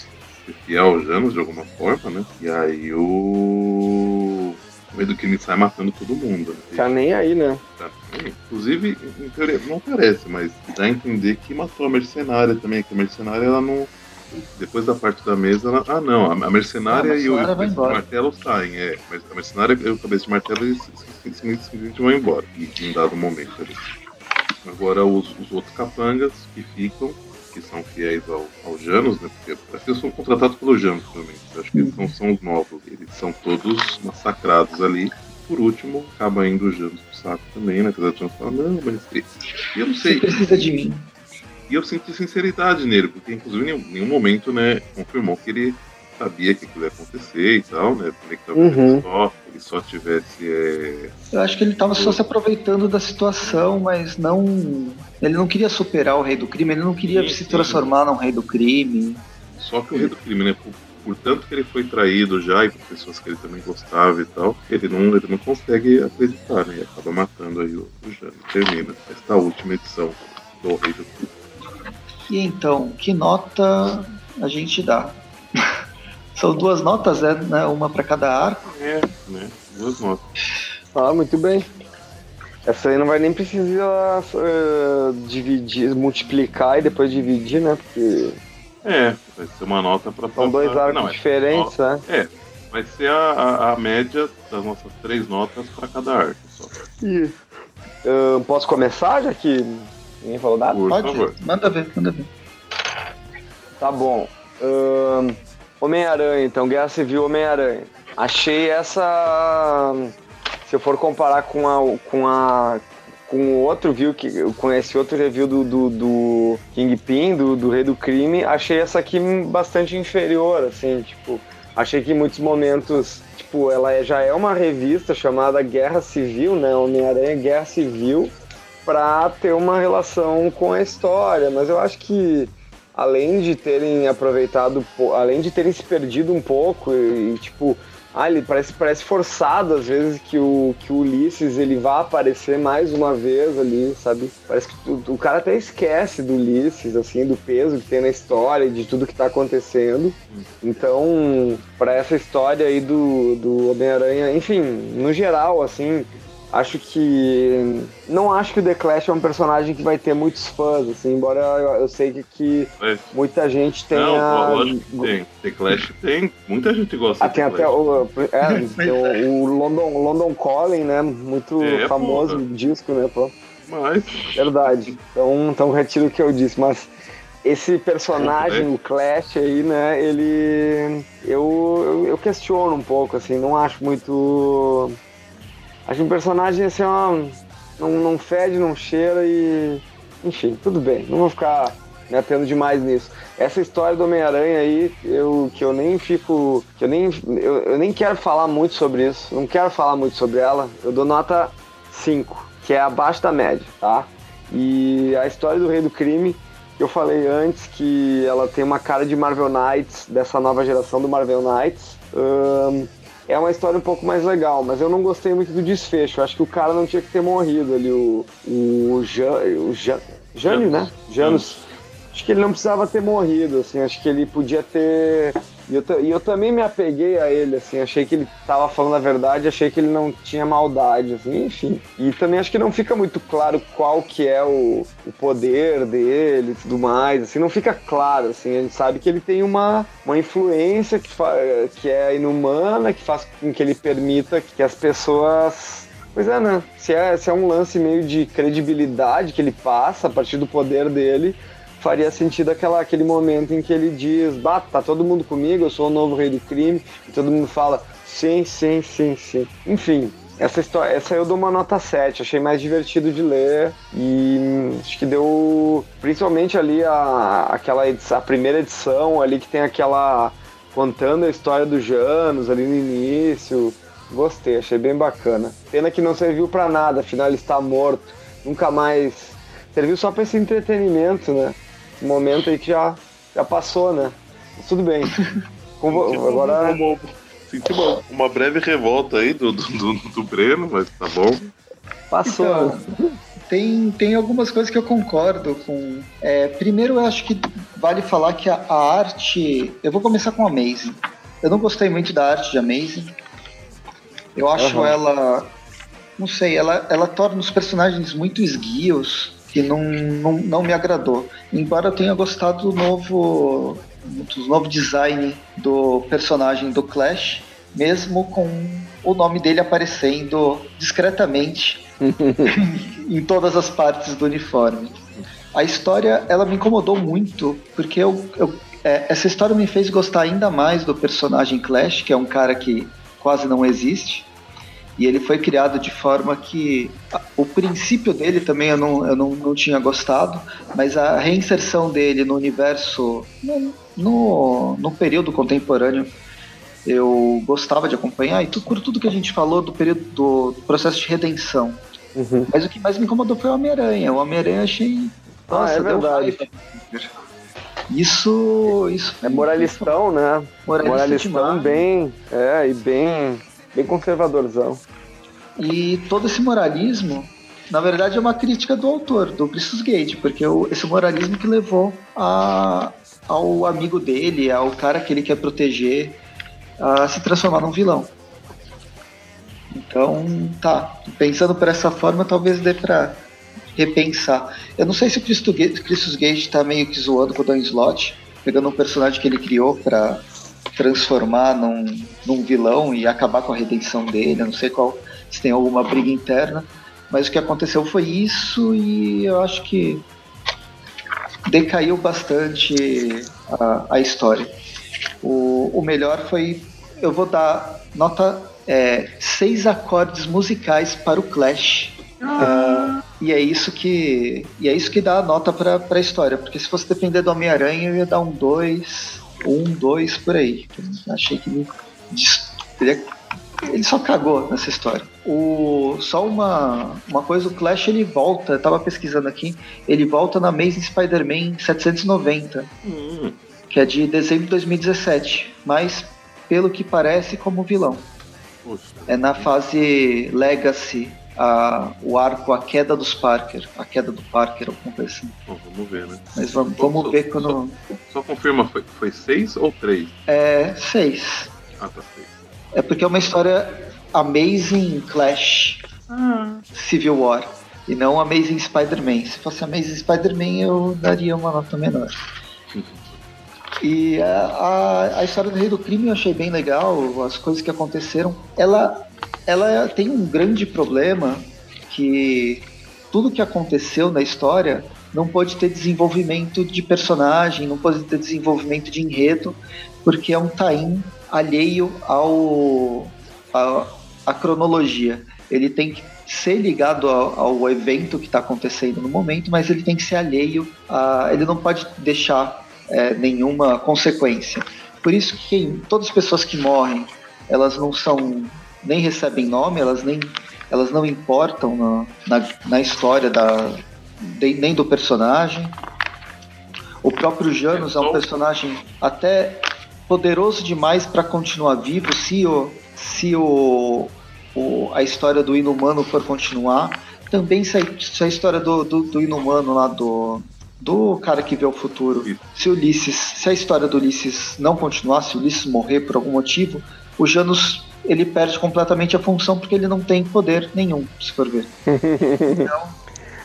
fiel aos Janos de alguma forma, né? E aí o. O meio do crime sai matando todo mundo. Né? Tá nem aí, né? Tá. Inclusive, em teoria, não parece, mas dá a entender que matou a mercenária também, que a mercenária ela não. Depois da parte da mesa, ela... ah não, a mercenária, ah, a mercenária e o cabeça de martelo saem, é. Mas a mercenária e o cabeça de martelo eles simplesmente vão embora, em dado momento ali. Agora os, os outros capangas que ficam, que são fiéis ao, ao Janus, né? Porque acho que eles são contratados pelo Janus também. Acho que eles não são os novos. Eles são todos massacrados ali. Por último, acaba indo o Janus pro saco também, né? Apesar de Janus falar, não, mas. E eu não sei. Você precisa de mim. E eu senti sinceridade nele, porque inclusive em nenhum momento, né, confirmou que ele sabia que aquilo ia acontecer e tal, né? Também que talvez uhum. só, ele só tivesse. É... Eu acho que ele estava só se aproveitando da situação, mas não. Ele não queria superar o rei do crime, ele não queria sim, se sim. transformar num rei do crime. Só que o rei do crime, né? Por, por, tanto que ele foi traído já e por pessoas que ele também gostava e tal, ele não, ele não consegue acreditar, né? E acaba matando aí o, o Jano. Termina esta última edição do Rei do Crime. E então, que nota a gente dá? São duas notas, é, né? Uma para cada arco. É, né? Duas notas. Ah, muito bem. Essa aí não vai nem precisar uh, dividir, multiplicar e depois dividir, né? Porque. É, vai ser uma nota para São dois arcos não, é diferentes, né? É, vai ser a, a, a, média das nossas três notas para cada arco só. Isso. Uh, posso começar, já que ninguém falou nada? Por Pode, favor. manda ver, manda ver. Tá bom. Uh, Homem-Aranha, então, Guerra Civil Homem-Aranha. Achei essa. Se eu for comparar com a. com a. com outro view, que, com esse outro review do, do, do Kingpin, do, do Rei do Crime, achei essa aqui bastante inferior, assim, tipo. Achei que em muitos momentos, tipo, ela é, já é uma revista chamada Guerra Civil, né? Homem-Aranha Guerra Civil, pra ter uma relação com a história, mas eu acho que além de terem aproveitado, além de terem se perdido um pouco e, e tipo, ah, ele parece, parece forçado às vezes que o, que o Ulisses ele vá aparecer mais uma vez ali, sabe? Parece que o, o cara até esquece do Ulisses, assim, do peso que tem na história, de tudo que tá acontecendo. Então, para essa história aí do, do Homem-Aranha, enfim, no geral, assim, acho que. Não acho que o The Clash é um personagem que vai ter muitos fãs, assim, embora eu, eu sei que, que É. muita gente tenha. Não, lógico que tem. The Clash tem. Muita gente gosta Ah, tem The até Clash. o, é, tem o, o London, London Calling, né? Muito É, famoso porra. disco, né, pô? Mas. Verdade. Então, então retiro o que eu disse, mas esse personagem, É. o Clash aí, né, ele. Eu, eu questiono um pouco, assim, não acho muito. Acho um personagem assim, ó, não, não fede, não cheira e. Enfim, tudo bem, não vou ficar me atendo demais nisso. Essa história do Homem-Aranha aí, eu, que eu nem fico. que eu nem, eu, eu nem quero falar muito sobre isso, não quero falar muito sobre ela, eu dou nota 5, que é abaixo da média, tá? E a história do Rei do Crime, que eu falei antes que ela tem uma cara de Marvel Knights, dessa nova geração do Marvel Knights. É uma história um pouco mais legal, mas eu não gostei muito do desfecho. Eu acho que o cara não tinha que ter morrido ali, o, o, Jan, o Jan, Jânio, né? Janus. Acho que ele não precisava ter morrido, assim. Acho que ele podia ter. E eu, e eu também me apeguei a ele, assim. Achei que ele tava falando a verdade, achei que ele não tinha maldade, assim. Enfim. E também acho que não fica muito claro qual que é o, o poder dele e tudo mais, assim. Não fica claro, assim. A gente sabe que ele tem uma, uma influência que, que é inumana, que faz com que ele permita que as pessoas Pois é, né? Se é, se é um lance meio de credibilidade que ele passa a partir do poder dele, faria sentido aquela, aquele momento em que ele diz: Bah, tá todo mundo comigo, eu sou o novo rei do crime, e todo mundo fala: Sim, sim, sim, sim. Enfim. Essa história, essa eu dou uma nota 7, achei mais divertido de ler e hum, acho que deu principalmente ali a, aquela edição, a primeira edição ali que tem aquela contando a história do Janus ali no início, Gostei, achei bem bacana. Pena que não serviu pra nada, afinal ele está morto. Nunca mais. Serviu só pra esse entretenimento, né? Esse momento aí que já, já passou, né? Mas tudo bem. Agora. uma, senti uma, uma breve revolta aí do, do, do, do Breno, mas tá bom. Passou. Então, tem, tem algumas coisas que eu concordo com. É, primeiro, eu acho que vale falar que a, a arte. Eu vou começar com Amazing. Eu não gostei muito da arte de Amazing. Eu acho Aham. ela. Não sei, ela, ela torna os personagens muito esguios que não, não, não me agradou. Embora eu tenha gostado do novo, do novo design do personagem do Clash, mesmo com o nome dele aparecendo discretamente em todas as partes do uniforme. A história, ela me incomodou muito, porque eu, eu- é, essa história me fez gostar ainda mais do personagem Clash, que é um cara que quase não existe. E ele foi criado de forma que o princípio dele também eu não, eu não, não tinha gostado, mas a reinserção dele no universo, no, no, período contemporâneo, eu gostava de acompanhar, e tu, por tudo que a gente falou do período do processo de redenção. Uhum. Mas o que mais me incomodou foi o Homem-Aranha. O Homem-Aranha eu achei. Ah, Nossa, é deu verdade. Isso. isso É moralistão, né? Moralista Moralistão demais. bem. É, e bem. Bem conservadorzão. E todo esse moralismo, na verdade, é uma crítica do autor, do Christus Gage, porque esse moralismo que levou a, ao amigo dele, ao cara que ele quer proteger, a se transformar num vilão. Então, tá. Pensando por essa forma, talvez dê pra repensar. Eu não sei se o Christus Gage tá meio que zoando com o Dan Slott, pegando um personagem que ele criou pra transformar num, num vilão e acabar com a redenção dele. Eu não sei qual se tem alguma briga interna, mas o que aconteceu foi isso e eu acho que decaiu bastante a, a história. O, o melhor foi, eu vou dar nota é, seis acordes musicais para o Clash. Ah, e é isso que e é isso que dá a nota para a história, porque se fosse depender do Homem-Aranha eu ia dar um 2, um, 2 por aí. Achei que ele, é- ele só cagou nessa história. O, só uma, uma coisa, o Clash ele volta, eu tava pesquisando aqui, ele volta na Amazing Spider-Man 790, Hum, que é de dezembro de 2017, mas pelo que parece, como vilão. Poxa. É na fase Legacy, a, o arco A Queda dos Parker. A Queda do Parker, alguma coisa assim. Bom, vamos ver, né? Mas vamos, vamos Só- ver quando. Só confirma, foi, foi seis ou três? É. Seis. Ah, tá seis. É porque é uma história Amazing Clash Civil War. E não Amazing Spider-Man. Se fosse Amazing Spider-Man, eu daria uma nota menor. E a, a, a história do Rei do Crime eu achei bem legal, as coisas que aconteceram. Ela, ela tem um grande problema que tudo que aconteceu na história não pode ter desenvolvimento de personagem, não pode ter desenvolvimento de enredo, porque é um tain alheio ao a, a cronologia. Ele tem que ser ligado ao, ao evento que está acontecendo no momento, mas ele tem que ser alheio. A, ele não pode deixar é, nenhuma consequência. Por isso que todas as pessoas que morrem, elas não são nem recebem nome, elas nem elas não importam na, na, na história da de- nem do personagem. O próprio Janus é um personagem até poderoso demais para continuar vivo se o se o, o- a história do Inumano for continuar. Também se a, se a história do, do, do Inumano lá do do cara que vê o futuro, Isso. se Ulisses, se a história do Ulisses não continuar, se Ulisses morrer por algum motivo, o Janus ele perde completamente a função porque ele não tem poder nenhum, se for ver.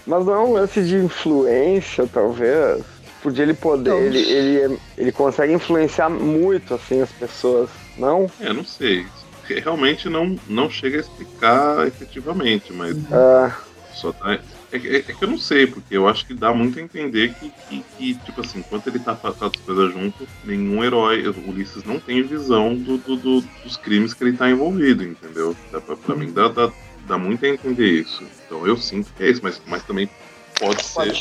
Mas não é um lance de influência, talvez? Porque ele poder, Não. ele, ele, ele consegue influenciar muito assim as pessoas, não? É, não sei. Realmente não, não chega a explicar efetivamente, mas Ah, só tá. É, que- é que eu não sei, porque eu acho que dá muito a entender que, que, que, tipo assim, enquanto ele tá fazendo as coisas junto, nenhum herói, o Ulisses não tem visão do, do- do- dos crimes que ele tá envolvido, entendeu? Dá pra, pra mim dá, dá, dá muito a entender isso. Então eu sinto que é isso, mas, mas também pode ser.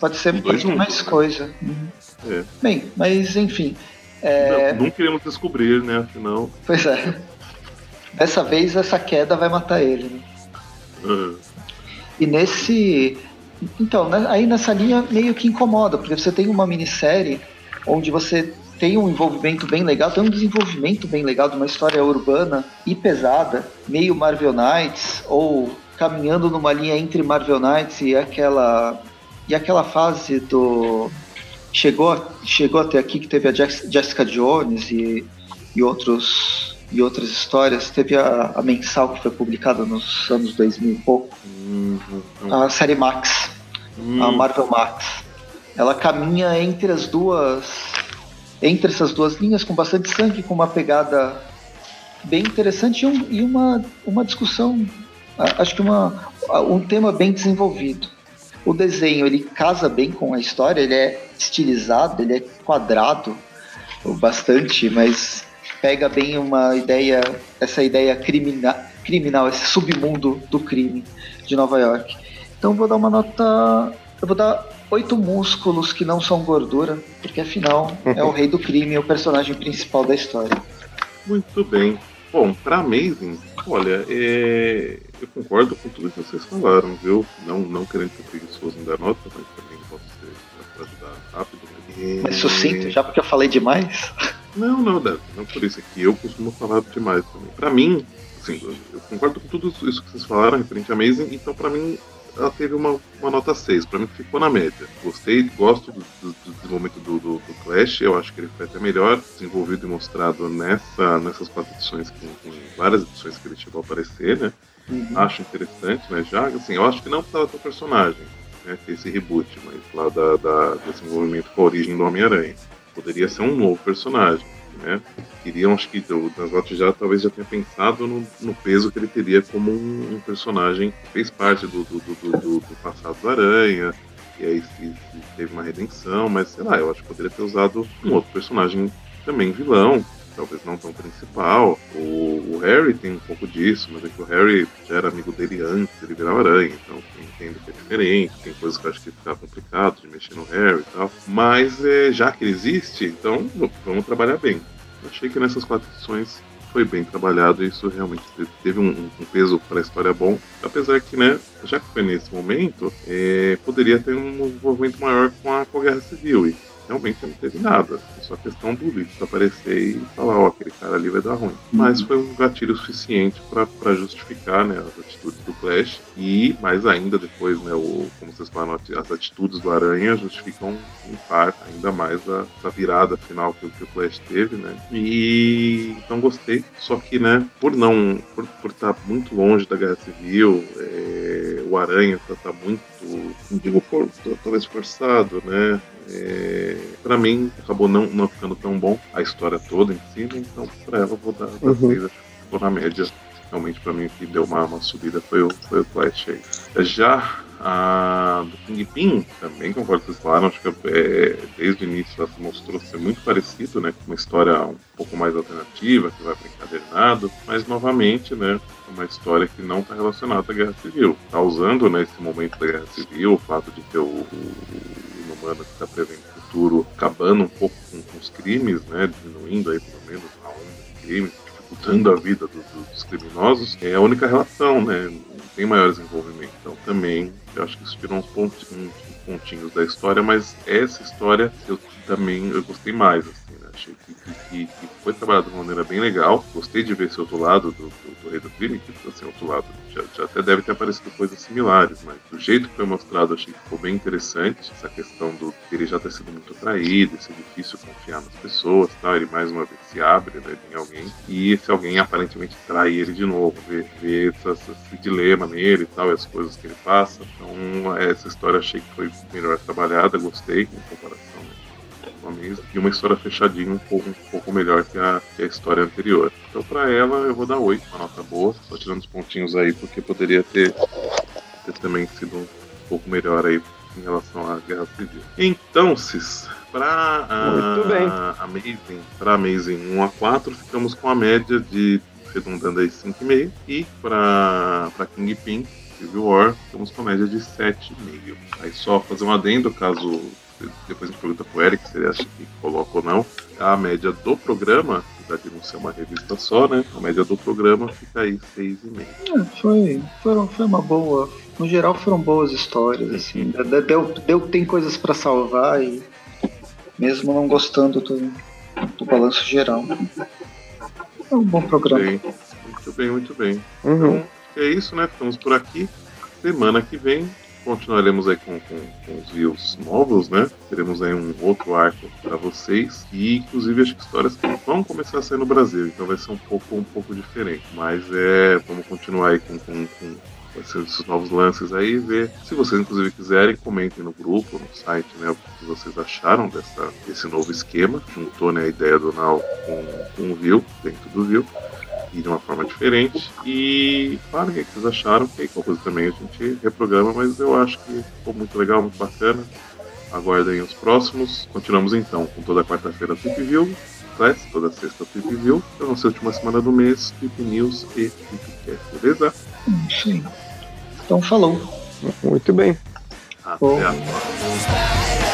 Pode, ser dois juntos, mais né? coisa. Uhum. É. Bem, mas enfim. é, Não, não queremos descobrir, né? Afinal. Pois é. Dessa vez essa queda vai matar ele. Né? ah, E nesse. Então, né, aí nessa linha meio que incomoda, porque você tem uma minissérie onde você tem um envolvimento bem legal, tem um desenvolvimento bem legal de uma história urbana e pesada, meio Marvel Knights, ou caminhando numa linha entre Marvel Knights e aquela. E aquela fase do. Chegou, chegou até aqui que teve a Jessica Jones e, e outros. E outras histórias. Teve a, a mensal que foi publicada nos anos 2000 e pouco hum, hum, a série Max, hum, a Marvel Max. Ela caminha entre as duas, entre essas duas linhas com bastante sangue, com uma pegada bem interessante e, um- e uma, uma discussão, acho que uma, um tema bem desenvolvido. O desenho ele casa bem com a história, ele é estilizado, ele é quadrado bastante, mas pega bem uma ideia, essa ideia crimina, criminal, esse submundo do crime de Nova York. Então vou dar uma nota. Eu vou dar oito músculos que não são gordura, porque afinal é o rei do crime, é o personagem principal da história. Muito bem. Bom, pra Amazing, olha, é, eu concordo com tudo que vocês falaram, viu? Não, não querendo ser preguiçoso dar nota, mas também posso ser pra ajudar rápido. né? Mas sucinto, já porque eu falei demais. Não, não, não, não por isso aqui. Eu costumo falar demais também. Pra mim, assim, eu- concordo com tudo isso que vocês falaram referente a Amazing, então pra mim ela teve uma, uma nota 6. Pra mim ficou na média. Gostei, gosto do, do- do desenvolvimento do, do, do Clash, eu acho que ele foi até melhor desenvolvido e mostrado nessa, nessas quatro edições, com, com várias edições que ele chegou a aparecer, né? Acho interessante, mas já, assim, eu acho que não precisava ter o personagem, né? Ter esse reboot, mas lá da, da, desse envolvimento com a origem do Homem-Aranha. Poderia ser um novo personagem, né? Queriam, acho que o Danslot já talvez já tenha pensado no, no peso que ele teria como um, um personagem que fez parte do, do, do, do- do passado do Aranha, e aí se, se teve uma redenção, mas sei lá, eu acho que poderia ter usado um outro personagem também vilão, talvez não tão principal. O, o Harry tem um pouco disso, mas é que o Harry já era amigo dele antes ele virar o Aranha, então entendo que é diferente, tem coisas que eu acho que fica complicado de mexer no Harry e tal. Mas é, já que ele existe, então vamos trabalhar bem. Eu achei que nessas quatro edições foi bem trabalhado e isso realmente teve um, um peso para a história bom. Apesar que, né, já que foi nesse momento, é, poderia ter um envolvimento maior com a, com a Guerra Civil. E realmente não teve nada. Só questão do Lito aparecer e falar, ó, oh, aquele cara ali vai dar ruim. Uhum. Mas foi um gatilho suficiente para justificar né, as atitudes do Flash. E mais ainda depois, né, o, como vocês falaram, as atitudes do Aranha justificam em parte ainda mais a, a virada final que, que, o Flash teve, né? E então gostei. Só que, né, por não. por, por estar muito longe da Guerra Civil, é, o Aranha tá, tá muito. Não digo for, talvez forçado, né? É, para mim, acabou não, não ficando tão bom a história toda em si, né? então para ela eu vou dar, dar uhum. seis, ficou na média. Realmente para mim o que deu uma, uma subida foi o, foi o Flash aí. Já a do Kingpin, também concordo com vocês falaram, acho que é, desde o início ela se mostrou ser muito parecido, né? Com uma história um pouco mais alternativa, que vai para encadernado, mas novamente, né? Uma história que não está relacionada à Guerra Civil. Está usando nesse né, momento da Guerra Civil o fato de ter o, o humana que está prevendo o futuro, acabando um pouco com, com, os crimes, né, diminuindo aí pelo menos a onda de crimes, dificultando a vida do, do, dos criminosos, é a única relação, né, não tem maiores envolvimentos. Então também, eu acho que isso tirou uns pontinhos, pontinhos da história, mas essa história eu também eu gostei mais, assim achei que, que, que, foi trabalhado de uma maneira bem legal. Gostei de ver esse outro lado do, do, do Rei do Crime, que assim, outro lado já, já, até deve ter aparecido coisas similares, mas do jeito que foi mostrado, achei que ficou bem interessante. Essa questão do ele já ter sido muito traído, ser difícil confiar nas pessoas, tá? ele mais uma vez se abre né, em alguém, e esse alguém aparentemente trai ele de novo, ver essa, esse dilema nele e tal, e as coisas que ele passa. Então, essa história achei que foi melhor trabalhada, gostei em comparação e uma história fechadinha um pouco, um pouco melhor que a, que a história anterior. Então, para ela, eu vou dar 8, uma nota boa, só tirando os pontinhos aí, porque poderia ter, ter também sido um pouco melhor aí em relação à Guerra Civil. Então, Cis, para a, Amazing, para Amazing 1 a 4, ficamos com a média de redundando aí 5,5 e para Kingpin Civil War, ficamos com a média de 7,5. Aí só fazer um adendo, caso depois a gente pergunta pro Eric se ele acha que coloca ou não. A média do programa, apesar de não ser uma revista só, né? A média do programa fica aí 6,5. É, foi, foi, foi uma boa. No geral foram boas histórias, assim. Deu, deu, tem coisas para salvar e mesmo não gostando do, do balanço geral. É um bom programa. Muito bem, muito bem. Muito bem. Uhum. Então, é isso, né? Ficamos por aqui. Semana que vem continuaremos aí com, com, com, os views novos, né? Teremos aí um outro arco para vocês e inclusive as histórias que vão começar a sair no Brasil, então vai ser um pouco um pouco diferente. Mas é, vamos continuar aí com, com, com esses novos lances aí, ver. Se vocês inclusive quiserem, comentem no grupo, no site, né, o que vocês acharam dessa, desse novo esquema. Juntou né, a ideia do Now com, com o View, dentro do View e de uma forma diferente. E falem o que vocês acharam, que qualquer coisa também a gente reprograma, mas eu acho que ficou muito legal, muito bacana. Aguardem os próximos. Continuamos então com toda quarta-feira Trip View, Class, toda sexta Trip View, para nossa última semana do mês, Trip News e Tripcast, beleza? Sim. Então falou. Muito bem. Até a próxima.